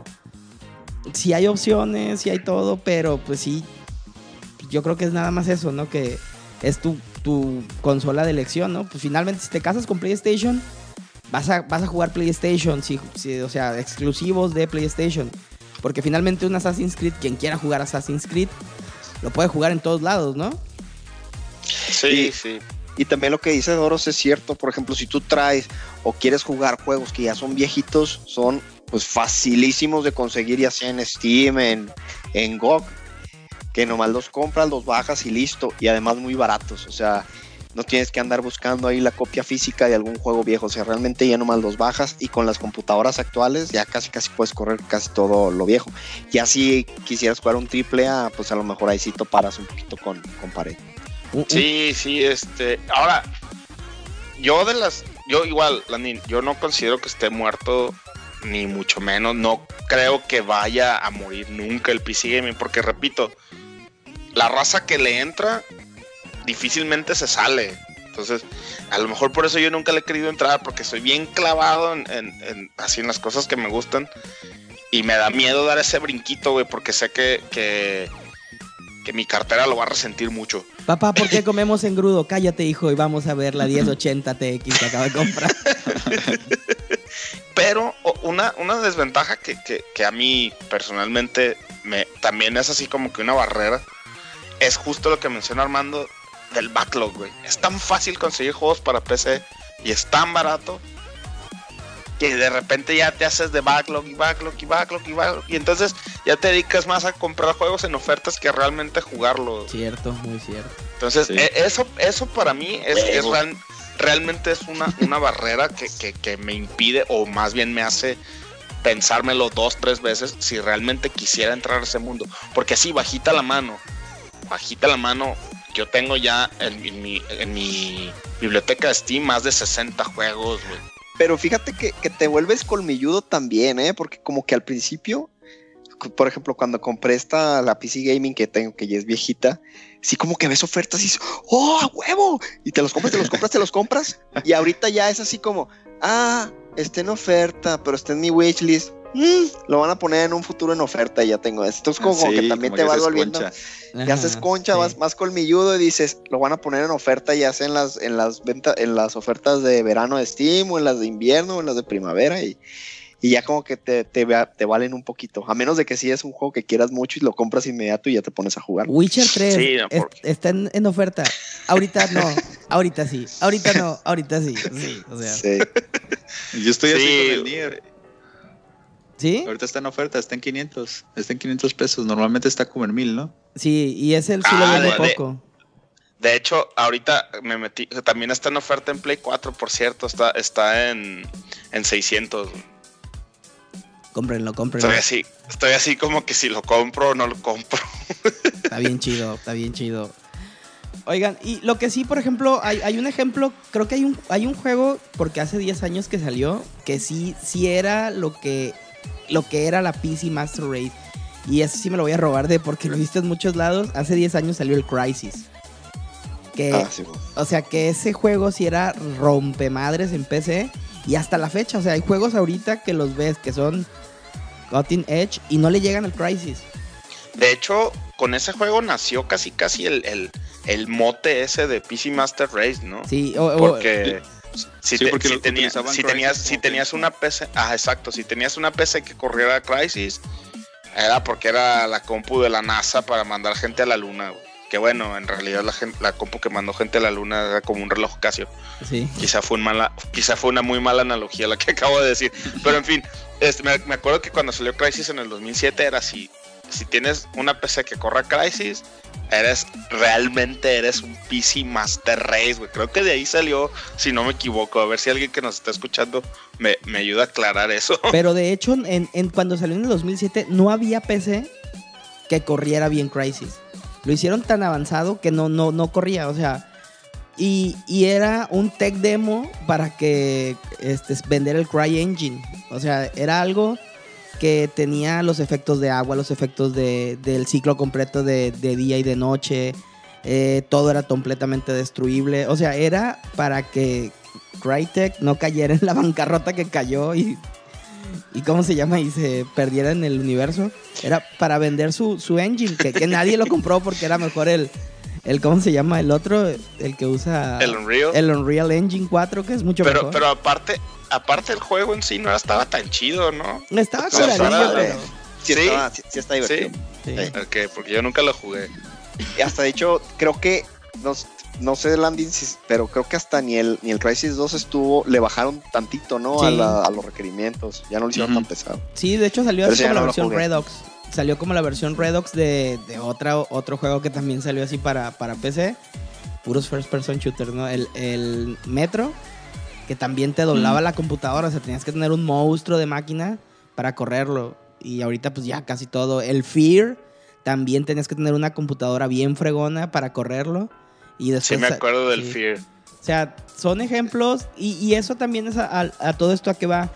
F: sí hay opciones, sí hay todo, pero pues sí, yo creo que es nada más eso, ¿no? Que es tu, tu consola de elección, ¿no? Pues finalmente si te casas con PlayStation, vas a, vas a jugar PlayStation, o sea, exclusivos de PlayStation. Porque finalmente un Assassin's Creed, quien quiera jugar Assassin's Creed, lo puede jugar en todos lados, ¿no?
D: Sí,
C: Y-
D: sí.
C: Y también lo que dice Doros es cierto, por ejemplo, si tú traes o quieres jugar juegos que ya son viejitos, son pues facilísimos de conseguir ya sea en Steam, en, en GOG, que nomás los compras, los bajas y listo, y además muy baratos, o sea, no tienes que andar buscando ahí la copia física de algún juego viejo, o sea, realmente ya nomás los bajas y con las computadoras actuales ya casi casi puedes correr casi todo lo viejo. Ya si quisieras jugar un triple A, pues a lo mejor ahí sí toparas un poquito con, con pared.
F: Un- un-
D: Sí, sí, este. Ahora, yo de las. Yo igual, Lanin, yo no considero que esté muerto, ni mucho menos. No creo que vaya a morir nunca el PC Gaming, porque repito, la raza que le entra difícilmente se sale. Entonces, a lo mejor por eso yo nunca le he querido entrar, porque soy bien clavado en, en- en- así en las cosas que me gustan. Y me da miedo dar ese brinquito, güey, porque sé que, que, que mi cartera lo va a resentir mucho.
F: Papá, ¿por qué comemos engrudo? Cállate, hijo, y vamos a ver la 1080 TX que acabo de comprar.
D: Pero una, una desventaja que, que- que a mí personalmente me, también es así como que una barrera es justo lo que menciona Armando del backlog, güey. Es tan fácil conseguir juegos para PC y es tan barato que de repente ya te haces de backlog y backlog y backlog y backlog y entonces ya te dedicas más a comprar juegos en ofertas que a realmente jugarlos.
F: Cierto, muy cierto.
D: Entonces,
B: Sí.
D: e- eso, eso para mí es, es
C: Huevo.
D: real- realmente es una, una barrera que, que- que me impide, o más bien me hace pensármelo dos, tres veces si realmente quisiera entrar a ese mundo. Porque así, bajita la mano, bajita la mano, yo tengo ya en, en mi, en mi biblioteca de Steam más de 60 juegos, güey.
C: Pero fíjate que, que te vuelves colmilludo también, ¿eh? Porque como que al principio, por ejemplo, cuando compré esta, la PC Gaming que tengo, que ya es viejita, sí como que ves ofertas y dices, ¡oh, a huevo! Y te los compras, te los compras, te los compras. Y ahorita ya es así como, ah, está en oferta, pero está en mi wishlist. Mm, lo van a poner en un futuro en oferta y ya tengo esto. Es como,
B: Sí,
C: que también
B: como
C: te
B: que
C: vas volviendo.
B: concha.
C: Ya haces
F: Ajá,
C: concha,
F: sí.
C: vas más colmilludo y dices, lo van a poner en oferta ya sea en las, en las ventas, en las ofertas de verano de Steam o en las de invierno o en las de primavera y, y ya como que te, te, te valen un poquito. A menos de que si es un juego que quieras mucho y lo compras inmediato y ya te pones a jugar.
F: Witcher 3
D: Sí, no,
F: es-
D: por-
F: está en, en oferta. Ahorita no, ahorita sí, ahorita no, ahorita sí. Sí, o sea,
C: Sí.
B: Yo estoy así
D: Sí.
B: con el Nier.
F: ¿Sí?
B: Ahorita está en oferta, está en 500. Está en 500 pesos. Normalmente está como en 1000, ¿no?
F: Sí, y ese sí
D: Ah,
F: lo
D: de- de-
F: poco.
D: De hecho, ahorita me metí, también está en oferta en Play 4, por cierto, está, está en, en 600.
F: Cómprenlo, cómprenlo.
D: Estoy así, estoy así como que si lo compro o no lo compro.
F: Está bien chido, está bien chido. Oigan, y lo que sí, por ejemplo, hay, hay un ejemplo, creo que hay un, hay un juego, porque hace 10 años que salió, que sí, sí era lo que, lo que era la PC Master Race. Y eso sí me lo voy a robar de porque lo viste en muchos lados. Hace 10 años salió el Crisis. Que,
C: Ah, sí,
F: o sea, que ese juego sí era rompemadres en PC. Y hasta la fecha, o sea, hay juegos ahorita que los ves que son Cutting Edge y no le llegan al Crisis.
D: De hecho, con ese juego nació casi casi el, el, el mote ese de PC Master Race, ¿no?
F: Sí, o, o-
D: Porque si,
B: Sí,
D: te-
B: porque
D: si tenías, si tenías, si una PC, ah, exacto, si tenías una PC que corriera Crisis, era porque era la compu de la NASA para mandar gente a la luna. güey. Que bueno, en realidad la, compu que mandó gente a la luna era como un reloj Casio.
F: sí.
D: Quizá fue, un mala, quizá fue una muy mala analogía la que acabo de decir. Pero en fin, este, me, me acuerdo que cuando salió Crisis en el 2007 era así. Si tienes una PC que corra Crisis, eres realmente eres un PC Master Race, güey. Creo que de ahí salió, si no me equivoco. A ver si alguien que nos está escuchando me, me ayuda a aclarar eso.
F: Pero de hecho, en, en- cuando salió en el 2007, no había PC que corriera bien Crisis. Lo hicieron tan avanzado que no, no, no corría, o sea. Y, y era un tech demo para que este, vender el Cry Engine. O sea, era algo que tenía los efectos de agua, los efectos de- del ciclo completo de, de día y de noche. eh, todo era completamente destruible. O sea, era para que Crytek no cayera en la bancarrota que cayó y, y ¿cómo se llama? Y se perdiera en el universo. Era para vender su, su engine, que, que nadie lo compró porque era mejor el, el, ¿cómo se llama? El otro, el que usa
D: El Unreal.
F: el Unreal Engine 4, que es mucho
D: pero,
F: mejor.
D: pero aparte, aparte el juego en sí no estaba tan chido, ¿no?
F: Estaba
D: o sea,
F: curadillo, pero...
C: Sí,
D: Sí.
C: estaba- sí- sí está divertido.
F: sí.
C: Sí.
D: Ok, porque yo nunca lo jugué.
C: Y hasta de hecho, creo que, no, no sé, Landing, pero creo que hasta ni el, ni el Crisis 2 estuvo, le bajaron tantito, ¿no?
F: Sí.
C: A, la- a los requerimientos. Ya no lo hicieron
B: Ujú.
C: tan pesado.
F: Sí, de hecho salió así como la
C: no
F: versión. Redox. Salió como la versión Redox de, de otra, otro juego que también salió así para, para PC. Puros first person shooters, ¿no? El, el Metro, que también te doblaba la computadora. O sea, tenías que tener un monstruo de máquina para correrlo. Y ahorita pues ya casi todo. El Fear, también tenías que tener una computadora bien fregona para correrlo. Y
D: Sí
F: después...
D: me acuerdo del
F: sí.
D: Fear.
F: O sea, son ejemplos y, y eso también es a, a- a todo esto a que va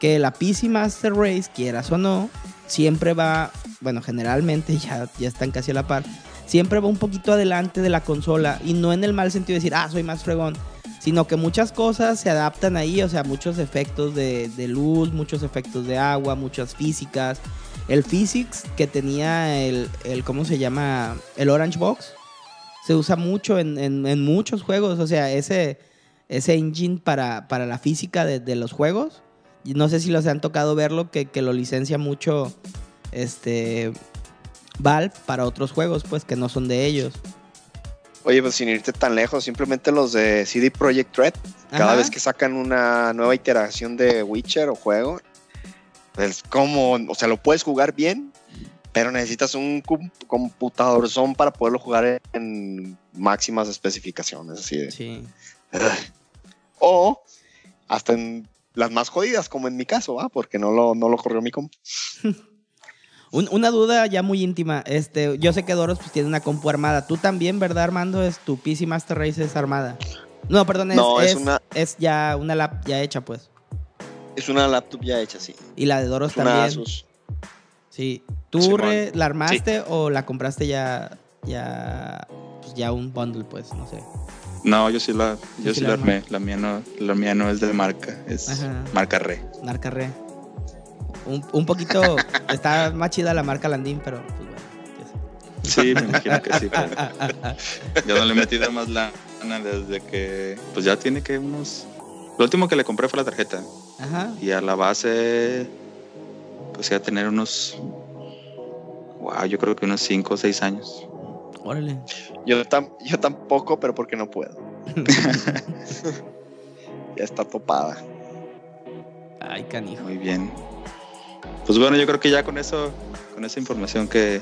F: que la PC Master Race, quieras o no, siempre va, bueno, generalmente ya, ya están casi a la par, siempre va un poquito adelante de la consola y no en el mal sentido de decir, ah, soy más fregón, sino que muchas cosas se adaptan ahí, o sea, muchos efectos de, de luz, muchos efectos de agua, muchas físicas. El physics que tenía el, el ¿cómo se llama? El Orange Box se usa mucho en, en- muchos juegos. O sea, ese, ese engine para, para la física de los juegos. No sé si los han tocado verlo, que, que lo licencia mucho este Valve para otros juegos, pues que no son de ellos.
C: Oye, pues sin irte tan lejos, simplemente los de CD Projekt Red, cada
F: Ajá.
C: vez que sacan una nueva iteración de Witcher o juego, es como, o sea, lo puedes jugar bien, pero necesitas un com- computador son para poderlo jugar en máximas especificaciones, así de.
F: Sí.
C: O hasta en las más jodidas, como en mi caso, ¿ah? porque no lo, no lo corrió mi compu.
F: Un- una duda ya muy íntima. Este, yo sé que Doros pues, tiene una compu armada. Tú también, ¿verdad, Armando? Es tu PC Master Race es armada. No, perdón, es,
C: No, es
F: es,
C: una-
F: es ya una lap ya hecha, pues.
C: Es una laptop ya hecha, sí.
F: Y la de Doros
C: Es una
F: también.
C: Asus.
F: Sí. ¿Tú. Re, la armaste o la compraste ya, ya, pues ya un bundle, pues? No sé.
B: No, yo sí la, yo
F: sí
B: sí,
F: la
B: la
F: armé.
B: La mía no, la mía no es de marca, es
F: Ajá.
B: marca Re.
F: Marca Re. Un, un poquito, está más chida la marca Landín, pero pues bueno.
B: Sí, me imagino que sí. pero yo no le he metido más lana desde que, pues ya tiene que unos... Lo último que le compré fue la tarjeta.
F: Ajá.
B: Y a la base, pues iba a tener unos... Wow, yo creo que unos 5 o 6 años.
F: Órale.
C: Yo, tam- yo tampoco, pero porque no puedo. ya está topada.
F: Ay, canijo.
B: Muy bien. Pues bueno, yo creo que ya con eso, con esa información que,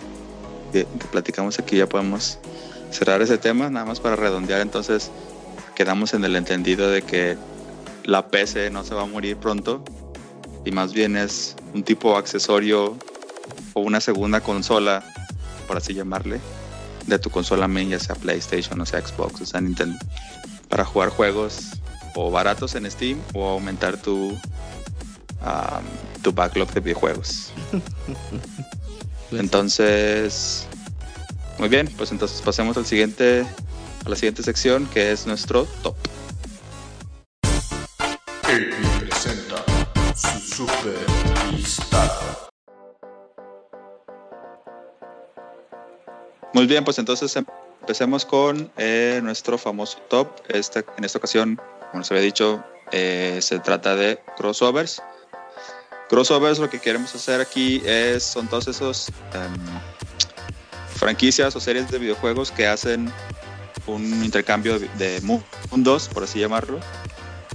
B: que- que platicamos aquí, ya podemos cerrar ese tema, nada más para redondear, entonces quedamos en el entendido de que la PC no se va a morir pronto y más bien es un tipo accesorio o una segunda consola, por así llamarle, de tu consola main, ya sea PlayStation, o sea Xbox, o sea Nintendo, para jugar juegos o baratos en Steam o aumentar tu, um, tu backlog de videojuegos. Entonces, muy bien, pues entonces pasemos al siguiente, a la siguiente sección que es nuestro top. Muy bien, pues entonces empecemos con eh, nuestro famoso top. Este, en esta ocasión, como se había dicho, eh, se trata de crossovers. Crossovers lo que queremos hacer aquí es, son todos esos em, franquicias o series de videojuegos que hacen un intercambio de mundos, por así llamarlo.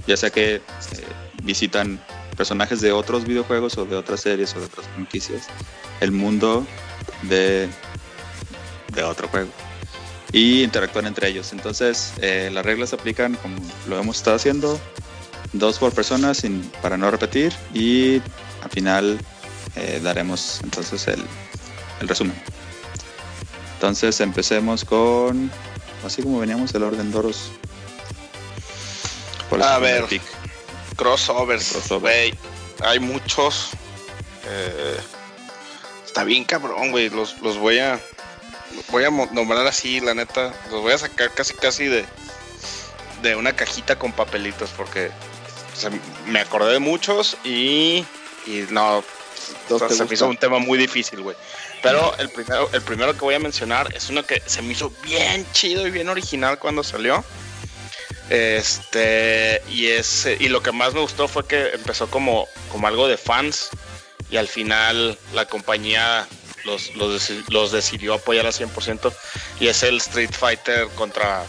B: Ya sea que eh, visitan personajes de otros videojuegos o de otras series o de otras franquicias. El mundo de de otro juego y interactúan entre ellos. Entonces, eh, las reglas se aplican como lo hemos estado haciendo, dos por persona sin, para no repetir y al final eh, daremos entonces el, el, resumen. Entonces, empecemos con, así como veníamos el orden Doros.
D: A ver, crossovers, crossover. hay muchos. Eh, está bien cabrón, güey, los, los voy a voy a nombrar así, la neta. Los voy a sacar casi casi de, de una cajita con papelitos porque me acordé de muchos y, y no, se me hizo un tema muy difícil, güey. Pero el primero, el primero que voy a mencionar es uno que se me hizo bien chido y bien original cuando salió. Este, y es, y lo que más me gustó fue que empezó como, como algo de fans y al final la compañía los, los, decidió apoyar al 100% y es el Street Fighter contra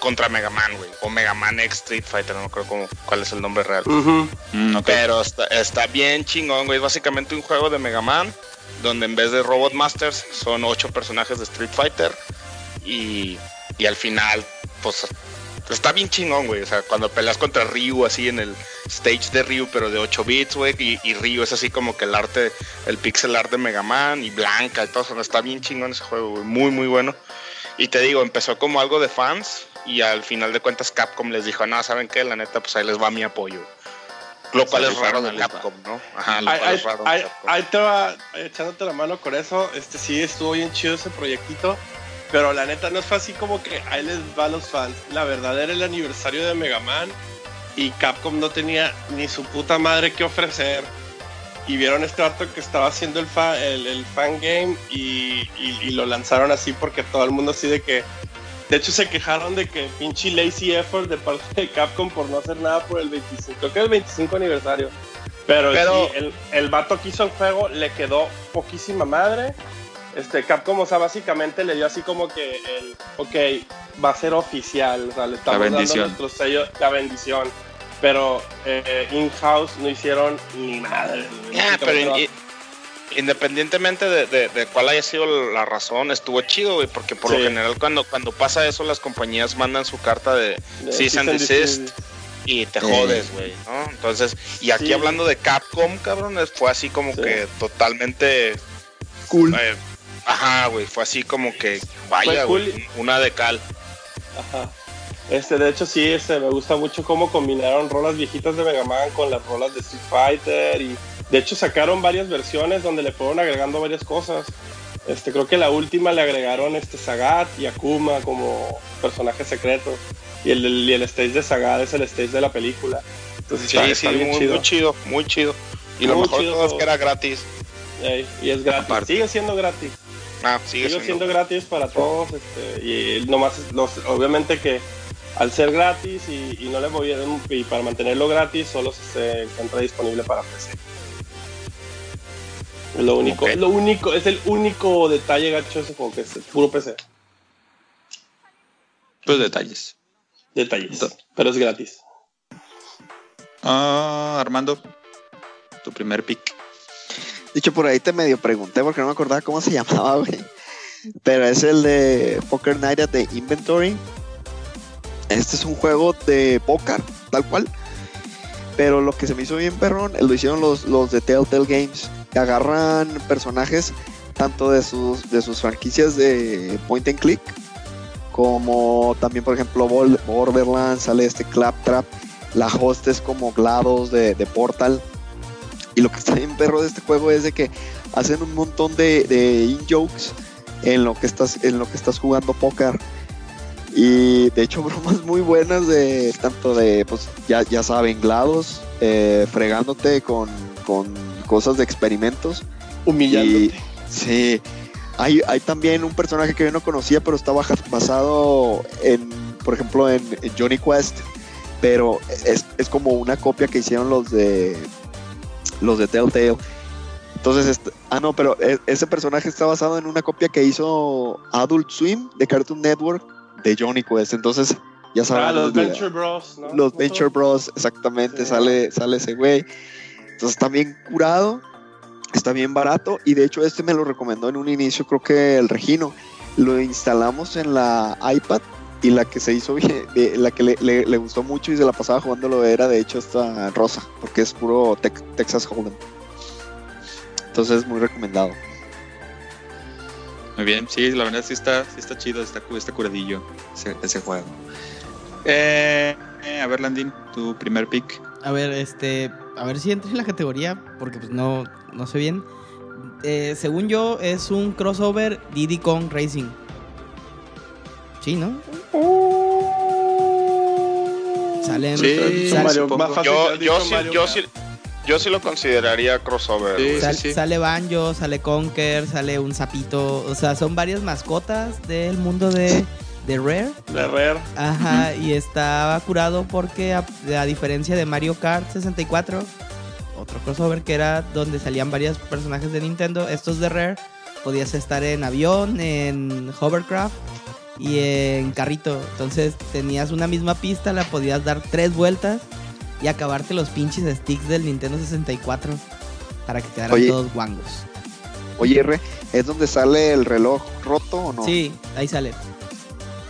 D: contra Mega Man, güey, o Mega Man X Street Fighter, no creo cómo, cuál es el nombre real. Mm, Pero está, está, bien chingón, güey, es básicamente un juego de Mega Man donde en vez de Robot Masters son ocho personajes de Street Fighter y, y al final pues está bien chingón, güey. O sea, cuando peleas contra Ryu así en el stage de Ryu, pero de 8 bits, güey. Y, Ryu es así como que el arte, el pixel art de Mega Man y Blanca y todo. eso está bien chingón ese juego, güey. Muy, muy bueno. Y te digo, empezó como algo de fans y al final de cuentas Capcom les dijo, no, ¿saben qué? La neta, pues ahí les va mi apoyo. Lo cual es raro de Capcom, ¿no? Ajá, lo cual es raro.
E: Ahí te va echándote la mano con eso. Este sí estuvo bien chido ese proyectito. Pero la neta no fue así como que ahí les va a los fans. La verdad era el aniversario de Mega Man y Capcom no tenía ni su puta madre que ofrecer. Y vieron este dato que estaba haciendo el, el, fan game y, lo lanzaron así porque todo el mundo así de que... De hecho se quejaron de que pinche lazy effort de parte de Capcom por no hacer nada por el 25. Creo que es el 25 aniversario. Pero, el, el vato que hizo el juego le quedó poquísima madre este, Capcom, o sea, básicamente le dio así como que el, ok, va a ser oficial, o sea, le estamos dando nuestro sello, la bendición. Pero eh, in-house no hicieron ni madre.
D: pero independientemente de, cuál haya sido la razón, estuvo chido, güey, porque por lo general cuando, cuando pasa eso, las compañías mandan su carta de, cease and desist y te jodes, güey, ¿no? Entonces, y aquí hablando de Capcom, cabrón, fue así como que totalmente
E: cool.
D: Eh, Ajá, güey, fue así como que, vaya, una de cal.
E: Ajá. Este, de hecho, sí, este, me gusta mucho cómo combinaron rolas viejitas de Mega Man con las rolas de Street Fighter y de hecho sacaron varias versiones donde le fueron agregando varias cosas. Este, creo que la última le agregaron este Sagat y Akuma como personajes secretos y el, y el stage de Sagat es el stage de la película.
D: Entonces, sí, sí, muy, chido. muy chido, muy chido. Y lo mejor de todo es que era gratis.
E: y es gratis, sigue siendo gratis.
D: Ah, sigue,
E: siendo. gratis para todos. Este, y nomás, los, obviamente que al ser gratis y, no le voy a, y para mantenerlo gratis, solo se encuentra disponible para PC. Es lo único, es lo único, es el único detalle gacho ese juego que es puro PC.
B: Pues detalles.
E: Detalles. Pero es gratis.
B: Ah, Armando, tu primer pick.
C: Dicho por ahí te medio pregunté porque no me acordaba cómo se llamaba, güey. pero es el de Poker Night at the Inventory. Este es un juego de póker, tal cual. Pero lo que se me hizo bien perrón, lo hicieron los, los de Telltale Games. Que agarran personajes tanto de sus, de sus franquicias de point and click, como también, por ejemplo, Borderlands, sale este Claptrap, la host es como GLaDOS de Portal. Y lo que está bien perro de este juego es de que hacen un montón de, de in-jokes en lo que estás, en lo que estás jugando póker. Y de hecho, bromas muy buenas de tanto de, pues ya, ya saben, GLaDOS, eh, fregándote con, con cosas de experimentos.
E: Humillándote.
C: Y- sí, hay, hay también un personaje que yo no conocía, pero está basado en, por ejemplo, en, en Johnny Quest. Pero es, es como una copia que hicieron los de los de Telltale. Entonces, ah, no, pero e- ese personaje está basado en una copia que hizo Adult Swim de Cartoon Network de Johnny Quest. Entonces, ya saben.
E: Ah, los Venture Bros, ¿no?
C: los
E: ¿No
C: Venture? Bros, exactamente,
E: Sí.
C: sale, sale ese güey. Entonces está bien curado, está bien barato y de hecho este me lo recomendó en un inicio, creo que el Regino. Lo instalamos en la iPad y la que se hizo bien, de- la que le, le- le gustó mucho y se la pasaba jugándolo era de hecho esta Rosa, porque es puro Tex- Texas Hold'em. Entonces muy recomendado.
B: Muy bien, sí, la verdad sí está, sí está chido, está, está curadillo ese, ese juego. Eh, eh, a ver, Landín, tu primer pick.
F: A ver, este, a ver si entra en la categoría, porque pues no, no sé bien. Eh, según yo, es un crossover Diddy Kong Racing. Sí, ¿no? Salen,
B: Sí,
F: sal-
E: Mario,
B: supongo.
E: más fácil
D: Yo, sí,
E: Mario
D: yo,
E: Kart.
D: sí, yo sí lo consideraría crossover.
B: Sí,
F: sal- sale Banjo, sale Conker, sale un sapito. O sea, son varias mascotas del mundo de, de Rare.
E: De Rare.
F: Ajá, y estaba curado porque a, a diferencia de Mario Kart 64, otro crossover que era donde salían varios personajes de Nintendo, estos de Rare, podías estar en avión, en hovercraft y en carrito. Entonces tenías una misma pista, la podías dar tres vueltas y acabarte los pinches sticks del Nintendo 64 para que quedaran
C: Oye.
F: todos guangos.
C: Oye, R, ¿es donde sale el reloj roto o no?
F: Sí, ahí sale.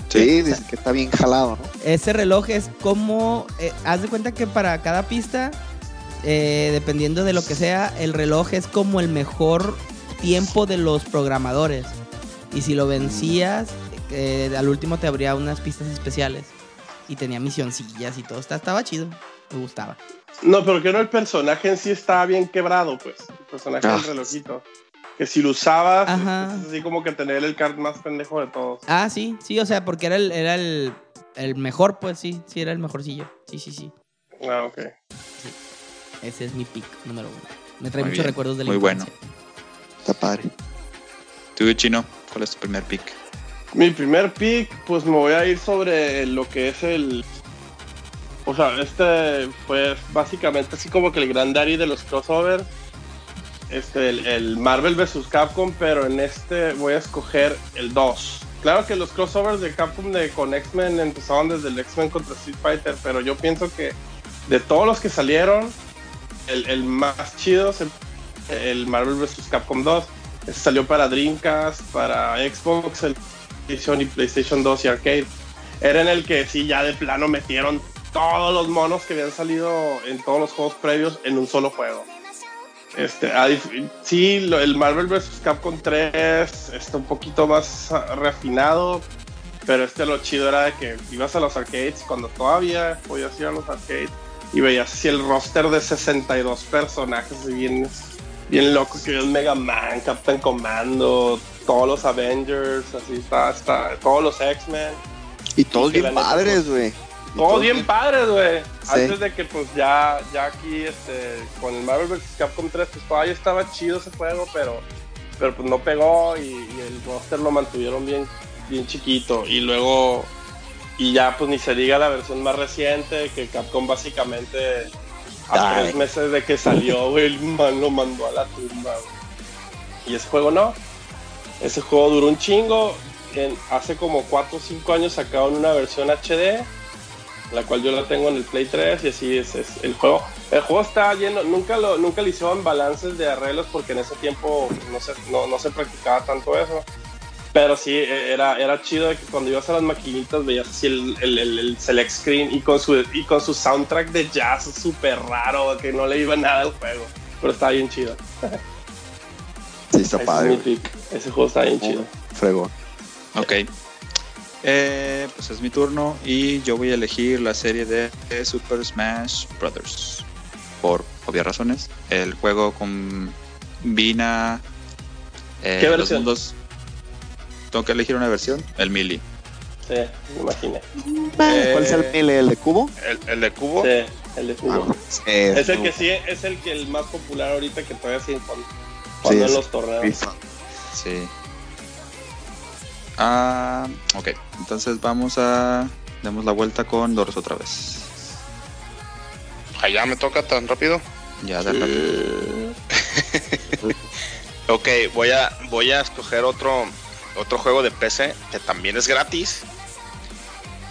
C: Sí, dice que está bien jalado, ¿no?
F: Ese reloj es como. eh, haz de cuenta que para cada pista, eh, dependiendo de lo que sea, el reloj es como el mejor tiempo de los programadores. Y si lo vencías, eh, al último te abría unas pistas especiales. Y tenía misioncillas y todo. Está- Estaba chido. Me gustaba.
E: No, pero que no el personaje en sí estaba bien quebrado, pues. El personaje
C: Ah.
E: del relojito. Que si lo usabas,
F: Ajá.
E: es así como que tener el card más pendejo de todos.
F: Ah, sí, sí, o sea, porque era el, era el, el mejor, pues sí, sí, era el mejorcillo. Sí, sí, sí.
E: Ah, ok.
F: Ese es mi pick número uno. Me trae
B: Muy
F: muchos
B: bien,
F: recuerdos de la
B: muy bueno.
C: Está padre.
B: Tú, Chino, ¿cuál es tu primer pick?
E: Mi primer pick, pues me voy a ir sobre lo que es el. O sea, este fue básicamente así como que el gran daddy de los crossovers. Este, el, el Marvel vs. Capcom, pero en este voy a escoger el 2. Claro que los crossovers de Capcom de, con X-Men empezaron desde el X-Men contra Street Fighter, pero yo pienso que de todos los que salieron, el, más chido es el, el Marvel vs. Capcom 2. Ese salió para Dreamcast, para Xbox, el PlayStation y PlayStation 2 y Arcade. Era en el que sí, ya de plano metieron todos los monos que habían salido en todos los juegos previos en un solo juego. Este, sí, el Marvel vs. Capcom 3 está un poquito más ah, refinado, pero este lo chido era de que ibas a los arcades cuando todavía podías ir a los arcades y veías así el roster de 62 personajes bien, bien loco, que es Mega Man, Captain Commando, todos los Avengers, así está, está todos los X-Men.
C: Y todos
E: Sí,
C: bien padres, güey. Y
E: Todo bien padres, güey.
C: Sí.
E: Antes de que pues ya, ya aquí este, con el Marvel vs. Capcom 3, pues todavía estaba chido ese juego, pero, pero pues no pegó y, y el roster lo mantuvieron bien, bien chiquito. Y luego, y ya pues ni se diga la versión más reciente, que Capcom básicamente a tres meses de que salió, güey, el man lo mandó a la tumba, güey. Y ese juego no. Ese juego duró un chingo. Hace como 4 o 5 años sacaron una versión HD la cual yo la tengo en el Play 3 y así es, es el juego. El juego está lleno, nunca lo, nunca le hicieron balances de arreglos porque en ese tiempo no se, no, no se practicaba tanto eso. Pero sí, e- era, era chido de que cuando ibas a las maquinitas veías así el, el, el- el select screen y con su y con su soundtrack de jazz súper raro, que no le iba nada al juego. Pero estaba bien chido.
C: Sí, está
E: Ese
C: padre.
E: es mi pick. Ese juego está bien chido.
C: Fregón.
B: Ok. Eh, pues es mi turno y yo voy a elegir la serie de Super Smash Brothers. Por obvias razones. El juego combina eh,
E: ¿Qué
B: los
E: versión?
B: mundos. Tengo que elegir una versión. El Melee.
E: Sí, me imaginé.
C: ¿Cuál es el, el, el de cubo?
D: El, el de cubo.
E: Sí, el de fútbol.
C: Ah, es,
E: es el que sí, es el que el más popular ahorita que todavía siguen con, cuando
C: Sí,
E: en
C: es-
E: los torneos.
B: Sí. Ah, ok. Entonces vamos a. Demos la vuelta con Doros otra vez.
D: Allá me toca tan rápido.
B: Ya, de rápido.
D: Ok, voy a, voy a escoger otro, otro juego de PC que también es gratis.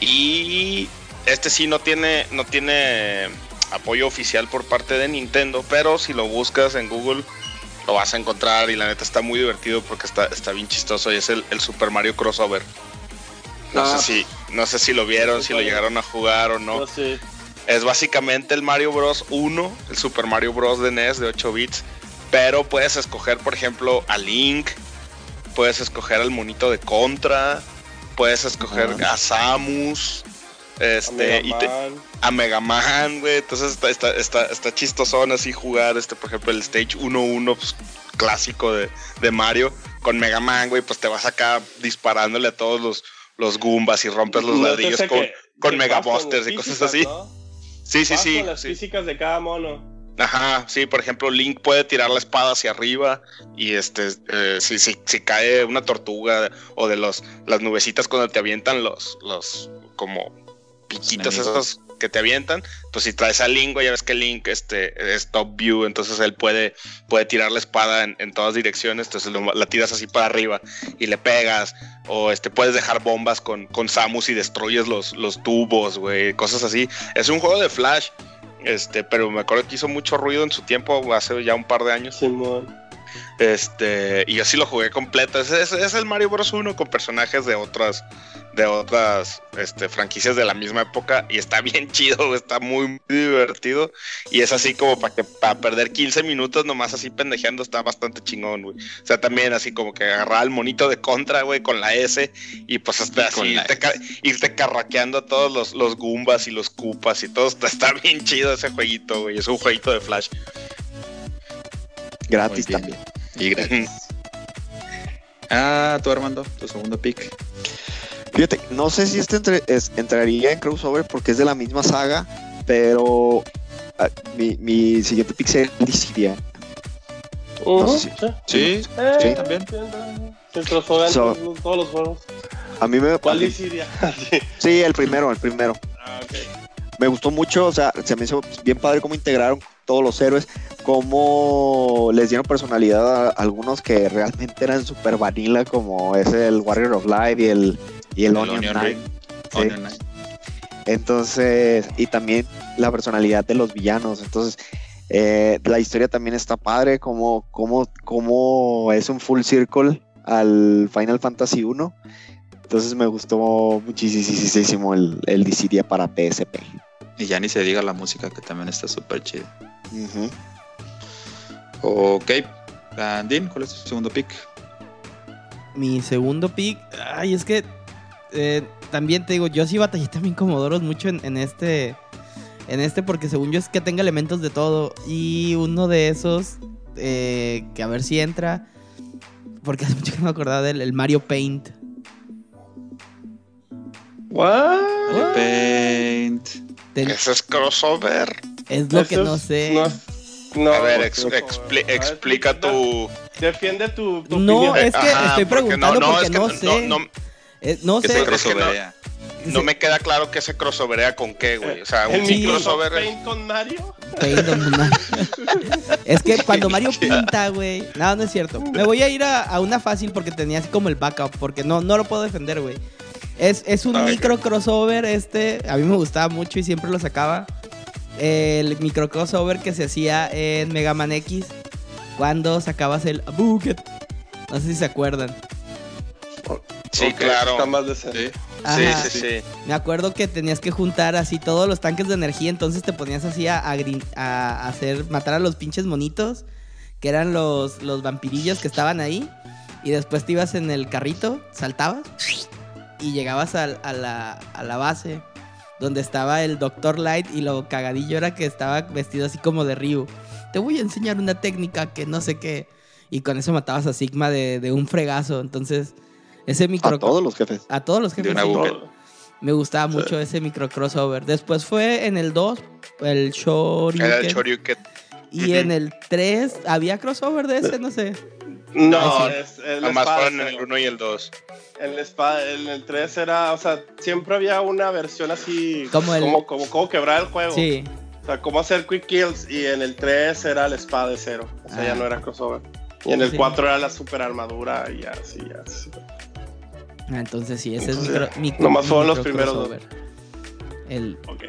D: Y este sí no tiene, no tiene apoyo oficial por parte de Nintendo, pero si lo buscas en Google lo vas a encontrar y la neta está muy divertido porque está, está bien chistoso y es el, el Super Mario Crossover. No
E: Ah.
D: sé si, no sé si lo vieron, si lo llegaron a jugar o no.
E: Sí.
D: Es básicamente el Mario Bros 1, el Super Mario Bros de NES de 8 bits, pero puedes escoger, por ejemplo, a Link, puedes escoger al monito de Contra, puedes escoger a Samus, este,
E: A
D: y te-
E: Mega Man.
D: a Mega Man, güey. Entonces está, está, está, está chistosón así jugar, este, por ejemplo, el Stage 1-1 pues, clásico de, de Mario con Mega Man, güey, pues te vas acá disparándole a todos los, los Goombas y rompes los
E: No
D: ladrillos con,
E: que-
D: con
E: que
D: Mega Busters y cosas así.
E: ¿no?
D: Sí, sí, sí.
E: las
D: sí.
E: físicas de cada mono.
D: Ajá, sí, por ejemplo, Link puede tirar la espada hacia arriba y este, eh, si, si, si cae una tortuga o de los las nubecitas cuando te avientan los, los como piquitos esos que te avientan, pues si traes a Link, güey, ya ves que Link este, es top view, entonces él puede, puede tirar la espada en, en todas direcciones, entonces lo- la tiras así para arriba y le pegas, o este puedes dejar bombas con, con Samus y destruyes los, los tubos, güey, cosas así. Es un juego de Flash, este, pero me acuerdo que hizo mucho ruido en su tiempo, hace ya un par de años.
E: Simón.
D: Este, y yo sí lo jugué completo. Es, es- es el Mario Bros. 1 con personajes de otras, de otras este, franquicias de la misma época. Y está bien chido, está muy, muy divertido. Y es así como para que para perder 15 minutos nomás así pendejeando está bastante chingón, güey. O sea, también así como que agarrar al monito de contra, güey, con la S. Y pues hasta
B: Con
D: así irte, ca- irte carraqueando a todos los, los Goombas y los Koopas y todo. Está, está bien chido ese jueguito, güey. Es un jueguito de Flash.
C: Gratis también.
B: Y gratis. Ah, tú Armando, tu segundo pick.
C: Fíjate, no sé si este entre- es- entraría en crossover porque es de la misma saga, pero ah, mi, mi siguiente pick sería Dissidia.
E: Ujú,
C: sé si-
B: Sí,
E: Eh,
B: sí, también.
E: sí, crossover
C: So-
E: en todos los juegos.
C: A mí me
E: ¿Cuál
C: a mí-
E: Dissidia? Sí.
C: Sí, el primero, el primero.
E: Ah, ok.
C: Me gustó mucho, o sea, se me hizo bien padre cómo integraron todos los héroes, cómo les dieron personalidad a algunos que realmente eran super vanilla, como es el Warrior of Light y el, y el,
B: El
C: Onion,
B: Onion
C: Knight.
B: Ring.
C: Sí.
B: Onion Knight.
C: Entonces, y también la personalidad de los villanos. Entonces, eh, la historia también está padre, como, como, como es un full circle al Final Fantasy 1. Entonces me gustó muchísimo el, el Dissidia para PSP.
B: Y ya ni se diga la música que también está súper chida.
C: Ujú.
B: Ok. Andín, ¿cuál es tu segundo pick?
F: Mi segundo pick. Ay, es que. eh, también te digo, yo sí batallé también Comodoros mucho en, en este. En este, porque según yo es que tenga elementos de todo. Y uno de esos. eh, que a ver si entra. Porque hace mucho que no me acordaba del el Mario Paint.
E: What?
B: Paint.
F: Ten-
D: Ese es crossover.
F: es lo
E: Eso
F: que no
E: es-
F: sé.
E: no es- no,
D: a ver,
E: no,
D: ex-
E: no,
D: expli-
E: ver,
D: explica tu.
E: Defiende tu, tu
F: No,
E: opinión.
F: es que
D: Ajá,
F: estoy
D: porque
F: preguntando porque
D: es que
F: no sé.
D: No,
F: Eh, no sé.
B: se
D: creo que no. no me queda claro que se crossoverea con qué, güey. O sea,
E: ¿El
D: un
F: Sí.
D: Crossover.
E: Paint con Mario?
F: Paint on Mario. es que cuando Mario pinta, güey. No, no es cierto. Me voy a ir a, a una fácil porque tenía así como el backup. Porque no, no lo puedo defender, güey. Es, es un
D: Ah,
F: micro crossover este. A mí me gustaba mucho y siempre lo sacaba. El micro crossover que se hacía en Mega Man X. Cuando sacabas el Bucket. No sé si se acuerdan.
D: Sí, claro.
E: Está más decente.
B: Sí.
F: Ajá.
D: Sí, sí, sí.
F: Me acuerdo que tenías que juntar así todos los tanques de energía, entonces te ponías así a, a a hacer, matar a los pinches monitos, que eran los, los vampirillos que estaban ahí, y después te ibas en el carrito, saltabas, y llegabas al- a, la, a la base, donde estaba el Doctor Light, y lo cagadillo era que estaba vestido así como de Ryu. Te voy a enseñar una técnica que no sé qué, y con eso matabas a Sigma de, de un fregazo, entonces... Ese micro...
C: A todos los jefes.
F: A todos los jefes.
B: una
F: sí. Me gustaba mucho ese micro crossover. Después fue en el 2, el Shoryuken.
D: Era el Shoryuken.
F: y en el 3, ¿había crossover de ese? No sé.
E: No, es el espada
D: fueron en
E: cero.
D: el 1 y el 2.
E: En el, espada, en el 3 era, o sea, siempre había una versión así
F: Como el-
E: como, como, como quebrar el juego.
F: Sí.
E: O sea, cómo hacer quick kills y en el 3 era la espada de cero. O sea,
F: Ah.
E: ya no era crossover. Y en el
F: Sí.
E: 4 era la super armadura y ya, sí, ya. sí.
F: Ah, entonces sí, ese
E: Entonces,
F: es micro, micro-
E: nomás fueron los primeros dos.
F: El
E: Ok.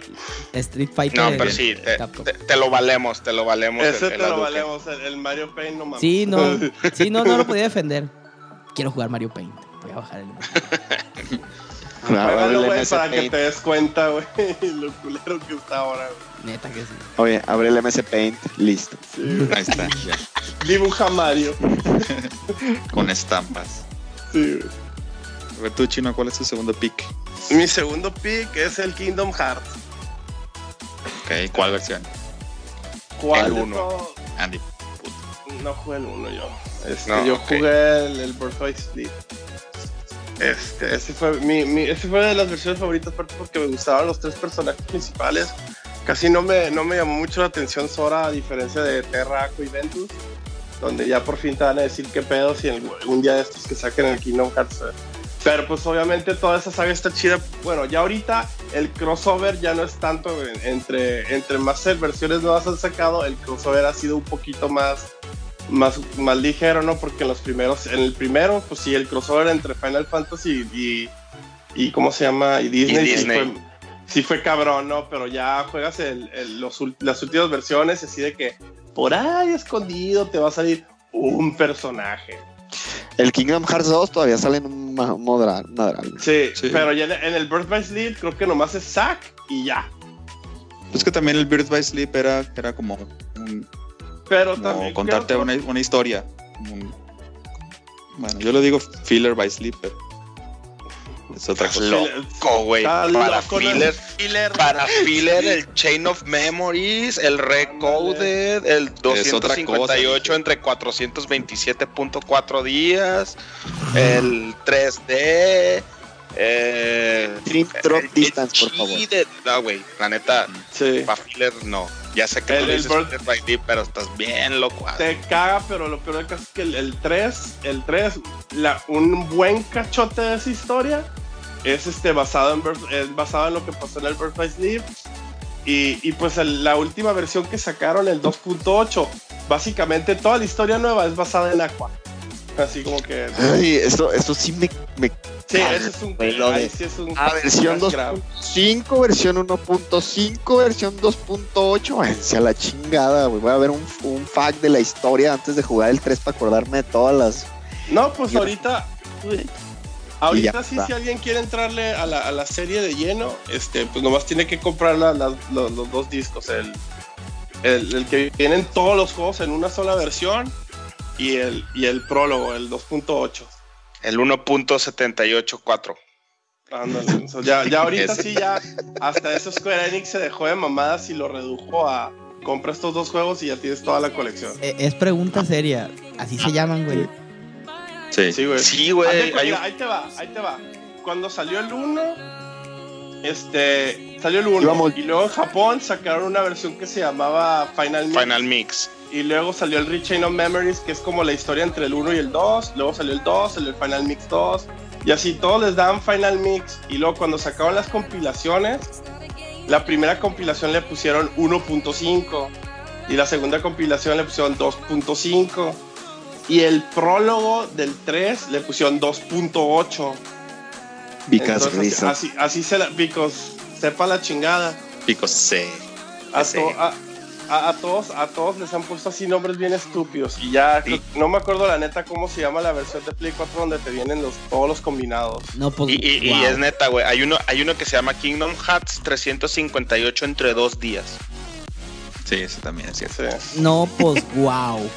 F: Street Fighter.
D: No, pero sí, te, te- te lo valemos, te lo valemos.
E: Ese
D: el- el
E: te lo valemos, el, el Mario Paint no mames.
F: Sí, no. Sí, no, no lo podía defender. Quiero jugar Mario Paint. Voy a bajar el.
E: Juégalo, güey, para que te des cuenta, güey, lo culero que está ahora, güey.
F: Neta que sí.
C: Oye, abre el MS Paint, listo.
B: Ahí está.
E: Dibuja Mario.
B: Con estampas.
E: Sí, güey.
B: A ver, tú, Chino, ¿cuál es tu segundo pick?
E: Mi segundo pick es el Kingdom Hearts.
B: Ok, ¿cuál versión?
E: ¿Cuál
D: El?
B: Andy.
E: No jugué el 1 yo. Este,
D: No,
E: yo jugué el, el Birthright Split. Este, ese fue mi, mi, ese fue de las versiones favoritas, porque me gustaban los tres personajes principales. Casi no me, no me llamó mucho la atención Sora, a diferencia de Terra, Aqua y Ventus, donde ya por fin te van a decir qué pedo si en un día de estos que saquen el Kingdom Hearts. Pero pues obviamente toda esa saga está chida. Bueno, ya ahorita el crossover ya no es tanto en- entre, entre más versiones nuevas han sacado, el crossover ha sido un poquito más más, más ligero, ¿no? Porque en los primeros, en el primero, pues sí, el crossover entre Final Fantasy y, y ¿cómo se llama? Y Disney, fue- Sí, fue, cabrón, ¿no? Pero ya juegas el- el- los las últimas versiones, así de que por ahí escondido te va a salir un personaje.
C: El Kingdom Hearts 2 todavía sale en un madral.
E: Sí,
B: Sí.
E: pero ya en, en el Birth by Sleep creo que nomás es Zack y ya.
B: Es que también el Birth by Sleep era, era como, un-
E: Pero
B: como
E: también
B: contarte
E: creo-
B: una, una historia. Un- bueno, yo lo digo filler by sleep, pero es otra cosa.
D: loco, güey. Para filler,
E: Filler.
D: para filler, el Chain of Memories, el Recoded, el
B: Es otra
D: 258
B: cosa,
D: entre 427.4 días, el 3D, eh,
C: Dream Drop
D: el-
C: Distance,
D: el
C: por favor.
D: No, güey, la neta,
E: Sí.
D: para filler no. Ya sé que
E: El-
D: le
E: el
D: dices
E: Bird-
D: pero estás bien loco.
E: te caga, pero lo peor del caso es que el, el 3, el 3, la, un buen cachote de esa historia es este basado en, es basado en lo que pasó en el Birth by Sleep. Y, y pues el- la última versión que sacaron, el 2.8, básicamente toda la historia nueva es basada en Aqua. Así como que.
C: Ay, eso, eso sí me, me
E: Sí, ese es un. Ahí
C: de-
E: sí es un
C: Ah, versión
E: cash grab.
C: 2.5, versión 1.5, versión 2.8. Váyanse a la chingada, güey. Voy a ver un, un fact de la historia antes de jugar el 3 para acordarme de todas las.
E: No, pues ahorita. Ahorita sí, si alguien quiere entrarle a la, a la serie de lleno, este, pues nomás tiene que comprar la- la- los, los dos discos. El, el, el que vienen todos los juegos en una sola versión y el, y el prólogo, el 2.8.
D: El 1.784.
E: Ándale, so ya, ya ahorita
B: Ese.
E: sí, ya hasta eso Square Enix se dejó de mamadas y lo redujo a compra estos dos juegos y ya tienes toda la colección.
F: Eh, Es pregunta seria. Así se llaman, güey.
B: Sí.
E: Sí, güey.
D: Sí, güey. un-
E: ahí te va, ahí te va. Cuando salió el 1, este, salió el 1
C: Íbamos-
E: y luego en Japón sacaron una versión que se llamaba Final Mix.
D: Final Mix.
E: Y luego salió el Rechain of Memories, que es como la historia entre el 1 y el 2. Luego salió el 2, salió el Final Mix 2. Y así todos les daban Final Mix. Y luego cuando sacaban las compilaciones, la primera compilación le pusieron 1.5. Y la segunda compilación le pusieron 2.5. Y el prólogo del 3 le pusieron 2.8.
C: Because
E: Entonces, así, así se la. Because sepa la chingada. A,
D: Sí.
E: to- a- a, a todos, a todos les han puesto así nombres bien estúpidos. Y ya
B: Sí.
E: no me acuerdo la neta cómo se llama la versión de Play 4 donde te vienen los, todos los combinados.
F: No, pues.
D: Y, y- y
F: wow.
D: es neta, güey. Hay uno, hay uno que se llama Kingdom Hearts 358 entre dos días.
B: Sí, eso también es cierto.
E: Sí.
F: No, pues wow.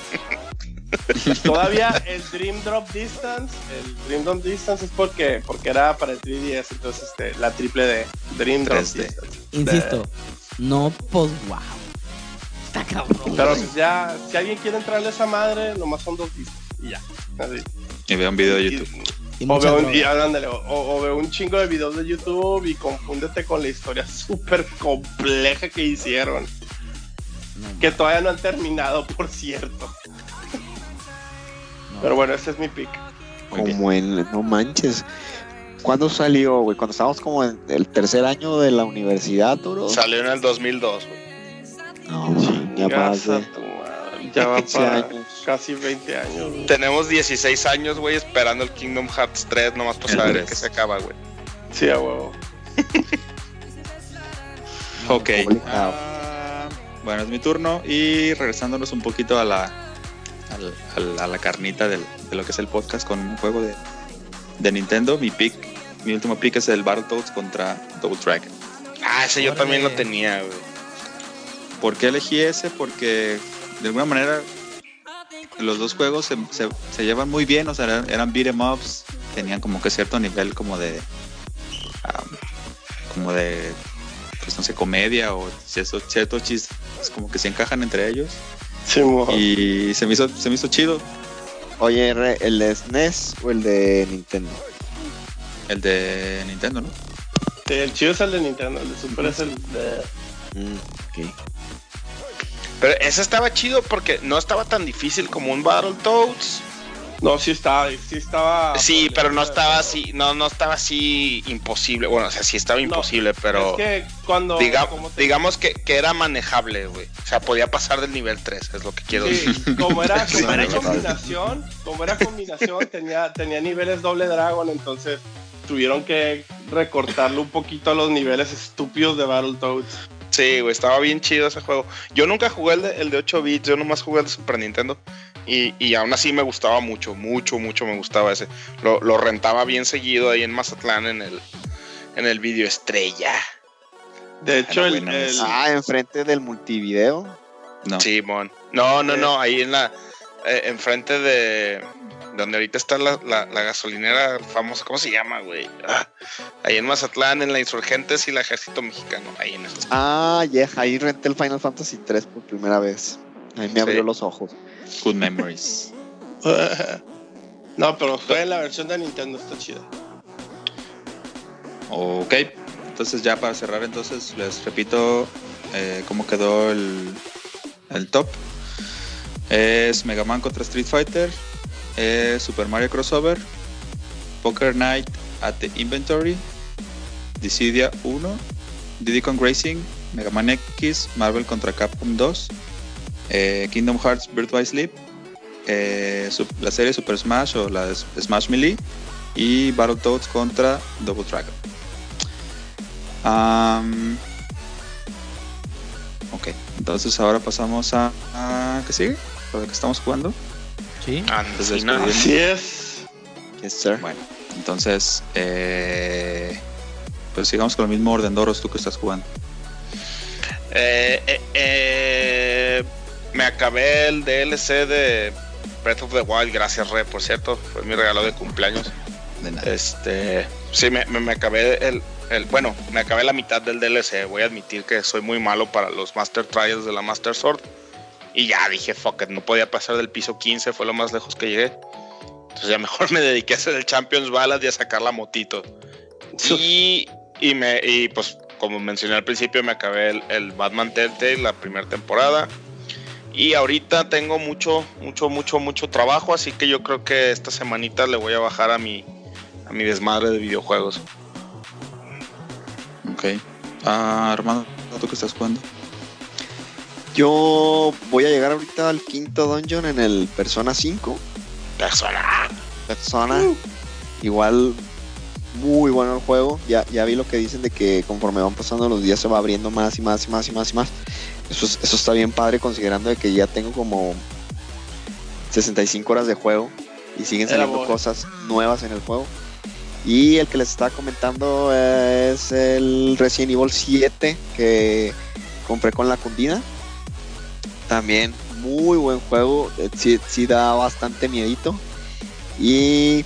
E: Todavía el Dream Drop Distance, el Dream Drop Distance es porque, porque era para el 3DS, entonces este, la triple D, Dream Drop
B: 3D.
E: Distance.
F: Insisto. No, pues wow. Está cabrón.
E: Pero
F: güey.
E: pues ya, si alguien quiere entrarle a esa madre, nomás son dos discos y ya. Así.
B: Y veo un video de YouTube.
F: Y
E: O
F: mucha
E: veo, un,
F: droga.
E: y, ándale, o, o veo un chingo de videos de YouTube y confúndete con la historia súper compleja que hicieron.
F: No,
E: Que todavía no han terminado, por cierto.
F: no.
E: Pero bueno, ese es mi pick.
C: Como en, no manches. ¿Cuándo salió, güey? Cuando estábamos como en el tercer año de la universidad, bro.
D: Salió en el 2002, güey.
C: No, ya más
E: Chingas a
C: de
E: tu madre, Ya va
C: 15
E: para
C: años.
E: casi 20 años. güey.
D: Tenemos 16 años, güey, esperando el Kingdom Hearts 3 nomás para saber
B: 3.
D: que se acaba, güey.
E: Sí, a huevo.
B: Ok. Ah, bueno, es mi turno. Y regresándonos un poquito a la, a la carnita del- de lo que es el podcast con un juego de, de Nintendo. Mi pick, mi último pick es el Battletoads contra Double Dragon.
D: Ah, ese yo también lo tenía, güey.
B: ¿Por qué elegí ese? Porque de alguna manera los dos juegos se, se- se llevan muy bien, o sea, eran, eran beat 'em ups, tenían como que cierto nivel como de como de pues no sé, comedia o ciertos ciertos chistes como que se encajan entre ellos
E: Sí, mo.
B: y se me hizo se me hizo chido
C: Oye, ¿el de SNES o el de Nintendo?
B: el de Nintendo, ¿no?
E: Sí, el chido es el de Nintendo, el de Super es el de...
C: Mm, ok.
D: Pero ese estaba chido porque no estaba tan difícil como un Battletoads.
E: No, sí estaba, sí estaba...
D: Sí, pero no estaba así, no, no estaba así imposible. Bueno, o sea, sí estaba
E: No,
D: imposible, pero
E: Es que cuando...
D: diga-
E: como te-
D: digamos que, que era manejable, güey. O sea, podía pasar del nivel 3, es lo que quiero decir.
E: Como era, como combinación, como era combinación, tenía, tenía niveles doble dragón, entonces tuvieron que recortarle un poquito a los niveles estúpidos de Battletoads.
D: Sí, güey, estaba bien chido ese juego. Yo nunca jugué el de, el de 8 bits, yo nomás jugué el de Super Nintendo. Y, y aún así me gustaba mucho, mucho, mucho me gustaba ese. Lo, lo rentaba bien seguido ahí en Mazatlán en el, en el video estrella.
E: De hecho, el, el-
B: ese.
C: Ah, enfrente del multivideo.
B: No.
D: Simón. No, no, no, ahí en la. eh, enfrente de. Donde ahorita está la, la- la gasolinera famosa, ¿cómo se llama, güey? Ah, ahí en Mazatlán, en la Insurgentes y el Ejército Mexicano. Ahí en eso.
C: Ah, yeah, ahí renté el Final Fantasy 3 por primera vez. Ahí me abrió
D: Sí.
C: los ojos.
B: Good memories.
E: No, pero fue en la versión de Nintendo, está chida.
B: Ok, entonces ya para cerrar, entonces les repito eh, cómo quedó el, el top. Es Mega Man contra Street Fighter, Super Mario Crossover, Poker Night at the Inventory, Dissidia 1, Diddy Kong Racing, Mega Man X, Marvel contra Capcom 2, eh, Kingdom Hearts by Sleep, eh, la serie Super Smash o la Smash Melee y Battletoads contra Double Dragon. Am, ok, entonces ahora pasamos a, ¿qué sigue? ¿Por lo que estamos jugando?
F: Sí.
B: Entonces.
E: Así es.
C: Yes, sir.
B: Bueno, entonces, eh, pues sigamos con el mismo orden, Doros, tú que estás jugando.
D: Eh, eh, eh, me acabé el DLC de Breath of the Wild, gracias Re, por cierto, fue mi regalo de cumpleaños.
B: De nada.
D: Este, sí, me, me- me acabé el, el- bueno, me acabé la mitad del DLC. Voy a admitir que soy muy malo para los Master Trials de la Master Sword. Y ya dije, fuck it, no podía pasar del piso 15, fue lo más lejos que llegué. Entonces ya mejor me dediqué a hacer el Champions Ballad y a sacar la motito. Y, y, me, y pues, como mencioné al principio, me acabé el, el Batman Telltale, la primera temporada. Y ahorita tengo mucho, mucho, mucho, mucho trabajo, así que yo creo que esta semanita le voy a bajar a mi, a mi desmadre de videojuegos.
B: Ok. Ah, Armando, ¿tú que estás jugando?
C: Yo voy a llegar ahorita al quinto dungeon en el Persona 5.
D: Persona.
C: Persona. Igual muy bueno el juego. Ya, ya vi lo que dicen de que conforme van pasando los días se va abriendo más y más y más y más y más. Eso, es- eso está bien padre considerando de que ya tengo como 65 horas de juego y siguen saliendo cosas nuevas en el juego. Y el que les estaba comentando es el Resident Evil 7 que compré con la Cundina. También muy buen juego, eh, sí, sí da bastante miedito. Y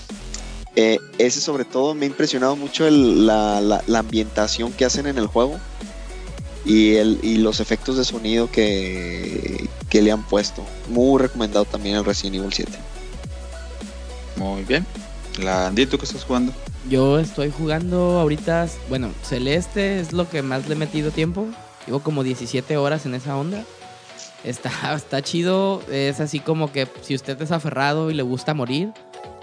C: eh, ese sobre todo me ha impresionado mucho el- la, la- la ambientación que hacen en el juego y, el, y los efectos de sonido que, que le han puesto. Muy recomendado también el Resident Evil 7.
B: Muy bien. La Andy, ¿tú qué estás jugando?
F: Yo estoy jugando ahorita, bueno, Celeste es lo que más le he metido tiempo. Llevo como 17 horas en esa onda. Está, está chido, es así como que si usted es aferrado y le gusta morir,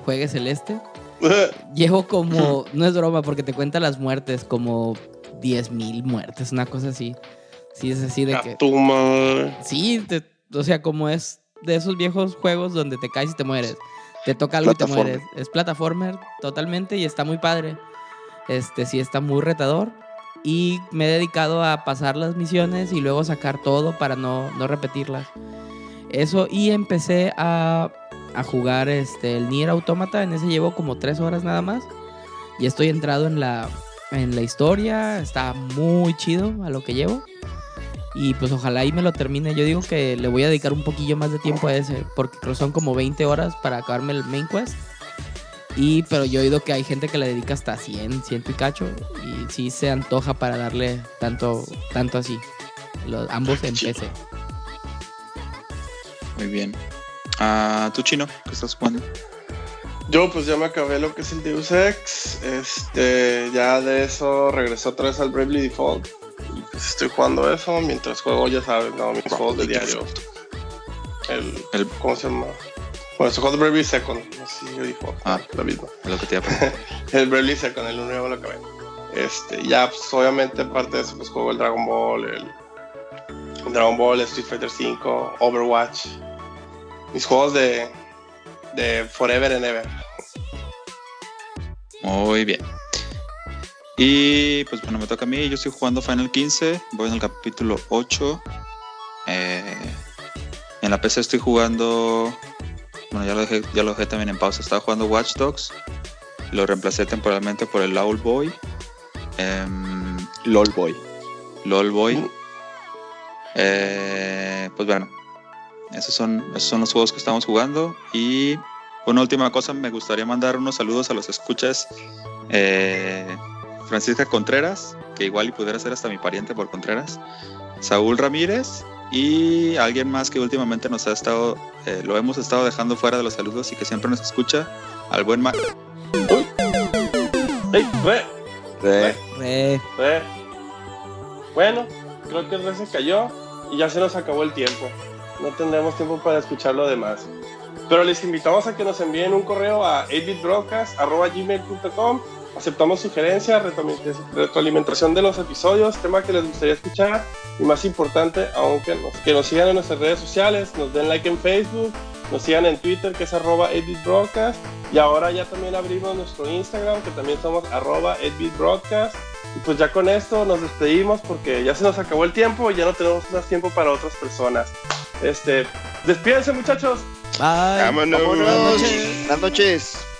F: juegue Celeste. Llevo como, no es broma porque te cuenta las muertes, como 10.000 muertes, una cosa así. Sí, es así de que... Sí, te- o sea, como es de esos viejos juegos donde te caes y te mueres. Te toca algo y te mueres. Es plataformer totalmente y está muy padre. Este sí está muy retador. Y me he dedicado a pasar las misiones y luego sacar todo para no, no repetirlas. Eso, y empecé a, a jugar este, el Nier Automata. En ese llevo como tres horas nada más. Y estoy entrado en la, en la historia. Está muy chido a lo que llevo. Y pues ojalá ahí me lo termine. Yo digo que le voy a dedicar un poquillo más de tiempo a ese. Porque son como 20 horas para acabarme el main quest. Y pero yo he oído que hay gente que le dedica hasta 100, 100 y cacho. Y sí se antoja para darle tanto, tanto así. Los, ambos en PC.
B: Muy bien. Ah, ¿Tú, Chino? ¿Qué estás jugando?
E: Yo pues ya me acabé lo que es el Deus Ex. Este, ya de eso regresó otra vez al Bravely Default. Y pues estoy jugando eso mientras juego, ya sabes, no, mis juegos de diario. El,
B: El-
E: ¿cómo se llama? Bueno, estoy jugando Bravely Second, no sé si yo Default,
B: Ah.
E: la misma.
B: Lo que te iba a.
E: El Bravely Second, el nuevo lo acabé. Este, ya pues obviamente aparte de eso pues juego el Dragon Ball, el, el Dragon Ball, el Street Fighter 5, Overwatch. Mis juegos de, de Forever and Ever.
B: Muy bien. Y pues bueno, me toca a mí. Yo estoy jugando Final 15. Voy en el capítulo 8. Eh, en la PC estoy jugando. Bueno, ya lo, dejé, ya lo dejé también en pausa. Estaba jugando Watch Dogs. Lo reemplacé temporalmente por el LOL Boy. Em,
C: LOL Boy.
B: LOL Boy. Eh, pues bueno, esos son, esos son los juegos que estamos jugando. Y una última cosa, me gustaría mandar unos saludos a los escuchas. Eh, Francisca Contreras, que igual y pudiera ser hasta mi pariente por Contreras. Saúl Ramírez y alguien más que últimamente nos ha estado, eh, lo hemos estado dejando fuera de los saludos y que siempre nos escucha. Al buen Ma-
E: ¡Ey, re!
C: De-
F: Re.
E: re! Bueno, creo que el re se cayó y ya se nos acabó el tiempo. No tendremos tiempo para escuchar lo demás. Pero les invitamos a que nos envíen un correo a 8bitbroadcast.gmail.com Aceptamos sugerencias, retroalimentación- retroalimentación de los episodios, tema que les gustaría escuchar y más importante, aunque nos, que nos sigan en nuestras redes sociales, nos den like en Facebook, nos sigan en Twitter que es arroba 8bitbroadcast y ahora ya también abrimos nuestro Instagram que también somos arroba 8bitbroadcast y pues ya con esto nos despedimos porque ya se nos acabó el tiempo y ya no tenemos más tiempo para otras personas. Este, despídense muchachos.
F: Bye.
D: Vámonos.
C: Buenas noches. Buenas noches.